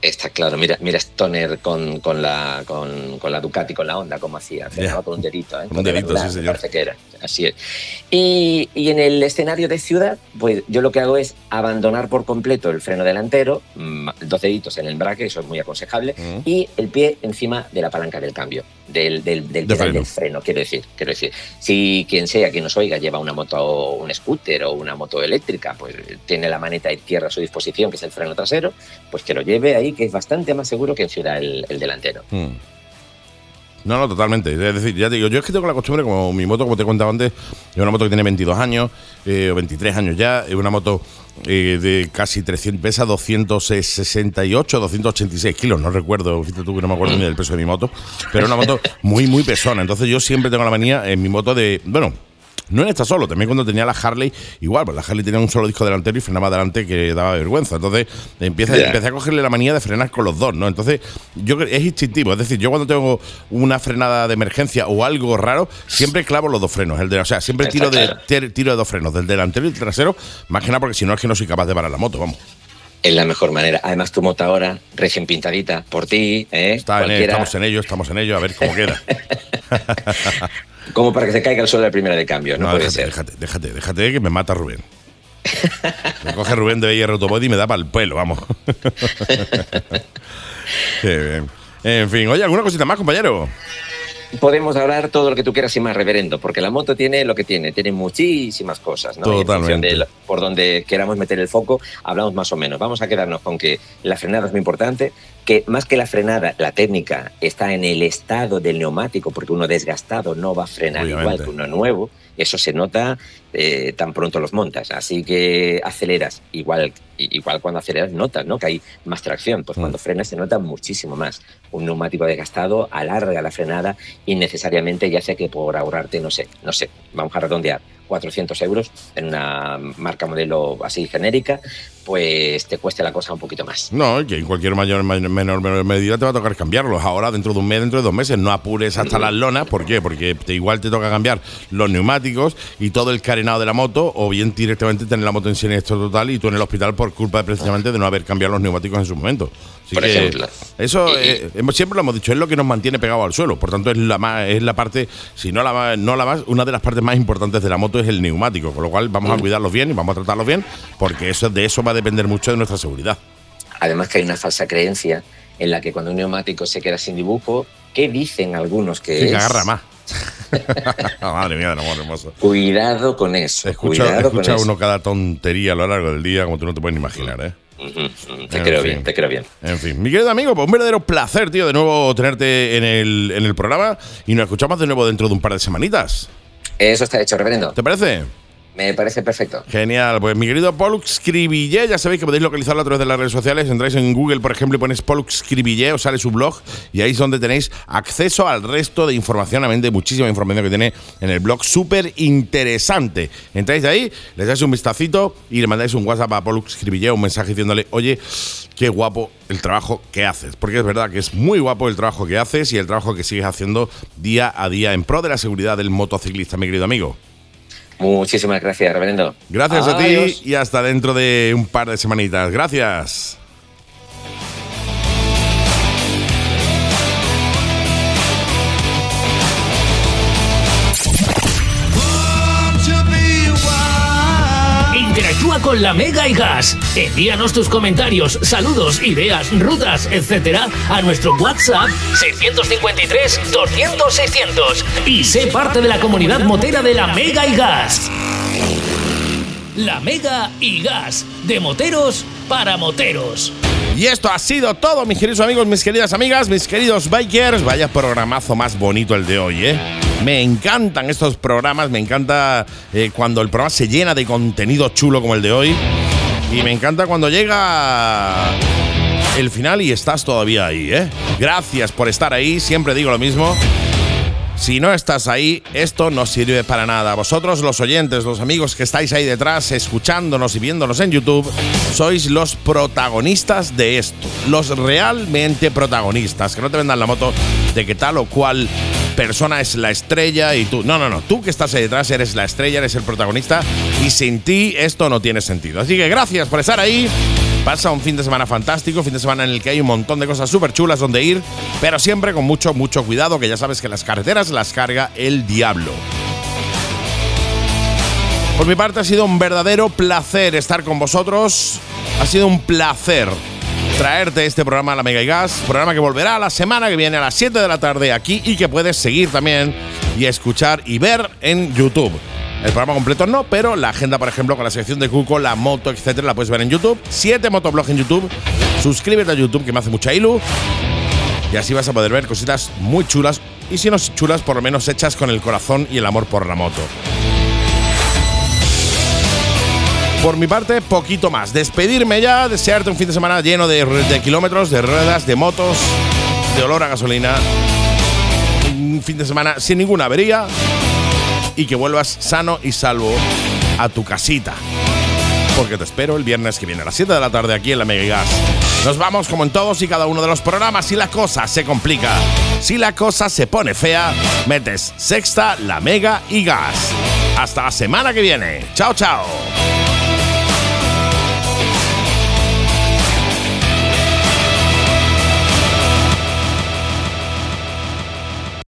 Speaker 13: Está claro, mira, mira Stoner con, con, la, con, con la Ducati, con la Honda, como hacía, con un dedito, ¿eh?
Speaker 8: Con un dedito, sí, señor.
Speaker 13: Parece que era. Así es. Y, y en el escenario de ciudad, pues yo lo que hago es abandonar por completo el freno delantero, mm, dos deditos en el embrague, eso es muy aconsejable, y el pie encima de la palanca del cambio, del, del, del
Speaker 8: De freno.
Speaker 13: del freno, quiero decir. Quiero decir, si quien sea, quien nos oiga, lleva una moto, un scooter o una moto eléctrica, pues tiene la maneta izquierda a su disposición, que es el freno trasero, pues que lo lleve ahí, que es bastante más seguro que en ciudad el, el delantero.
Speaker 8: Mm. No, no, totalmente. Es decir, ya te digo, yo es que tengo la costumbre, como mi moto, como te contaba antes, es una moto que tiene 22 años, eh, o 23 años ya, es una moto eh, de casi 300, pesa 268, 286 kilos, no recuerdo, fíjate tú que no me acuerdo ni del peso de mi moto, pero es una moto muy, muy pesona. Entonces yo siempre tengo la manía en mi moto de, bueno, no en esta solo, también cuando tenía la Harley, igual, pues la Harley tenía un solo disco delantero y frenaba adelante que daba vergüenza. Entonces empieza, empecé a cogerle la manía de frenar con los dos, ¿no? Entonces yo es instintivo, es decir, yo cuando tengo una frenada de emergencia o algo raro, siempre clavo los dos frenos. El de, o sea, siempre tiro de, tiro de dos frenos, del delantero y del trasero, más que nada porque si no es que no soy capaz de parar la moto, vamos.
Speaker 13: Es la mejor manera. Además, tu moto ahora, recién pintadita, por ti, ¿eh?
Speaker 8: Está en-
Speaker 13: Cualquiera-
Speaker 8: estamos en ello, estamos en ello, a ver cómo queda.
Speaker 13: Como para que se caiga el suelo de la primera de cambio, no,
Speaker 8: No,
Speaker 13: puede
Speaker 8: déjate,
Speaker 13: ser.
Speaker 8: déjate, déjate, déjate que me mata Rubén. Me coge Rubén de BR Autobody y me da para el pelo, vamos. Qué bien. En fin, oye, ¿alguna cosita más, compañero?
Speaker 13: Podemos hablar todo lo que tú quieras y más, reverendo, porque la moto tiene lo que tiene, tiene muchísimas cosas, ¿no? Y en función
Speaker 8: Totalmente.
Speaker 13: de por donde queramos meter el foco, hablamos más o menos. Vamos a quedarnos con que la frenada es muy importante, que más que la frenada, la técnica está en el estado del neumático, porque uno desgastado no va a frenar igual
Speaker 8: Obviamente.
Speaker 13: que uno nuevo. Eso se nota eh, tan pronto los montas. Así que aceleras, igual, igual cuando aceleras notas ¿no? que hay más tracción. Pues
Speaker 8: Mm.
Speaker 13: cuando frenas se nota muchísimo más. Un neumático desgastado alarga la frenada innecesariamente y hace que por ahorrarte, no sé, no sé, vamos a redondear, 400 euros en una marca modelo así genérica, pues te cueste la cosa un poquito más.
Speaker 8: No, y que en cualquier mayor, menor, menor medida te va a tocar cambiarlos. Ahora, dentro de un mes, dentro de dos meses, no apures hasta las lonas. ¿Por qué? Porque te- igual te toca cambiar los neumáticos y todo el carenado de la moto, o bien directamente tener la moto en siniestro total y tú en el hospital por culpa de, precisamente de no haber cambiado los neumáticos en su momento. Así
Speaker 13: Por
Speaker 8: que
Speaker 13: ejemplo.
Speaker 8: Eso
Speaker 13: Y-
Speaker 8: eh, siempre lo hemos dicho, es lo que nos mantiene pegados al suelo. Por tanto, es la más, es la parte, si no la más, no la más, una de las partes más importantes de la moto es el neumático. Con lo cual vamos a cuidarlos bien y vamos a tratarlos bien, porque eso de eso va a depender mucho de nuestra seguridad.
Speaker 13: Además que hay una falsa creencia en la que cuando un neumático se queda sin dibujo, ¿qué dicen algunos que
Speaker 8: Sí,
Speaker 13: es?
Speaker 8: que agarra más. Madre mía, amor hermoso.
Speaker 13: Cuidado con eso.
Speaker 8: Escucha,
Speaker 13: cuidado con
Speaker 8: escucha
Speaker 13: eso.
Speaker 8: uno cada tontería a lo largo del día, como tú no te puedes ni imaginar, ¿eh?
Speaker 13: Te
Speaker 8: En
Speaker 13: creo
Speaker 8: fin.
Speaker 13: bien, te creo bien.
Speaker 8: En fin, mi querido amigo, pues un verdadero placer, tío, de nuevo tenerte en el, en el programa y nos escuchamos de nuevo dentro de un par de semanitas.
Speaker 13: Eso está hecho, reverendo.
Speaker 8: ¿Te parece?
Speaker 13: Me parece perfecto.
Speaker 8: Genial, pues mi querido Pollux Scribillé, ya sabéis que podéis localizarlo a través de las redes sociales, entráis en Google, por ejemplo, y ponéis Pollux Scribillé, os sale su blog y ahí es donde tenéis acceso al resto de información, de muchísima información que tiene en el blog, súper interesante. Entráis de ahí, le dais un vistacito y le mandáis un WhatsApp a Pollux Scribillé, un mensaje diciéndole, oye, qué guapo el trabajo que haces, porque es verdad que es muy guapo el trabajo que haces y el trabajo que sigues haciendo día a día en pro de la seguridad del motociclista, mi querido amigo.
Speaker 13: Muchísimas gracias, reverendo.
Speaker 8: Gracias a ti y hasta dentro de un par de semanitas. Gracias.
Speaker 7: Con la Mega y Gas. Envíanos tus comentarios, saludos, ideas, rutas, etcétera a nuestro WhatsApp 653 200 600 y sé parte de la comunidad motera de la Mega y Gas. La Mega y Gas, de moteros para moteros.
Speaker 8: Y esto ha sido todo, mis queridos amigos, mis queridas amigas, mis queridos bikers. Vaya programazo más bonito el de hoy, ¿eh? Me encantan estos programas, me encanta eh, cuando el programa se llena de contenido chulo como el de hoy. Y me encanta cuando llega el final y estás todavía ahí, ¿eh? Gracias por estar ahí, siempre digo lo mismo. Si no estás ahí, esto no sirve para nada. Vosotros, los oyentes, los amigos que estáis ahí detrás, escuchándonos y viéndonos en YouTube, sois los protagonistas de esto. Los realmente protagonistas. Que no te vendan la moto de que tal o cual persona es la estrella y tú. No, no, no. Tú que estás ahí detrás eres la estrella, eres el protagonista y sin ti esto no tiene sentido. Así que gracias por estar ahí. Pasa un fin de semana fantástico, fin de semana en el que hay un montón de cosas súper chulas donde ir, pero siempre con mucho, mucho cuidado, que ya sabes que las carreteras las carga el diablo. Por mi parte ha sido un verdadero placer estar con vosotros. Ha sido un placer traerte este programa la Mega y Gas, programa que volverá la semana que viene a las 7 de la tarde aquí y que puedes seguir también y escuchar y ver en YouTube. El programa completo no, pero la agenda, por ejemplo, con la sección de Cuco, la moto, etcétera, la puedes ver en YouTube. Siete motoblogs en YouTube. Suscríbete a YouTube, que me hace mucha ilu. Y así vas a poder ver cositas muy chulas. Y si no chulas, por lo menos hechas con el corazón y el amor por la moto. Por mi parte, poquito más. Despedirme ya, desearte un fin de semana lleno de, de kilómetros, de ruedas, de motos, de olor a gasolina. Un fin de semana sin ninguna avería y que vuelvas sano y salvo a tu casita. Porque te espero el viernes que viene a las 7 de la tarde aquí en la Mega y Gas. Nos vamos como en todos y cada uno de los programas. Si la cosa se complica, si la cosa se pone fea, metes sexta, la Mega y Gas. Hasta la semana que viene. Chao, chao.